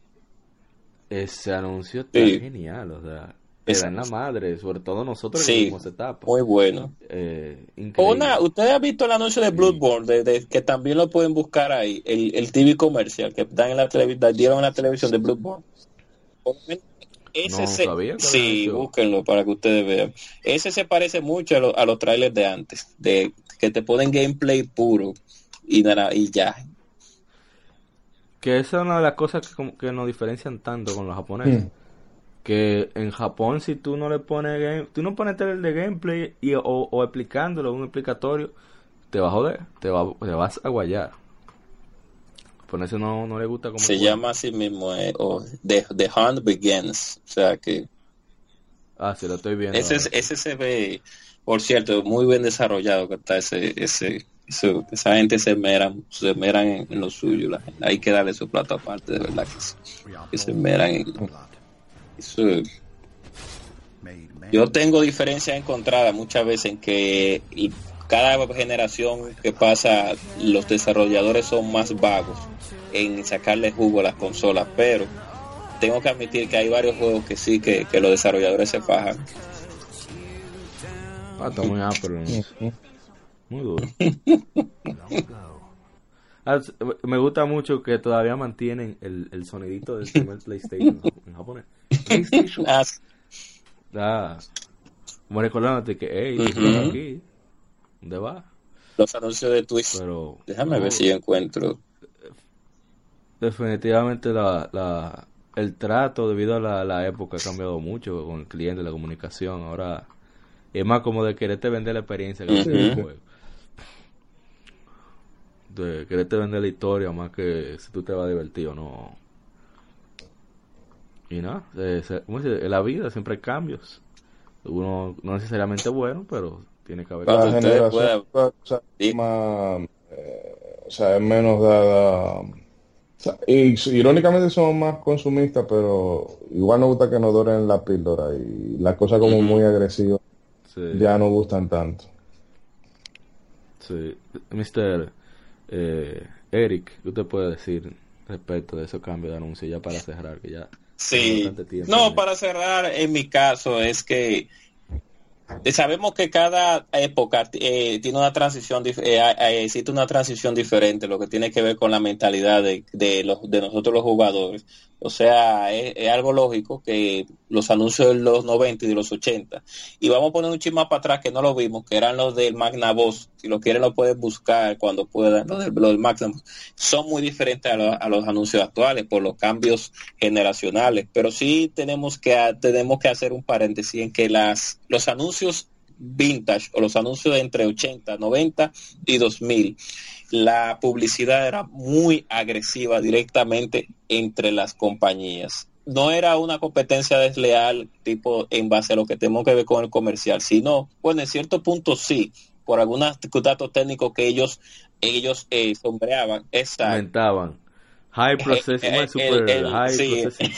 Ese anuncio está genial, o sea, era en la madre, sobre todo nosotros sí, que etapa. Muy bueno. Eh, Una, ¿Ustedes han visto el anuncio de Bloodborne? De, que también lo pueden buscar ahí, el, el TV comercial que dan en la televisión, dieron en la televisión de Bloodborne. Ese no, se, sí, búsquenlo para que ustedes vean. Ese se parece mucho a, a los trailers de antes, de que te ponen gameplay puro y, nada, y ya. Que esa es una de las cosas que, que nos diferencian tanto con los japoneses. Mm que en Japón si tú no le pones game, tú no pones el de gameplay y, o, explicándolo un explicatorio te va a joder te, va, te vas a guayar. Por eso no, no le gusta como se llama así mismo eh, the, the, Hunt Begins o sea que ah sí lo estoy viendo ese, ese se ve por cierto muy bien desarrollado que está ese ese esa gente se meran se en, lo suyo hay que darle su plato aparte de verdad que, que se meran en, yo tengo diferencias encontradas muchas veces en que cada generación que pasa los desarrolladores son más vagos en sacarle jugo a las consolas, pero tengo que admitir que hay varios juegos que sí que, los desarrolladores se fajan. Ah, muy Muy duro. Ah, me gusta mucho que todavía mantienen el, el sonidito del primer PlayStation en japonés. PlayStation. Ah, ah, como recordándote que, hey, aquí, ¿dónde va? Los anuncios de Twitch. Pero, Déjame ver si yo encuentro. Definitivamente la, la, el trato debido a la, la época ha cambiado mucho con el cliente, la comunicación. Ahora es más como de quererte vender la experiencia que uh juego de quererte vender la historia más que si tú te vas a divertir o no. Y nada, en la vida siempre hay cambios. Uno no necesariamente bueno, pero tiene que haber la generación eh, o sea, es menos dada. y, irónicamente somos más consumistas, pero igual nos gusta que nos doren la píldora y las cosas como muy agresivas ya no gustan tanto. Sí, Mister eh, Eric, ¿qué usted puede decir respecto de esos cambios de anuncio ya para cerrar? que ya Sí, no, para cerrar, en mi caso es que sabemos que cada época eh, tiene una transición, eh, existe una transición diferente, lo que tiene que ver con la mentalidad de, los, de nosotros los jugadores. O sea, es, algo lógico que los anuncios de los 90 y de los 80. Y vamos a poner un chisme para atrás que no lo vimos, que eran los del Magnavox. Si lo quieren lo pueden buscar cuando puedan. Los del, los Magnavox son muy diferentes a, los anuncios actuales por los cambios generacionales. Pero sí tenemos que, tenemos que hacer un paréntesis en que las, los anuncios vintage o los anuncios de entre 80, 90 y 2000 la publicidad era muy agresiva directamente entre las compañías. No era una competencia desleal tipo en base a lo que tenemos que ver con el comercial, sino, bueno, en cierto punto sí, por algunos datos técnicos que ellos ellos eh, sombreaban. Aumentaban. High eh, processing, eh, super high processing.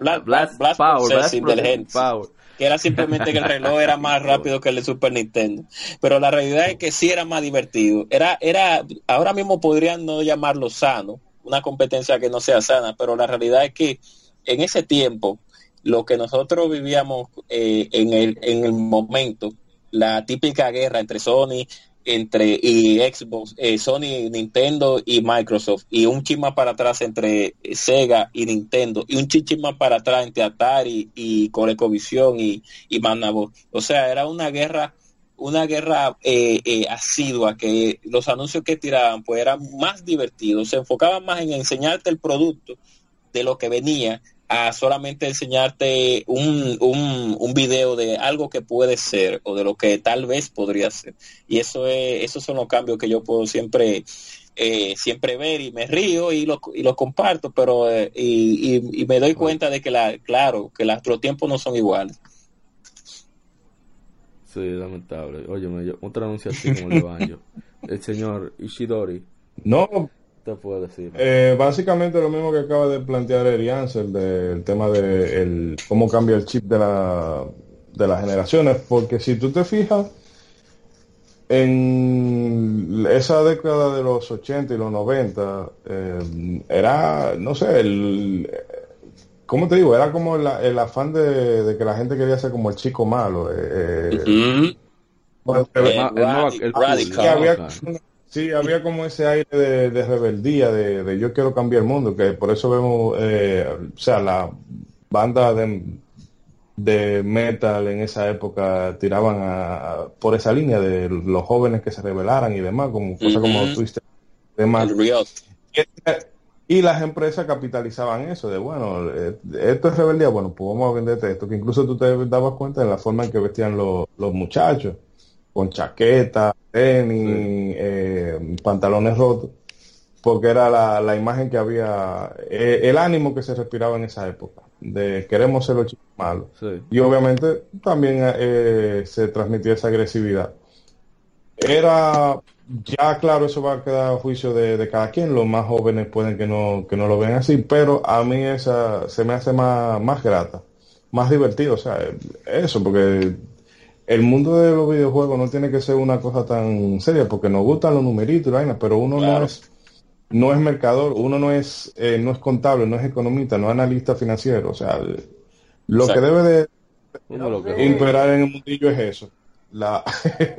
blast, power, blast power que era simplemente que el reloj era más rápido que el de Super Nintendo. Pero la realidad es que sí era más divertido. Era, era, ahora mismo podrían no llamarlo sano, una competencia que no sea sana, pero la realidad es que en ese tiempo, lo que nosotros vivíamos eh, en, el, en el momento, la típica guerra entre Sony entre y Xbox, eh, Sony, Nintendo y Microsoft y un chisma para atrás entre Sega y Nintendo y un chisma para atrás entre Atari y ColecoVision y, y O sea, era una guerra una guerra eh, eh, asidua que los anuncios que tiraban pues eran más divertidos, se enfocaban más en enseñarte el producto de lo que venía a solamente enseñarte un, un, un, video de algo que puede ser o de lo que tal vez podría ser. Y eso es, esos son los cambios que yo puedo siempre, eh, siempre ver y me río y lo, y lo comparto, pero eh, y, y, me doy cuenta de que la, claro, que los tiempos no son iguales. Sí, lamentable. Oye, otra anuncio así como el baño. El señor Ishidori. No, puedo decir? Eh, básicamente lo mismo que acaba de plantear el del tema de el, cómo cambia el chip de, la, de las generaciones, porque si tú te fijas, en esa década de los 80 y los 90, eh, era, no sé, el, ¿cómo te digo? Era como el afán de, que la gente quería ser como el chico malo. Eh, Sí, había como ese aire de, rebeldía, de, yo quiero cambiar el mundo, que por eso vemos, eh, o sea, la banda de, de metal en esa época tiraban por esa línea de los jóvenes que se rebelaran y demás, como cosas como Twister, demás. Y las empresas capitalizaban eso, de bueno, eh, esto es rebeldía, bueno, pues vamos a venderte esto, que incluso tú te dabas cuenta de la forma en que vestían los, los muchachos con chaqueta, tenis, eh, pantalones rotos, porque era la, imagen que había, eh, el ánimo que se respiraba en esa época, de queremos ser los chicos malos. Y obviamente también eh, se transmitía esa agresividad. Era, ya claro, eso va a quedar a juicio de, cada quien, los más jóvenes pueden que no, que no lo vean así, pero a mí esa se me hace más, más grata, más divertido, o sea, eso, porque el mundo de los videojuegos no tiene que ser una cosa tan seria porque nos gustan los numeritos y vainas, pero uno no es no es mercador, uno no es eh, no es contable, no es economista, no es analista financiero, o sea, lo que debe de imperar en el mundillo es eso. La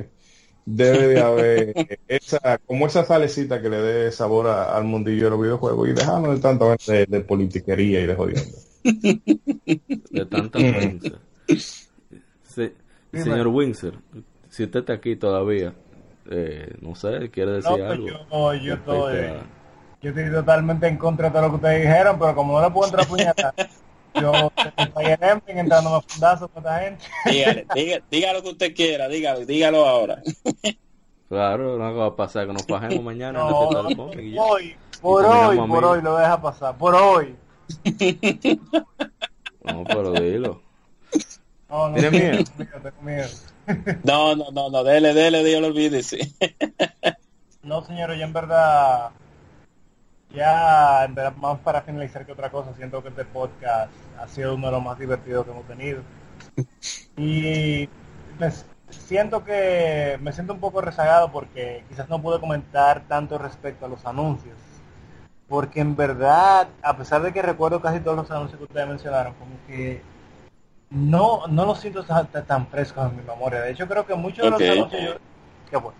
debe de haber esa como esa salecita que le dé sabor al mundillo de los videojuegos y dejarnos de tanto de, de politiquería y de jodiendo. De tanta prensa. Sí. Señor Windsor, si usted está aquí todavía, eh, no sé, quiere decir pues algo. Yo, yo, estoy, yo estoy totalmente en contra de todo lo que ustedes dijeron, pero como no le puedo entrar a puñetar, yo estoy en entrando a fundazos con esta gente. Dígale, diga, diga, lo que usted quiera, dígalo, dígalo ahora. Claro, no va a pasar que nos bajemos mañana. No, en hoy, por hoy, por hoy lo deja pasar, por hoy. No, pero dilo. No, no, ¿Tiene miedo? No, no, no, no, dele, dele, Dios lo olvídese. no, señor, yo en verdad, ya en verdad, más para finalizar que otra cosa, siento que este podcast ha sido uno de los más divertidos que hemos tenido. Y me siento que me siento un poco rezagado porque quizás no pude comentar tanto respecto a los anuncios. Porque en verdad, a pesar de que recuerdo casi todos los anuncios que ustedes mencionaron, como que no, no lo siento tan, fresco en mi memoria. De hecho, creo que muchos de los anuncios yo... Qué bueno.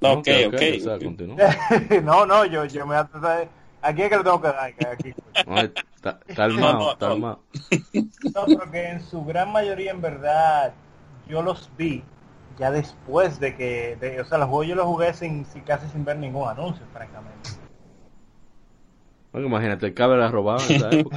No, ok, ok. no, no, yo, yo me... Aquí es que lo tengo que dar. Aquí. calmado, calmado. No, porque en su gran mayoría, en verdad, yo los vi ya después de que... De, o sea, los juegos yo los jugué sin, sin, casi sin ver ningún anuncio, francamente. Imagínate, el cable la robado en esa época.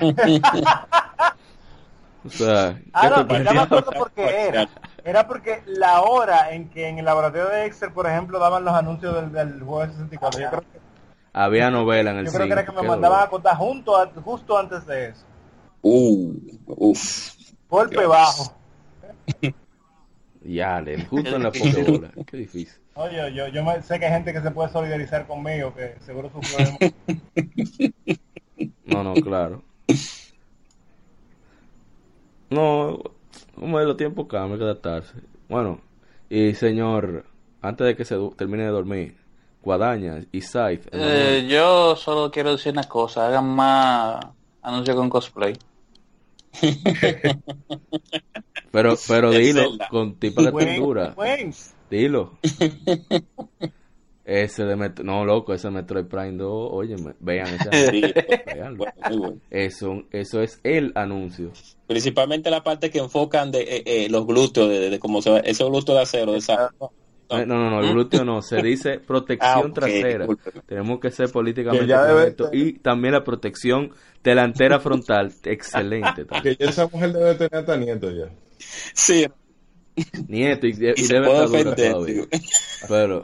o sea, ah, no, ya me acuerdo por qué era. Era porque la hora en que en el laboratorio de Excel, por ejemplo, daban los anuncios del, del juego de 64. Yo creo que, Había novela en el Yo creo que era que me mandaban a contar junto justo antes de eso. Uh, uf. Golpe bajo. Ya, justo en la bola. Qué difícil. Oye, yo, yo sé que hay gente que se puede solidarizar conmigo, que seguro sufrió. no, no, claro. No, como los tiempos cambian, hay que adaptarse. Bueno, y señor, antes de que se termine de dormir, Guadaña y Saif. Eh, yo solo quiero decir una cosa, hagan más anuncios con cosplay. pero, pero dilo, con tipo de textura. Dilo. Ese de Metro, no loco, ese Metroid Prime 2, oye, vean Eso, eso es el anuncio. Principalmente la parte que enfocan de eh, eh, los glúteos, de, cómo se va, ese glúteo de acero, esa, no, no, no, el glúteo no, se dice protección ah, trasera. Tenemos que ser políticamente correctos. Y también la protección delantera frontal, excelente. Que esa mujer debe tener hasta nieto ya. Sí, Nieto, y, debe estar dura todavía. Pero.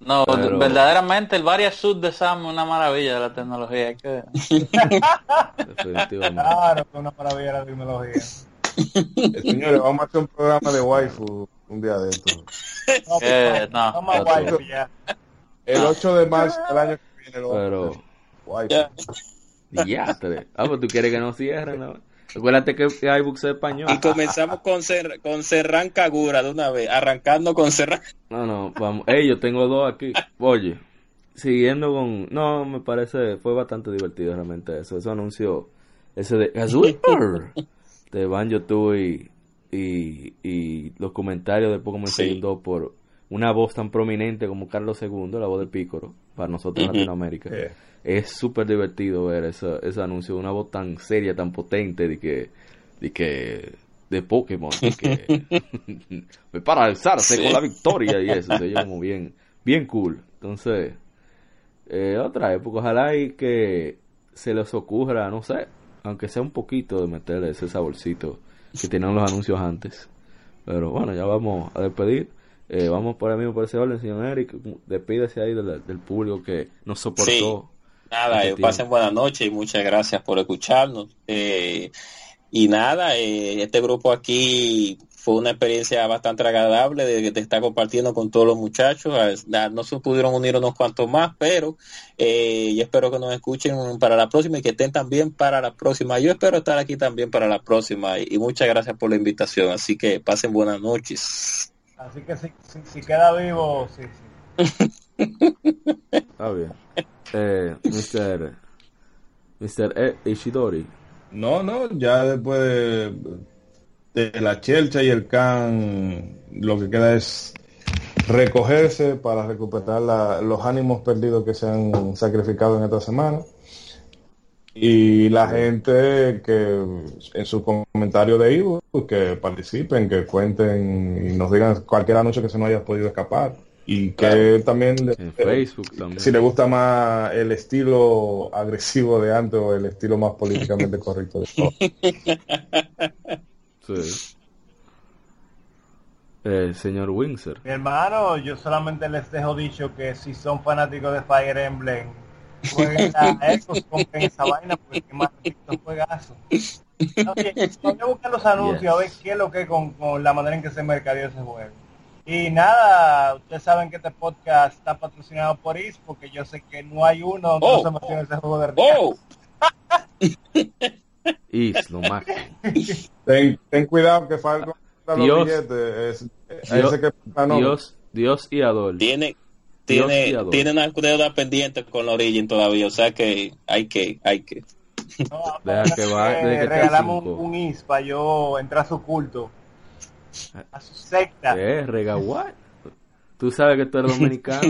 No, verdaderamente el Varia Sud de Sam es una maravilla de la tecnología. Que... Definitivamente. Claro, es una maravilla de la tecnología. Señores, vamos a hacer un programa de waifu un día de esto. No, eh, no, vamos a waifu ya. El 8 de marzo del año que viene lo Pero... Waifu. Ya, ah, pues tú quieres que no cierren, ¿no? Recuérdate que hay bugs español. Y comenzamos con, con Serran Cagura de una vez, arrancando con Serran. No, no, vamos. Hey, yo tengo dos aquí. Oye, siguiendo con. No, me parece. Fue bastante divertido realmente eso. Ese anuncio. Ese de. de Banjo Tooie y, y los comentarios de Pokémon sí. por una voz tan prominente como Carlos II, la voz del Pícoro, para nosotros en Latinoamérica es súper divertido ver ese, ese anuncio de una voz tan seria, tan potente de que, de que de Pokémon, de que para alzarse con la victoria y eso, se como bien, bien cool. Entonces, eh, otra época, ojalá y que se les ocurra, no sé, aunque sea un poquito de meterle ese saborcito que tienen los anuncios antes. Pero bueno, ya vamos a despedir. Eh, vamos por el mismo por ese orden, señor Eric. Despídese ahí del, del público que nos soportó. Nada, eh, pasen buenas noches y muchas gracias por escucharnos. Eh, y nada, eh, este grupo aquí fue una experiencia bastante agradable de, de, estar compartiendo con todos los muchachos. No se pudieron unir unos cuantos más, pero eh, yo espero que nos escuchen para la próxima y que estén también para la próxima. Yo espero estar aquí también para la próxima y, muchas gracias por la invitación. Así que pasen buenas noches. Así que si, si, queda vivo, sí, sí. Está bien eh, Mr. Mr. E. Ishidori. No, no, ya después de, la chelcha y el can, lo que queda es recogerse para recuperar los ánimos perdidos que se han sacrificado en esta semana. Y la gente que en su comentario de Ivo, que participen, que cuenten y nos digan cualquier anuncio que se nos haya podido escapar y que también, si le gusta más el estilo agresivo de antes o el estilo más políticamente correcto de todo. Sí. Eh, señor Windsor. Mi hermano, yo solamente les dejo dicho que si son fanáticos de Fire Emblem, jueguen a compren esa vaina porque más juegazo. Voy a buscar los anuncios a ver qué es lo que con, con la manera en que se mercadeó ese juego. Y nada, ustedes saben que este podcast está patrocinado por IS, porque yo sé que no hay uno donde oh, no se menciona ese juego de oh. Is, lo máximo. Ten, ten cuidado que Falco Dios, Dios, que, ah, Dios, Dios y Adol. Tiene, tiene, tiene una deuda pendiente con la Origin todavía, o sea que hay que, hay que. Deja que va, que regalamos un, un is para yo entrar a su culto. A su secta. ¿Qué? ¿Regaguay? Tú sabes que tú eres dominicano.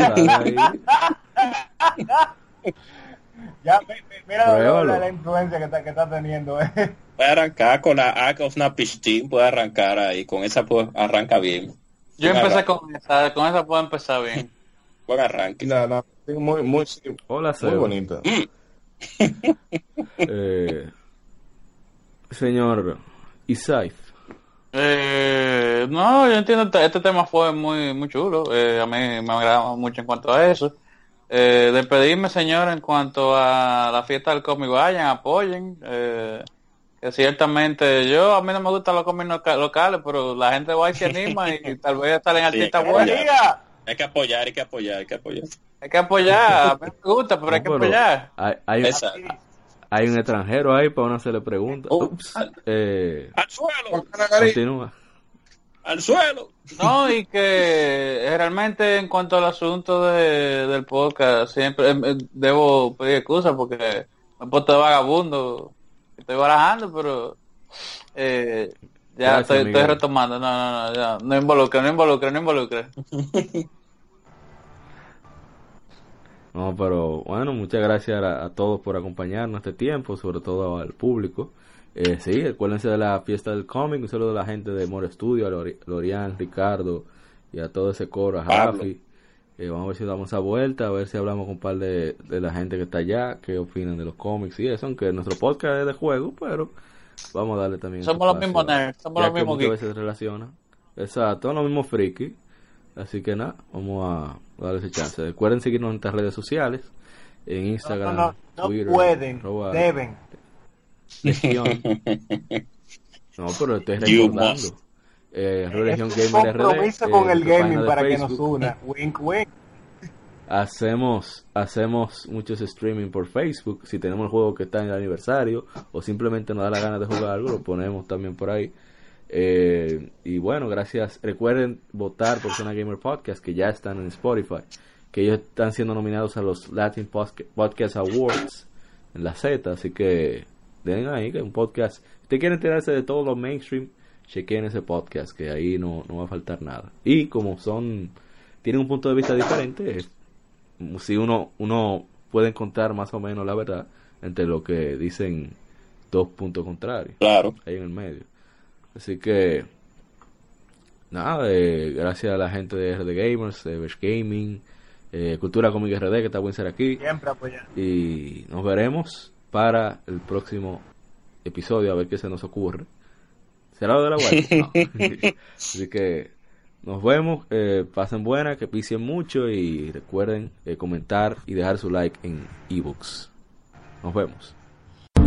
ya, mira la, la, influencia que está, que está teniendo. Eh. Puede arrancar con la Ark of Napistin, puede arrancar ahí. Con esa pues, arranca bien. Yo empecé con esa, con esa puedo empezar bien. Buen arranque. No, no, muy, muy, Hola, muy bonita. eh, señor Isaif. Eh, no, yo entiendo, este tema fue muy, muy chulo. Eh, a mí me agradaba mucho en cuanto a eso. Eh, despedirme, señor, en cuanto a la fiesta del cómic, vayan, apoyen. Eh, que ciertamente yo, a mí no me gustan los cómics locales, pero la gente va y se anima y, tal vez estar en artistas buenos. Hay que apoyar, hay que apoyar, hay que apoyar. Hay que apoyar, a mí me gusta, pero hay que apoyar. Hay, hay, hay, un extranjero ahí para uno se le pregunta. Oh, Ups, eh, al suelo. Continúa. Al suelo. No, y que realmente en cuanto al asunto de, del podcast, siempre eh, debo pedir excusas porque me he puesto de vagabundo. Estoy barajando, pero eh, ya estoy, estoy, retomando. No, no, no, ya. No involucre, no involucre, no involucre. No, pero bueno, muchas gracias a, todos por acompañarnos este tiempo, sobre todo al público. Eh, sí, acuérdense de la fiesta del cómic, un saludo a la gente de More Studio, a Lorian, Ricardo y a todo ese coro, a Rafi. Eh, vamos a ver si damos esa vuelta, a ver si hablamos con un par de, de la gente que está allá, qué opinan de los cómics y eso, aunque nuestro podcast es de juego, pero vamos a darle también. Somos los mismos nerds, somos los mismos que veces relaciona. Exacto, los mismos friki. Así que nada, vamos a darle ese chance. Recuerden seguirnos en nuestras redes sociales, en Instagram, no, no, no, no pueden, deben. no, pero estoy recordando. Eh, Religión Gamer RD. con el gaming para que nos una. Wink, wink. Hacemos, hacemos muchos streaming por Facebook. Si tenemos el juego que está en el aniversario o simplemente nos da la gana de jugar algo, lo ponemos también por ahí. Eh, y bueno, gracias. Recuerden votar por Zona Gamer Podcast, que ya están en Spotify, que ellos están siendo nominados a los Latin Podcast Awards en la Z, así que den ahí que un podcast. Si usted quiere enterarse de todo lo mainstream, chequen ese podcast, que ahí no, no va a faltar nada. Y como son, tienen un punto de vista diferente, si uno, uno puede encontrar más o menos la verdad entre lo que dicen dos puntos contrarios. Claro. Ahí en el medio. Así que, nada, eh, gracias a la gente de RD Gamers, de Gaming, eh, Cultura Comic RD, que está buen ser aquí. Siempre apoyar. Y nos veremos para el próximo episodio, a ver qué se nos ocurre. ¿Será lo de la web? Así que nos vemos, eh, pasen buena, que pisen mucho y recuerden comentar y dejar su like en ebooks. Nos vemos.